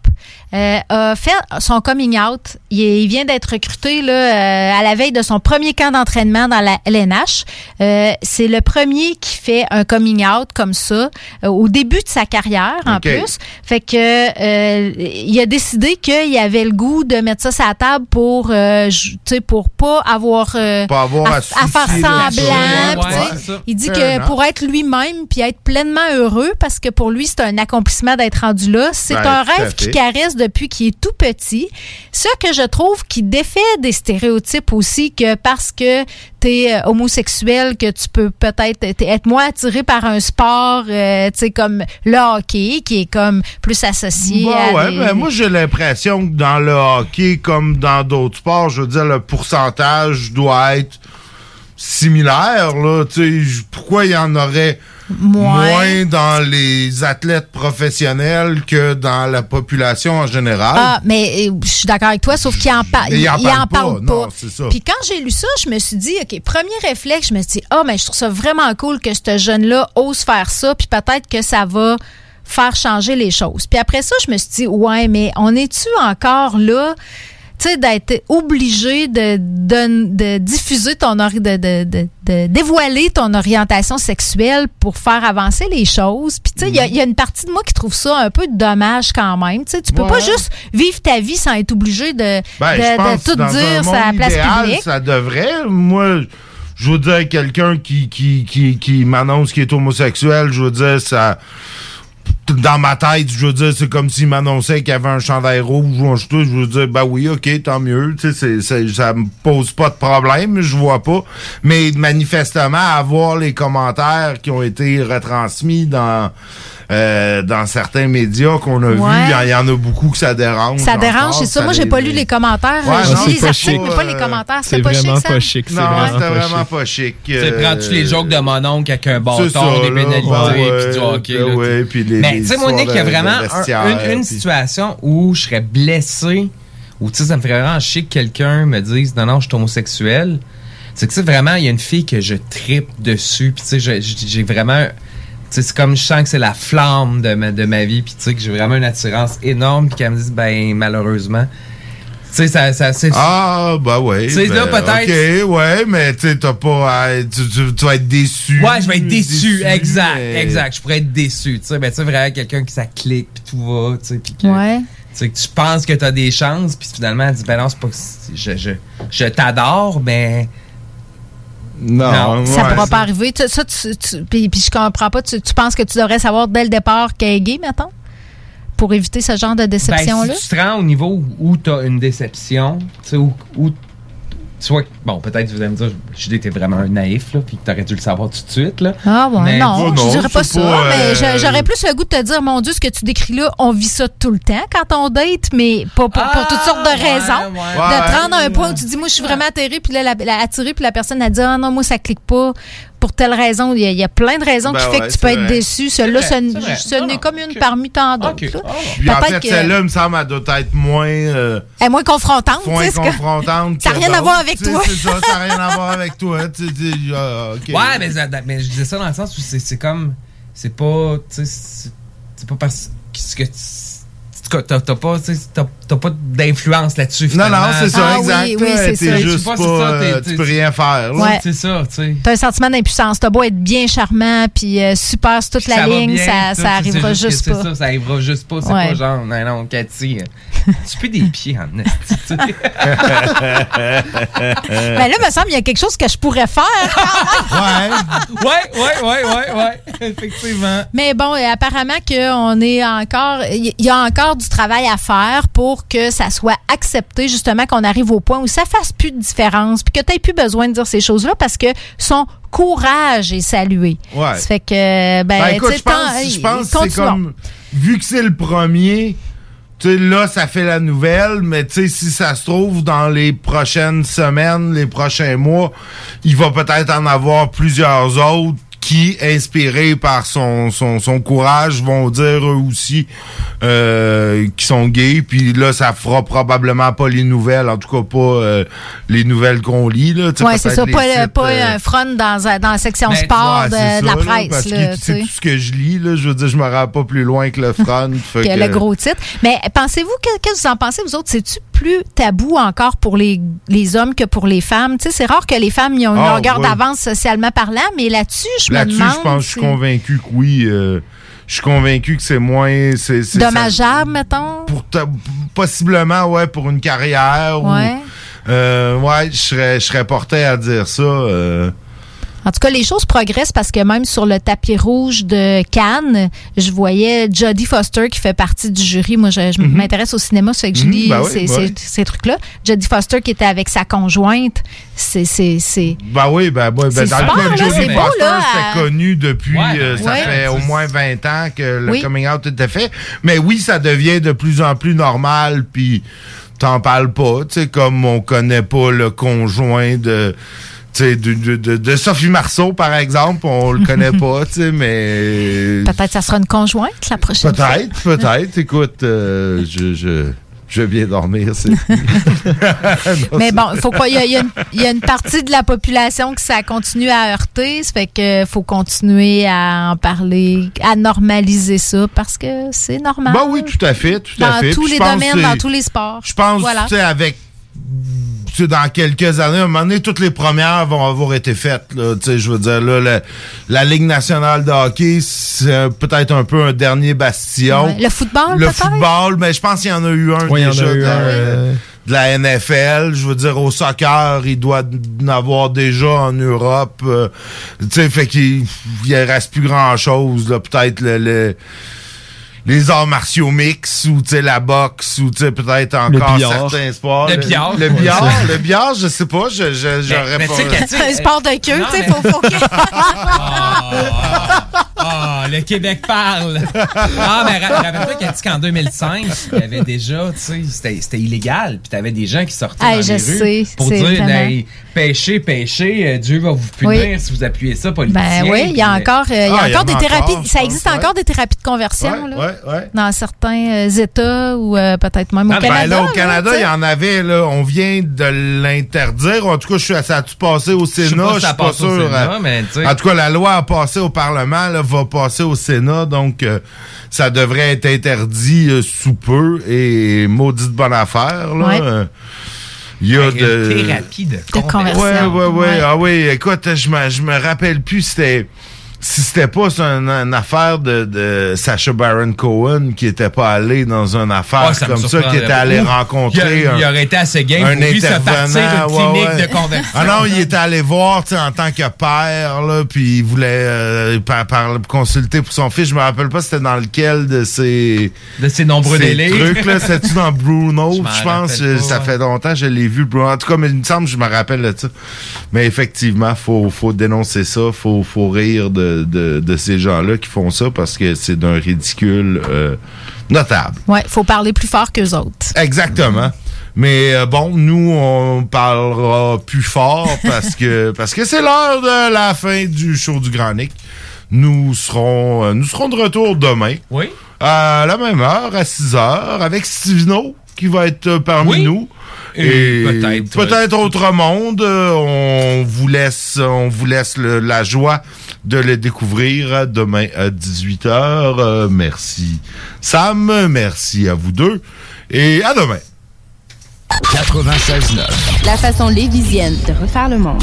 euh, a fait son coming out. Il, il vient d'être recruté là, euh, à la veille de son premier camp d'entraînement dans la LNH. Euh, c'est le premier qui fait un coming out comme ça euh, au début de sa carrière en plus. Fait que euh, il a décidé qu'il avait le goût de mettre ça sur la table pour euh, sais pour pas avoir euh,
Pas avoir à
faire semblant.
Ouais,
il dit que pour être lui-même puis être pleinement heureux parce que pour lui c'est un accomplissement d'être rendu là. C'est
Ben,
un
à
rêve qui caresse depuis qu'il est tout petit. Ce que je trouve qui défait des stéréotypes aussi que parce que t'es euh, homosexuel que tu peux peut-être être- moins attiré par un sport euh, tu sais comme le hockey qui est comme plus associé
Ouais,
à
ouais,
des-
mais moi j'ai l'impression que dans le hockey, comme dans d'autres sports, je veux dire, le pourcentage doit être similaire. Là, Tu sais, pourquoi il y en aurait
Moins.
moins dans les athlètes professionnels que dans la population en général?
Ah, mais euh, je suis d'accord avec toi, sauf qu'il en, par-
Mais il en
il
parle
en parle
pas,
pas.
non, c'est ça.
Puis quand j'ai lu ça, je me suis dit, OK, premier réflexe, je me suis dit, ah, mais je trouve ça vraiment cool que ce jeune-là ose faire ça, puis peut-être que ça va faire changer les choses. Puis après ça, je me suis dit, ouais, mais on est-tu encore là? Tu sais, d'être obligé de, de, de diffuser ton de, de, dévoiler ton orientation sexuelle pour faire avancer les choses. Puis, tu sais, il y a- y, a une partie de moi qui trouve ça un peu dommage quand même. Tu sais, tu peux pas juste vivre ta vie sans être obligé de,
Ben, pense
tout
dans
dire sur la place
idéal,
publique.
Ça devrait. Moi, je veux dire, quelqu'un qui, qui, qui, qui m'annonce qu'il est homosexuel, je veux dire, ça. Dans ma tête, je veux dire, c'est comme s'il m'annonçait qu'il y avait un chandail rouge ou un. Je veux dire, ben oui, ok, tant mieux. Tu sais, c'est- ça me pose pas de problème, je vois pas. Mais manifestement, avoir les commentaires qui ont été retransmis dans, euh, dans certains médias qu'on a vus,
Ouais.
il y en- il y, en a beaucoup que ça dérange.
Ça dérange, c'est ça. Moi, j'ai pas lu les commentaires.
Ouais,
j'ai
non,
lu les articles,
chic.
mais pas les commentaires.
C'est
C'était pas
vraiment
chic, ça?
pas chic. C'est
Non,
vraiment
c'était
pas
vraiment
chic.
pas chic.
Tu sais,
euh,
prends-tu les jokes de mon oncle avec un bâton,
ça,
des pénalités, puis du hockey.
puis les-
Mais tu sais, Nick, il y a vraiment une, situation où je serais blessé, où tu sais, ça me ferait vraiment chier que quelqu'un me dise non, non, je suis homosexuel. C'est que tu sais, vraiment, il y a une fille que je tripe dessus, puis tu sais, je- j'ai j'ai vraiment. C'est comme je sens que c'est la flamme de ma, de ma vie, puis tu sais, que j'ai vraiment une attirance énorme, puis qu'elle me dise, ben, malheureusement. Tu sais, ça, ça, c'est.
Ah, bah ouais.
Tu sais, là,
ben,
peut-être-
Ok, ouais, mais tu sais, t'as pas. à- tu, tu- tu vas être déçu.
Ouais, je vais être déçu, exact,
mais-
exact. Je pourrais être déçu, tu sais, ben tu sais vraiment quelqu'un qui ça clique puis tout va, tu sais, puis que
Ouais.
tu sais que tu penses que t'as des chances, puis finalement tu dis ben non, c'est pas que je, je t'adore, mais
Non,
Ça
ouais,
pourra pas arriver. Tu- ça, tu, tu- puis, puis je comprends pas. Tu, tu penses que tu devrais savoir dès le départ qu'elle est gay, mettons? Pour éviter ce genre de déception-là?
Ben, si tu te rends au niveau où t'as une déception, tu où, où soit bon, peut-être vous allez me dire, Julie, t'es vraiment un naïf là, puis que t'aurais dû le savoir tout de suite là.
Ah ouais,
Mais-
non,
Oh,
je
non,
dirais pas ça.
pas,
mais
euh,
j'a- j'aurais plus le goût de te dire, mon Dieu, ce que tu décris là, on vit ça tout le temps quand on date, mais pas pour, pour toutes sortes de
Ah, ouais,
raisons.
ouais.
de te
Ouais.
rendre à un point où tu dis, moi, je suis vraiment atterré, puis là, la, la- attiré, puis la personne a dit, ah non, moi, ça clique pas. Pour telle raison. Il y, a- il y a plein de raisons
Ben
qui fait
ouais,
que tu peux être déçu. Celle-là, ce, n'est comme une parmi tant d'autres. là.
Puis en
Peut-être
fait,
que-
celle-là, il me semble, elle doit être moins. euh,
Elle est moins confrontante.
moins confrontante.
Ça n'a rien à voir avec toi.
C'est ça, ça n'a rien à voir avec toi. Ah.
Ouais, mais, je disais ça dans le sens où c'est c'est comme. C'est pas. C'est pas parce que. Tu- T'as t'as- t'as pas, t'as- pas d'influence là-dessus.
Non, non, c'est ça, Ah oui, exact. oui, c'est
T'es
ça.
juste
juste
pas,
pas,
c'est ça,
euh, tu peux rien faire. là.
Ouais.
C'est ça, tu sais.
T'as un sentiment d'impuissance. T'as beau être bien charmant puis euh, super sur toute
Puis
la
ça
ligne,
bien,
ça,
tout,
ça
c'est
arrivera juste
c'est
pas.
Ça, ça arrivera juste pas. C'est
Ouais.
pas genre, non, non, Cathy, euh, tu peux des pieds en sais.
Ben là, il me semble qu'il y a quelque chose que je pourrais faire.
ouais. Ouais, ouais, ouais, ouais, ouais. Effectivement.
Mais bon, apparemment qu'on est encore, il y a encore du travail à faire pour que ça soit accepté, justement, qu'on arrive au point où ça fasse plus de différence, puis que tu plus besoin de dire ces choses-là parce que son courage est salué.
Ouais.
Ça fait que, ben,
Ben, écoute, je pense,
tant-
je pense que c'est comme. Vu que c'est le premier, tu là, ça fait la nouvelle, mais tu sais, si ça se trouve dans les prochaines semaines, les prochains mois, il va peut-être en avoir plusieurs autres qui, inspirés par son, son, son courage, vont dire eux aussi euh, qu'ils sont gays. Puis là, ça fera probablement pas les nouvelles, en tout cas pas euh, les nouvelles qu'on lit.
Ouais, c'est ça, pas,
sites,
pas
euh,
un front dans, un- dans la section
ben,
sport
ouais,
de, la
là,
presse.
parce
là,
que
tu
c'est
sais.
tout ce que je lis, là, je veux dire, je me rends pas plus loin que le front. fait
que
que-
le gros titre. Mais pensez-vous, que- qu'est-ce que vous en pensez, vous autres? C'est-tu plus tabou encore pour les, les hommes que pour les femmes? Tu sais, c'est rare que les femmes y ont une
Ah,
longueur
oui.
d'avance socialement parlant, mais là-dessus, je
Là-dessus, je pense, je suis convaincu que oui. euh, je suis convaincu que c'est moins. c'est c'est- ça-
Dommageable, mettons?
pour ta- possiblement, ouais, pour une carrière. ou-
Ouais.
euh, ouais, je serais, je serais porté à dire ça. euh.
En tout cas, les choses progressent parce que même sur le tapis rouge de Cannes, je voyais Jodie Foster qui fait partie du jury. Moi, je, je
Mhm.
m'intéresse au cinéma, ça fait que je
Mhm,
lis
ben oui,
ces,
ben
ces-
oui.
ces trucs-là. Jodie Foster qui était avec sa conjointe, c'est... c'est- c'est-
Ben oui, ben, ben, ben,
C'est
dans le de
là,
Jodie Foster, c'était
à-
connu depuis,
Ouais,
euh, ça
ouais.
fait au moins 20 ans que le
Oui.
coming out était fait. Mais oui, ça devient de plus en plus normal, puis t'en parles pas, tu sais, comme on connaît pas le conjoint de... de, de, de- de Sophie Marceau, par exemple, on le connaît pas, tu sais, mais...
Peut-être ça sera une conjointe la prochaine fois.
Peut-être, peut-être. Écoute, euh, je, je, je vais bien dormir. Non,
Mais bon, faut pas. Il y, y a une- il y a une partie de la population que ça continue à heurter. Ça fait que faut continuer à en parler, à normaliser ça parce que c'est normal.
Ben oui, tout à fait, tout à
dans
fait.
tous
Puis
les domaines,
que
dans tous les sports.
Je pense,
Voilà.
tu sais, avec. Tu sais, dans quelques années, à un moment donné, toutes les premières vont avoir été faites. Là, Tu sais, je veux dire, là, la, la Ligue nationale de hockey, c'est peut-être un peu un dernier bastion.
Ouais. Le football,
Le
peut-être?
football, mais je pense qu'il y en a eu un
Ouais, il y en a
déjà
eu un, euh,
de la NFL. Je veux dire, au soccer, il doit en avoir déjà en Europe. euh, tu sais, fait qu'il il reste plus grand-chose. là. Peut-être le... le- les arts martiaux mix ou tu sais la boxe ou tu sais peut-être encore certains sports
Le billard.
le
Ouais,
billard le billard je sais pas je je- j'aurais
mais
pas
tu sais, Cathy,
un sport de queue, tu sais, faut, faut que-
Ah, le Québec parle! Ah, mais ra- rappelle-toi qu'elle dit qu'en 2005, il y avait déjà, tu sais, c'était- c'était illégal. Puis t'avais des gens qui sortaient dans
je
les
sais,
rues pour
c'est
dire, péchez, péchez, euh, Dieu va vous punir
Oui.
si vous appuyez ça, politiciens.
Ben oui, il y a
Puis,
encore, euh, il y a
Ah,
encore
en
des thérapies. ça
pense,
existe
ouais.
encore des thérapies de conversion là,
ouais,
dans certains euh, États ou euh, peut-être même au
Ah, ben
Canada.
là, au Canada, il y en avait, là. On vient de l'interdire. En tout cas, je suis, ça a-tu passé au Sénat? Je suis pas sûr.
Sénat,
euh,
mais.
En tout cas, la loi a passé au Parlement, là, va passer au Sénat. Donc, euh, ça devrait être interdit euh, sous peu. Et maudite bonne affaire, là.
Ouais.
Euh, Il y a
Hey,
de...
une thérapie de,
De conversion.
Ouais, ouais, ouais,
Ouais.
Ah oui, écoute, je me, je me rappelle plus c'était si c'était pas une, une affaire de, de Sacha Baron Cohen qui était pas allé dans une affaire
Ah, ça
comme ça, qui était allé rencontrer
Il a-
un,
il aurait été assez game
un
lui se
intervenant,
partir une
ouais,
clinique
ouais.
de conversion.
Ah non, il était allé voir, en tant que père, là, puis il voulait euh, par, par- consulter pour son fils. Je me rappelle pas c'était dans lequel de ses
De ses nombreux
ces
délais.
trucs là, c'était-tu dans Bruno,
Je
pense,
pas,
ça
ouais.
fait longtemps que je l'ai vu Bruno. En tout cas, mais il me semble que je me rappelle de ça. Mais effectivement, faut faut dénoncer ça, faut faut rire de, de, de ces gens-là qui font ça parce que c'est d'un ridicule euh, notable.
Ouais, faut parler plus fort qu'eux autres.
Exactement. Mais euh, bon, nous, on parlera plus fort parce que parce que c'est l'heure de la fin du show du Grand Nick. Nous serons, euh, nous serons de retour demain.
Oui.
À la même heure, à 6 heures, avec Stivino qui va être parmi
Oui.
nous.
Et peut-être,
peut-être autre monde. Euh, On vous laisse, on vous laisse le- la joie de le découvrir demain à 18h. merci Sam, merci à vous deux et à demain.
96.9.
La façon lévisienne de refaire le monde.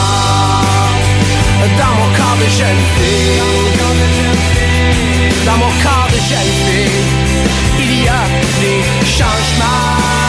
dans mon corps de jeune fille, dans mon corps de jeune fille, il y a des changements.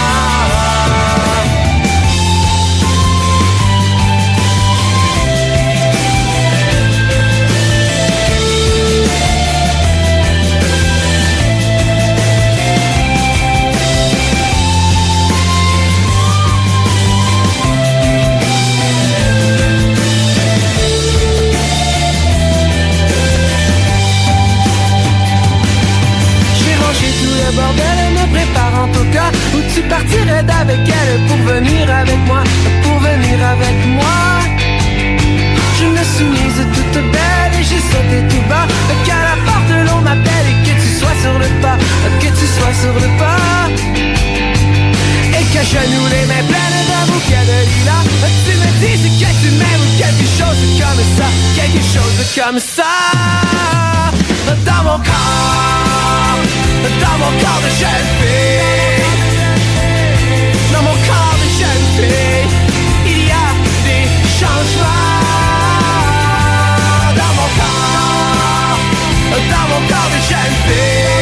Préparant au cas où tu partirais d'avec elle pour venir avec moi, pour venir avec moi. Je me suis mise toute belle et j'ai sauté tout bas, qu'à la porte l'on m'appelle et que tu sois sur le pas, que tu sois sur le pas. Et que je nous les mains pleines d'un bouquet de lilas Tu me dises que tu m'aimes ou quelque chose comme ça Quelque chose comme ça Dans mon corps Dans mon corps de jeune Dans mon de jeune Il y a des de